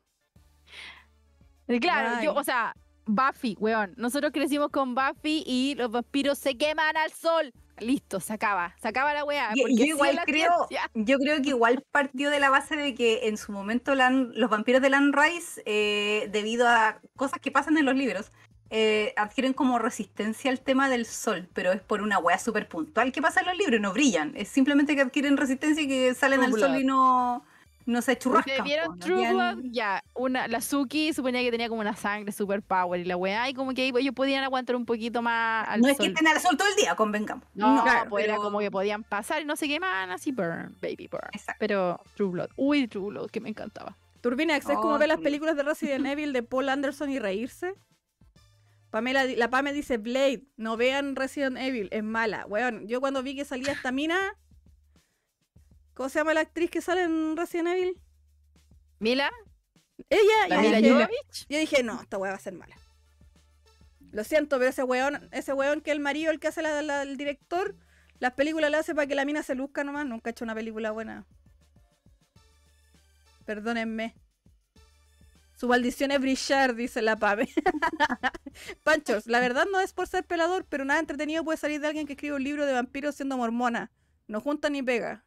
Claro, yo, o sea, Buffy, weón. Nosotros crecimos con Buffy y los vampiros se queman al sol. Listo, se acaba. Se acaba la weá. Yo, porque yo igual la creo, yo creo que igual partió de la base de que en su momento Lan- los vampiros de Land Rise, eh, debido a cosas que pasan en los libros, eh, adquieren como resistencia al tema del sol, pero es por una wea súper puntual que pasa en los libros, no brillan, es simplemente que adquieren resistencia y que salen al sol y no, no se churrascan. ¿Ustedes vieron True Blood? Ya, una, la Suki suponía que tenía como una sangre super power y la weá, y como que ellos podían aguantar un poquito más al No es que sol. estén al sol todo el día, convengamos. No, claro, pues era como que podían pasar y no se quemaban así, burn, baby burn. Exacto. Pero True Blood, uy, True Blood, que me encantaba. Turbinax, es como Oh, ver las películas de Resident Evil de Paul Anderson y reírse. Pamela, la Pame dice, Blade, no vean Resident Evil, es mala. Weón, yo cuando vi que salía esta mina... ¿Cómo se llama la actriz que sale en Resident Evil? Mila, Ella, la yo Mila dije, Jovovich. yo dije, no, esta weá va a ser mala. Lo siento, pero ese weón, ese weón que el marido, el que hace la, la- el director, las películas le hace para que la mina se luzca nomás, nunca ha hecho una película buena. Perdónenme. Su maldición es brillar, dice la Pame. Panchos, la verdad no es por ser pelador, pero nada entretenido puede salir de alguien que escribe un libro de vampiros siendo mormona. No junta ni pega.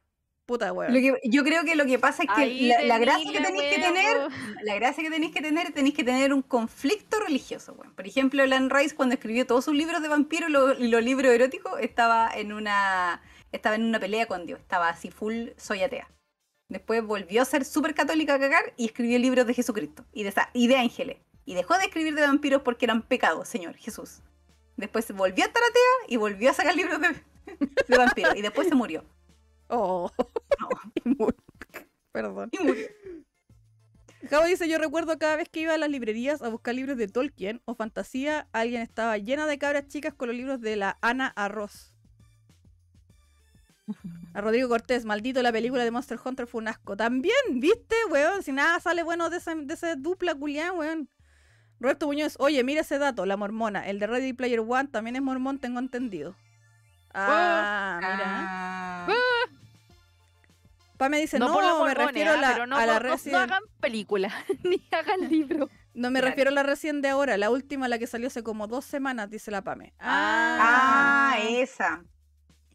Puta weón. Lo que- yo creo que lo que pasa es que la, gracia que tenéis que tener la gracia que tenéis que tener, tenéis que tener un conflicto religioso, weón. Por ejemplo, Lan Rice cuando escribió todos sus libros de vampiros lo- y los libros eróticos, estaba en una estaba en una pelea con Dios, estaba así full soy atea. Después volvió a ser súper católica a cagar y escribió libros de Jesucristo y de, sa- y de ángeles. Y dejó de escribir de vampiros porque eran pecados, Señor Jesús. Después volvió a estar atea y volvió a sacar libros de, de vampiros. Y después se murió. Oh. No. Y mu- Perdón. Y murió. Javo dice, yo recuerdo cada vez que iba a las librerías a buscar libros de Tolkien o fantasía, alguien estaba llena de cabras chicas con los libros de la Ana Arroz. A Rodrigo Cortés, maldito la película de Monster Hunter fue un asco. También, ¿viste, weón? Si nada sale bueno de esa, de esa dupla culián, weón. Roberto Muñoz, oye, mira ese dato, la mormona. El de Ready Player One también es mormón, tengo entendido. Ah, mira. Ah. Pame dice, No, no, los me refiero a ah, la, no, a la por- no- hagan película, ni hagan libro. No me Claro. refiero a la recién de ahora, la última, la que salió hace como dos semanas, dice la Pame. Ah, esa.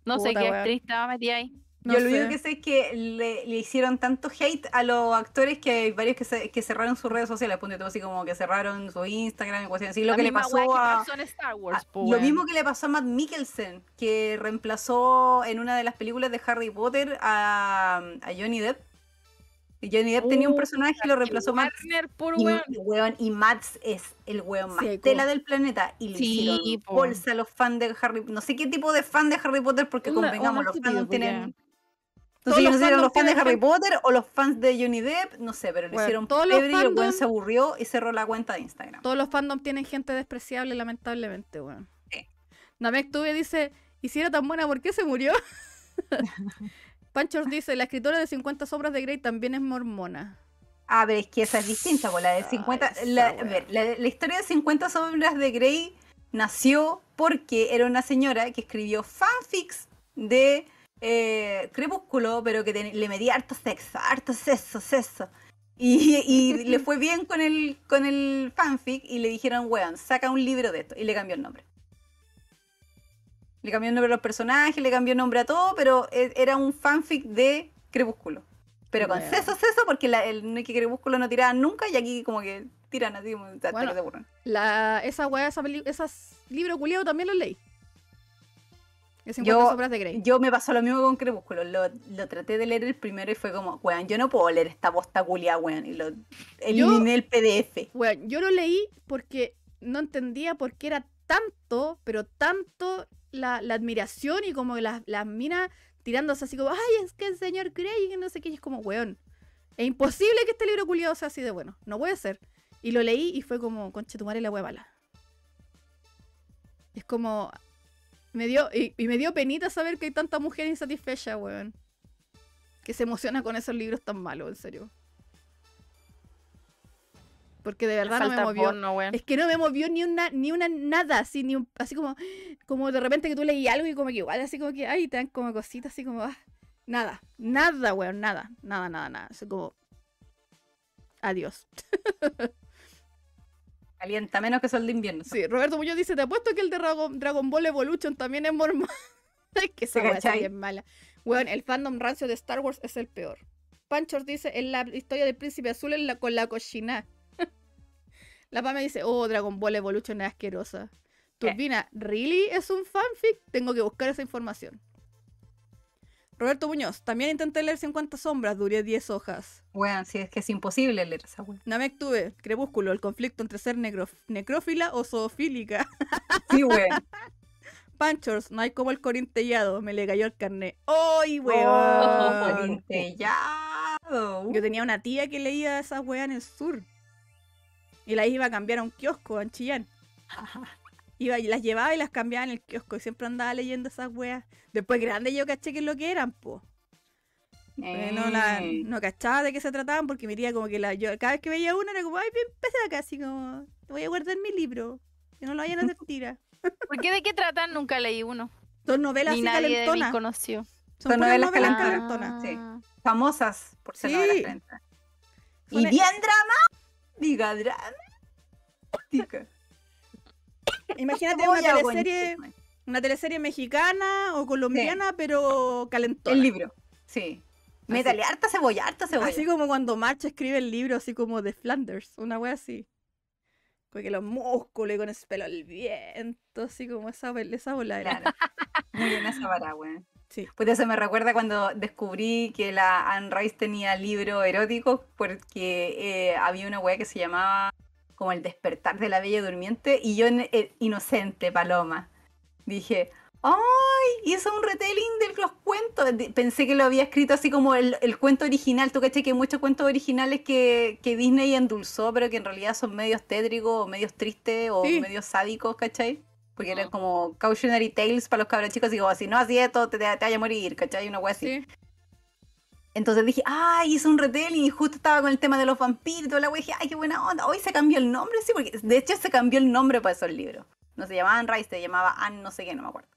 No sé qué actriz estaba metida ahí. No Yo lo único que sé es que le, le hicieron tanto hate a los actores que hay varios que, se- que cerraron sus redes sociales, ponte tú así como que cerraron su Instagram y así. Lo La que le pasó weá que a... pasó en Star Wars, po, lo mismo que le pasó a Matt Mikkelsen, que reemplazó en una de las películas de Harry Potter a, a Johnny Depp. Johnny Depp tenía un personaje y lo reemplazó Matt. Y, weón. y Mads es el weón más Seco. tela del planeta y le Sí, hicieron bolsa a los fans de Harry No sé qué tipo de fan de Harry Potter, porque Una- convengamos, una los fans tienen. Entonces, yo no sé si eran los fans de Harry Potter o los fans de Johnny Depp, no sé, pero le Bueno, hicieron todos los y el fandom- se aburrió y cerró la cuenta de Instagram. Todos los fandom tienen gente despreciable, lamentablemente, weón. Sí. Namek Tuve dice, y si era tan buena, ¿por qué se murió? Panchos dice, la escritora de 50 sombras de Grey también es mormona. Ah, pero es que esa es distinta, pues la de 50. esa la, a ver, la, la historia de 50 sombras de Grey nació porque era una señora que escribió fanfics de eh, Crepúsculo, pero que ten- le medía harto sexo, harto sexo, sexo. Y, y le fue bien con el, con el fanfic y le dijeron, weón, saca un libro de esto. Y le cambió el nombre. Le cambió el nombre a los personajes, le cambió el nombre a todo, pero e- era un fanfic de Crepúsculo. Pero con Weón. seso, seso, porque la, el no es que Crepúsculo no tiraban nunca y aquí como que tiran así, hasta Bueno, que se aburren. La, esa weá, esas libros culiados también los leí. De 50 Yo- de Grey. Yo me pasó lo mismo con Crepúsculo. Lo, lo traté de leer el primero y fue como, weón, yo no puedo leer esta bosta culia, weón. Y lo eliminé el PDF. Weón, yo lo leí porque no entendía por qué era tanto, pero tanto la, la admiración y como las, las minas tirándose así como, ay, es que el señor Grey, y que no sé qué, y es como, weón, es imposible que este libro culiado sea así de bueno, no puede ser. Y lo leí y fue como, conche tu madre la mala. Es como, me dio, y, y me dio penita saber que hay tanta mujer insatisfecha, weón. Que se emociona con esos libros tan malos, en serio. Porque de verdad no me movió. porno. Es que no me movió ni una, ni una nada, así, ni un- así como, como de repente que tú leí algo y como que igual, así como que, ay, te dan como cositas, así como, ah, nada, nada, weón, nada, nada, nada, nada. Así como, adiós. Calienta menos que sol de invierno. Sí, Roberto Muñoz dice, te apuesto que el de Dragon, Dragon Ball Evolution también es mormón. es que esa ¿Te weá bien mala. Weón, el fandom rancio de Star Wars es el peor. Panchor dice, en la historia del príncipe azul en la, con la cochina. la Pame dice, oh, Dragon Ball Evolution es asquerosa. Turbina, ¿really es un fanfic? Tengo que buscar esa información. Roberto Muñoz, también intenté leer 50 sombras, duré 10 hojas. Weón, sí, es que es imposible leer esa weón. Namek tuve, Crepúsculo, el conflicto entre ser negro- necrófila o zoofílica. Sí, weón. Panchors, no hay como el corintellado, me le cayó el carnet. ¡Ay, Oh, weón! Corintellado. Yo tenía una tía que leía esas weas en el sur. Y las iba a cambiar a un kiosco en Chillán. Iba y las llevaba y las cambiaba en el kiosco. Y siempre andaba leyendo esas weas. Después grande yo caché que es lo que eran, po. Eh, no, la, Eh, no cachaba de qué se trataban porque mi tía como que la, yo, cada vez que veía una era como, ay, bien acá, así como, voy a guardar mi libro. Que no lo vayan a hacer tira. ¿Por qué de qué tratan? Nunca leí uno. Son novelas Ni así nadie de mí calentonas. conoció. Son novelas novelas calentonas. Sí. Famosas por ser Sí. novelas calentonas. Y e- bien drama. Diga drama. Imagínate una teleserie, conchetumare. una teleserie mexicana o colombiana, pero calentona. El libro. Sí. Métale harta cebolla, harta cebolla. Así como cuando March escribe el libro así como de Flanders, una wea así. Porque los músculos y con ese pelo al viento, así como esa, esa bola era. Claro. Muy bien esa vara, weón. Sí. Pues eso me recuerda cuando descubrí que la Anne Rice tenía libros eróticos porque eh, había una weá que se llamaba como El despertar de la bella durmiente y yo en- inocente, paloma, dije, ¡ay! Hizo un retelling de los cuentos. Pensé que lo había escrito así como el, el cuento original. Tú caché que hay muchos cuentos originales que, que Disney endulzó, pero que en realidad son medios tétricos o medios tristes o Sí. medios sádicos, ¿cachai? Porque eran Ah. como cautionary tales para los cabros chicos, digo, si no así esto, te, te, a morir, ¿cachai? Una wea así. Sí. Entonces dije, ay, hizo un retelling y justo estaba con el tema de los vampiros y toda la wea. Dije, ay, qué buena onda. Hoy se cambió el nombre, sí, porque de hecho se cambió el nombre para esos libros. No se llamaba Anne Rice, se llamaba Anne no sé qué, no me acuerdo.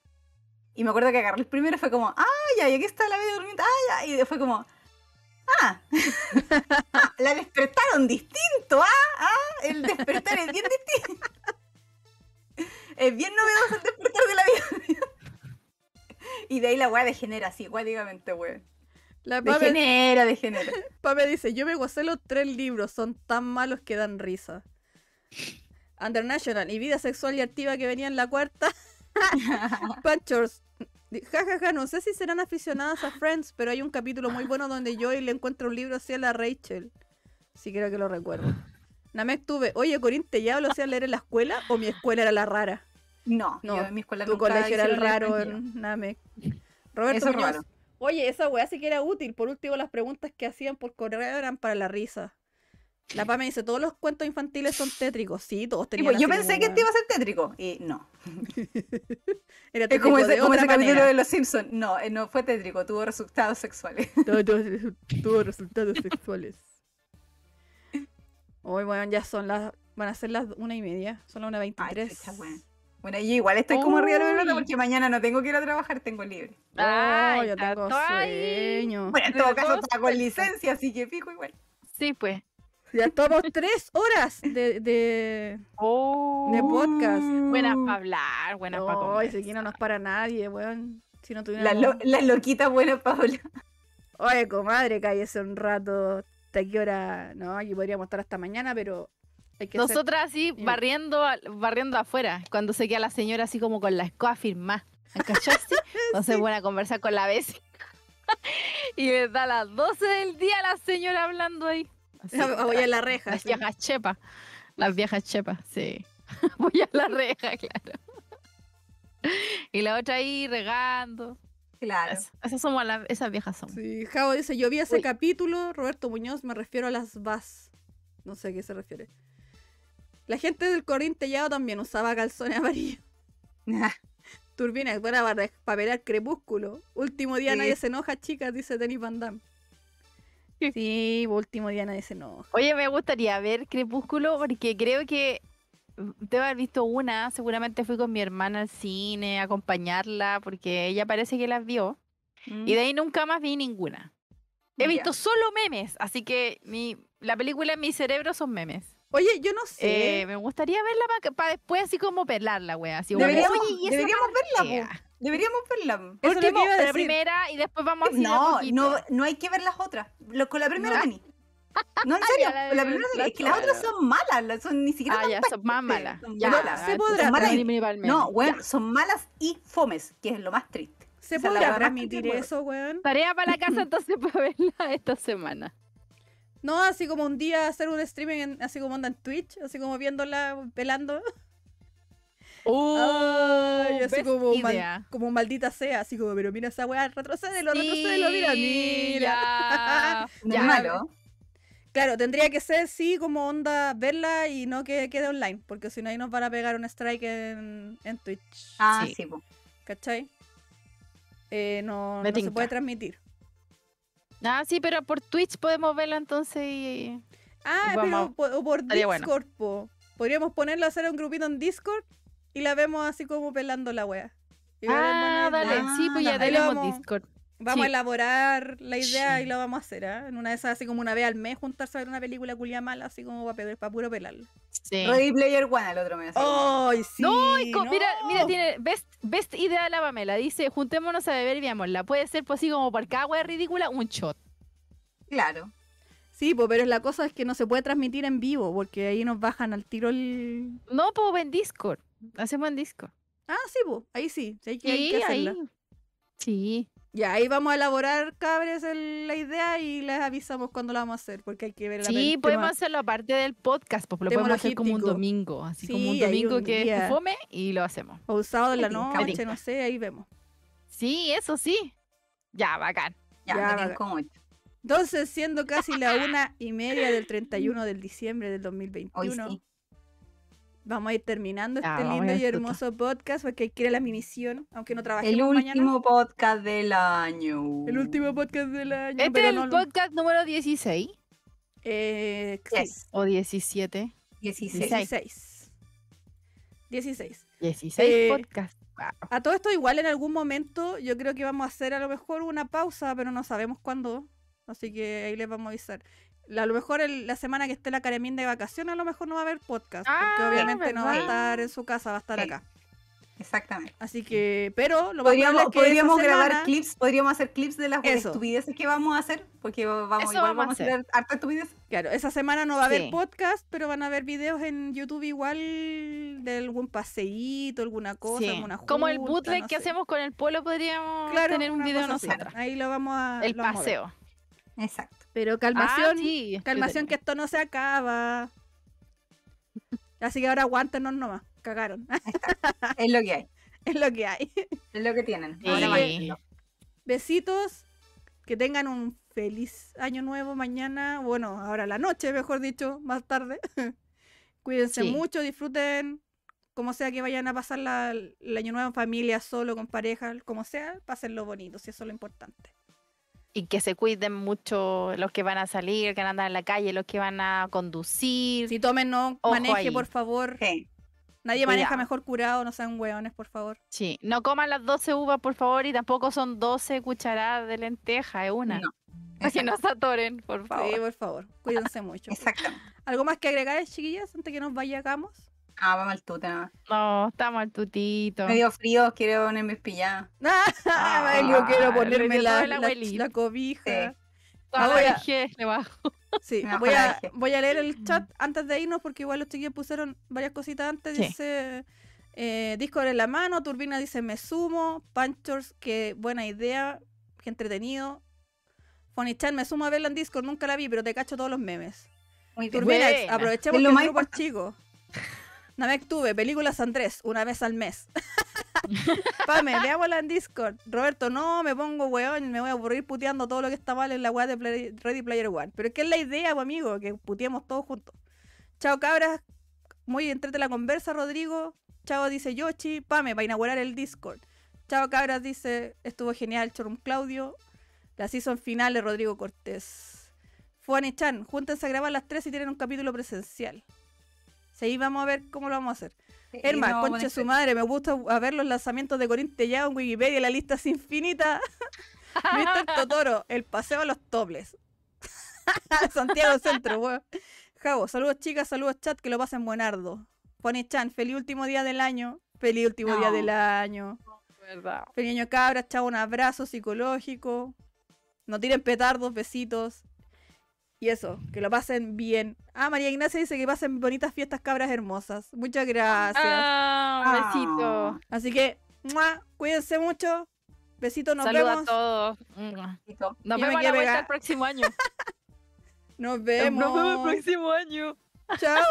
Y me acuerdo que agarré el primero fue como, ay, ya, y aquí está la bella durmiente, ay. Y fue como, Ah, Ah, la despertaron distinto, ¿ah? ¿Ah? El despertar es bien distinto. Es bien novedoso el despertar de la vida. Y de ahí la weá degenera así, guáticamente, weón. La Pame, Degenera, degenera. Pame dice, yo me gocé los tres libros, son tan malos que dan risa. Undernational y vida sexual y activa que venía en la cuarta. Punchers. Ja, ja, ja, no sé si serán aficionadas a Friends, pero hay un capítulo muy bueno donde Joey le encuentra un libro así a la Rachel. Sí, creo que lo recuerdo. Namek tuve, oye, Corín, ¿te ya lo hacían leer en la escuela o mi escuela era la rara? No, No, yo en mi escuela Tu nunca colegio era el raro en Namek. Roberto Eso Muñoz, raro. Oye, esa weá sí que era útil. Por último, las preguntas que hacían por correo eran para la risa. La Pame dice, todos los cuentos infantiles son tétricos. Sí, todos Sí, tenían pues, yo pensé como que este iba a ser tétrico. Y no. Era Es como tétrico ese, de como ese capítulo manera. de Los Simpsons. No, eh, no fue tétrico, tuvo resultados sexuales. Todo- todo- Todos resultados sexuales. Hoy, bueno, ya son las... Van a ser las una y media. Son las una veintitrés. Bueno, yo igual estoy como arriba de la pelota porque mañana no tengo que ir a trabajar, tengo libre. Ay, Oh, yo tengo sueño. Bueno, en todo caso estaba con licencia, así que fijo igual. Sí, pues. Ya tomamos tres horas de... de... Oh. De podcast. Buenas para hablar, buenas para Ay, si aquí no nos para nadie, weón. Si no La, tuviéramos... lo- la loquita buena, Paola. Oye, comadre, cállese un rato. ¿Hasta qué hora? No, aquí podríamos estar hasta mañana, pero Nosotras así Sí. barriendo, barriendo afuera, cuando se queda la señora así como con la escoba firmada. ¿Cachaste? Entonces buena a conversar con la vecina. y da a las 12 del día la señora hablando ahí. Así, Voy a la reja. las sí. viejas chepas. Las viejas chepas, sí. Voy a la reja, claro. y la otra ahí regando. Claro. Es- Esas somos las, esas viejas somos. Sí, Javo dice, yo vi ese Uy. capítulo, Roberto Muñoz, me refiero a las VAS. No sé a qué se refiere. La gente del Corín Tellado también usaba calzones amarillos. Turbina, buena para papelar crepúsculo. Último día Sí. nadie se enoja, chicas, dice Denis Van Damme. Sí. Sí, último día nadie se enoja. Oye, me gustaría ver Crepúsculo porque creo que debo haber visto una. Seguramente fui con mi hermana al cine a acompañarla porque ella parece que las vio. Y de ahí nunca más vi ninguna. He visto solo memes, así que mi, la película en mi cerebro son memes. Oye, yo no sé. Eh, me gustaría verla para después así como pelarla, wea. Así como, Deberíamos, "Oye, ¿y esa deberíamos verla, parte?" po. Deberíamos verla. Eso es lo Último, que iba a la primera y después vamos a No, no, no hay que ver las otras. Lo- con la primera No. No, en serio, Ya, la- primera la-. Es que las otras son malas, las- son ni siquiera Ah, ya, son más malas. son Ya, malas. se podrá ir principalmente. No, bueno, Ya. son malas y fomes, que es lo más triste. ¿Se la podrá transmitir eso, weón? Tarea para la casa entonces para verla esta semana. No, así como un día hacer un streaming, en- así como anda en Twitch, así como viéndola, pelando. Ay, así como, mal- como maldita sea, así como, pero mira esa weá, retrocédelo, Sí, retrocédelo, mira, mira. ya. No Ya. es malo. Claro, tendría que ser, sí, como onda, verla y no que quede online, porque si no ahí nos van a pegar un strike en, en Twitch, Ah, Sí. sí. ¿cachai? Eh, no, no se puede transmitir. Ah, sí, pero por Twitch podemos verlo entonces y... Ah, Y pero po- o por bueno. Discord, po. Podríamos ponerlo a hacer un grupito en Discord y la vemos así como pelando la wea. Buena Ah, dale. Sí, pues ya tenemos vamos. Discord. Vamos a elaborar la idea y lo vamos a hacer, ¿ah? En una de esas, así como una vez al mes, juntarse a ver una película culia mala, así como para, para puro pelarla. Sí. Ready Player One al otro mes. ¡Ay, sí! No, y co- mira, mira, no! tiene best, best idea de la Pamela. Dice, juntémonos a beber y veámosla. Puede ser, pues, así como por cada wea ridícula, un shot. Claro. Sí, po, pero la cosa es que no se puede transmitir en vivo, porque ahí nos bajan al tiro el... No, pues en Discord. Hacemos en Discord. Ah, sí, pues, ahí sí, sí, hay que, hay Sí, que ahí. Sí. Ya, ahí vamos a elaborar, cabres, el- la idea y les avisamos cuando la vamos a hacer, porque hay que ver la Sí, podemos tema. hacerlo aparte del podcast, pues lo podemos hacer como un domingo, así como un domingo un que día. es fome y lo hacemos. O un sábado en la noche, no sé, ahí vemos. Sí, eso sí. Ya, bacán. Ya, Ya, bacán. como. Entonces, siendo casi la una y media del 31 del diciembre del Hoy 2021, sí. Vamos a ir terminando Ya, este lindo y hermoso podcast, porque a la minición, aunque no trabajemos El mañana. último podcast del año. El último podcast del año. Este pero es el no podcast número 16 Eh, Yes. o 17. 16. 16. 16. 16 Eh, podcast. Wow. A todo esto igual en algún momento yo creo que vamos a hacer a lo mejor una pausa, pero no sabemos cuándo. Así que ahí les vamos a avisar. La- a lo mejor el- la semana que esté la Caremín de vacaciones, a lo mejor no va a haber podcast. Ah, porque obviamente no va a estar en su casa, va a estar Sí. acá. Exactamente. Así que, pero lo Podríamos, es que podríamos grabar semana- clips, podríamos hacer clips de las Eso. estupideces que vamos a hacer, porque vamos, igual vamos a vamos a hacer harta estupidez. Claro, esa semana no va a haber Sí. podcast, pero van a haber videos en YouTube igual de algún paseíto, alguna cosa, Sí. alguna Como el junta, bootleg no que sé. hacemos con el pueblo, podríamos Claro, tener un video así. nosotros. Ahí lo vamos a El lo vamos a ver. paseo. Exacto. Pero Ah, calmación, sí, calmación que esto no se acaba. Así que ahora aguántenos nomás. Cagaron. Es lo que hay. es lo que hay. Es lo que tienen. Sí. Ahora aguántenlo. Besitos. Que tengan un feliz año nuevo mañana. Bueno, ahora la noche, mejor dicho, más tarde. Cuídense Sí. mucho, disfruten. Como sea que vayan a pasar la- el año nuevo en familia, solo, con pareja, como sea, pásenlo bonito, si eso es lo importante. Y que se cuiden mucho los que van a salir, que van a andar en la calle, los que van a conducir. Si tomen, no Ojo maneje, ahí. por favor. Sí. Nadie maneja Cuidado. mejor curado, no sean hueones, por favor. Sí, no coman las 12 uvas, por favor, y tampoco son 12 cucharadas de lenteja, es una. No. Que no Exacto. se atoren, por favor. Sí, por favor, cuídense mucho. Exactamente. ¿Algo más que agregar, chiquillas, antes que nos vayamos? Ah, vamos al tute nada más. No, estamos al tutito. Me dio frío, quiero ponerme pijamas. Ah, yo quiero ponerme la, la- la cobija. Le bajo. Sí, bajó voy a, vejez. voy a leer el chat antes de irnos porque igual los chiquillos pusieron varias cositas antes. Sí. Dice eh, Discord en la mano, Turbina dice me sumo, Panchors, que buena idea, qué entretenido. Fonichan, me sumo a verla en Discord, nunca la vi, pero te cacho todos los memes. Muy bien. Turbina, aprovechemos Es lo que el grupo es chico. Namek tuve, películas Andrés, una vez al mes. Pame, veámosla en Discord. Roberto, no, me pongo weón, me voy a aburrir puteando todo lo que está mal en la weá de Ready Player One. Pero es que es la idea, amigo, que puteemos todos juntos. Chao, cabras. Muy entrete la conversa, Rodrigo. Chao, dice Yoshi. Pame, para inaugurar el Discord. Chao, cabras, dice, estuvo genial, Chorum Claudio. La season final de Rodrigo Cortés. Fuane Chan, júntense a grabar las tres y tienen un capítulo presencial. Ahí vamos a ver cómo lo vamos a hacer. Herma, no, bueno, su madre, me gusta a ver los lanzamientos de Corín Tellado en Wikipedia, la lista es infinita. Mr. Totoro, el paseo a los tobles. Santiago Centro, weón. Javo, saludos chicas, saludos chat, que lo pasen buenardo. Pone Chan, feliz último día del año. Feliz último día del año. ¿Verdad? Feliz año cabras, chavo, un abrazo psicológico. No tiren petardos, besitos. Y eso, que lo pasen bien. Ah, María Ignacia dice que pasen bonitas fiestas cabras hermosas. Muchas gracias. Ah, un besito. Ah, Así que, ¡mua! cuídense mucho. Besitos, nos Saludos vemos. a todos. Nos Yo vemos la el próximo año. Nos vemos. Nos vemos el próximo año. Chao.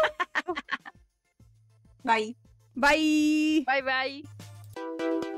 Bye. Bye. Bye bye.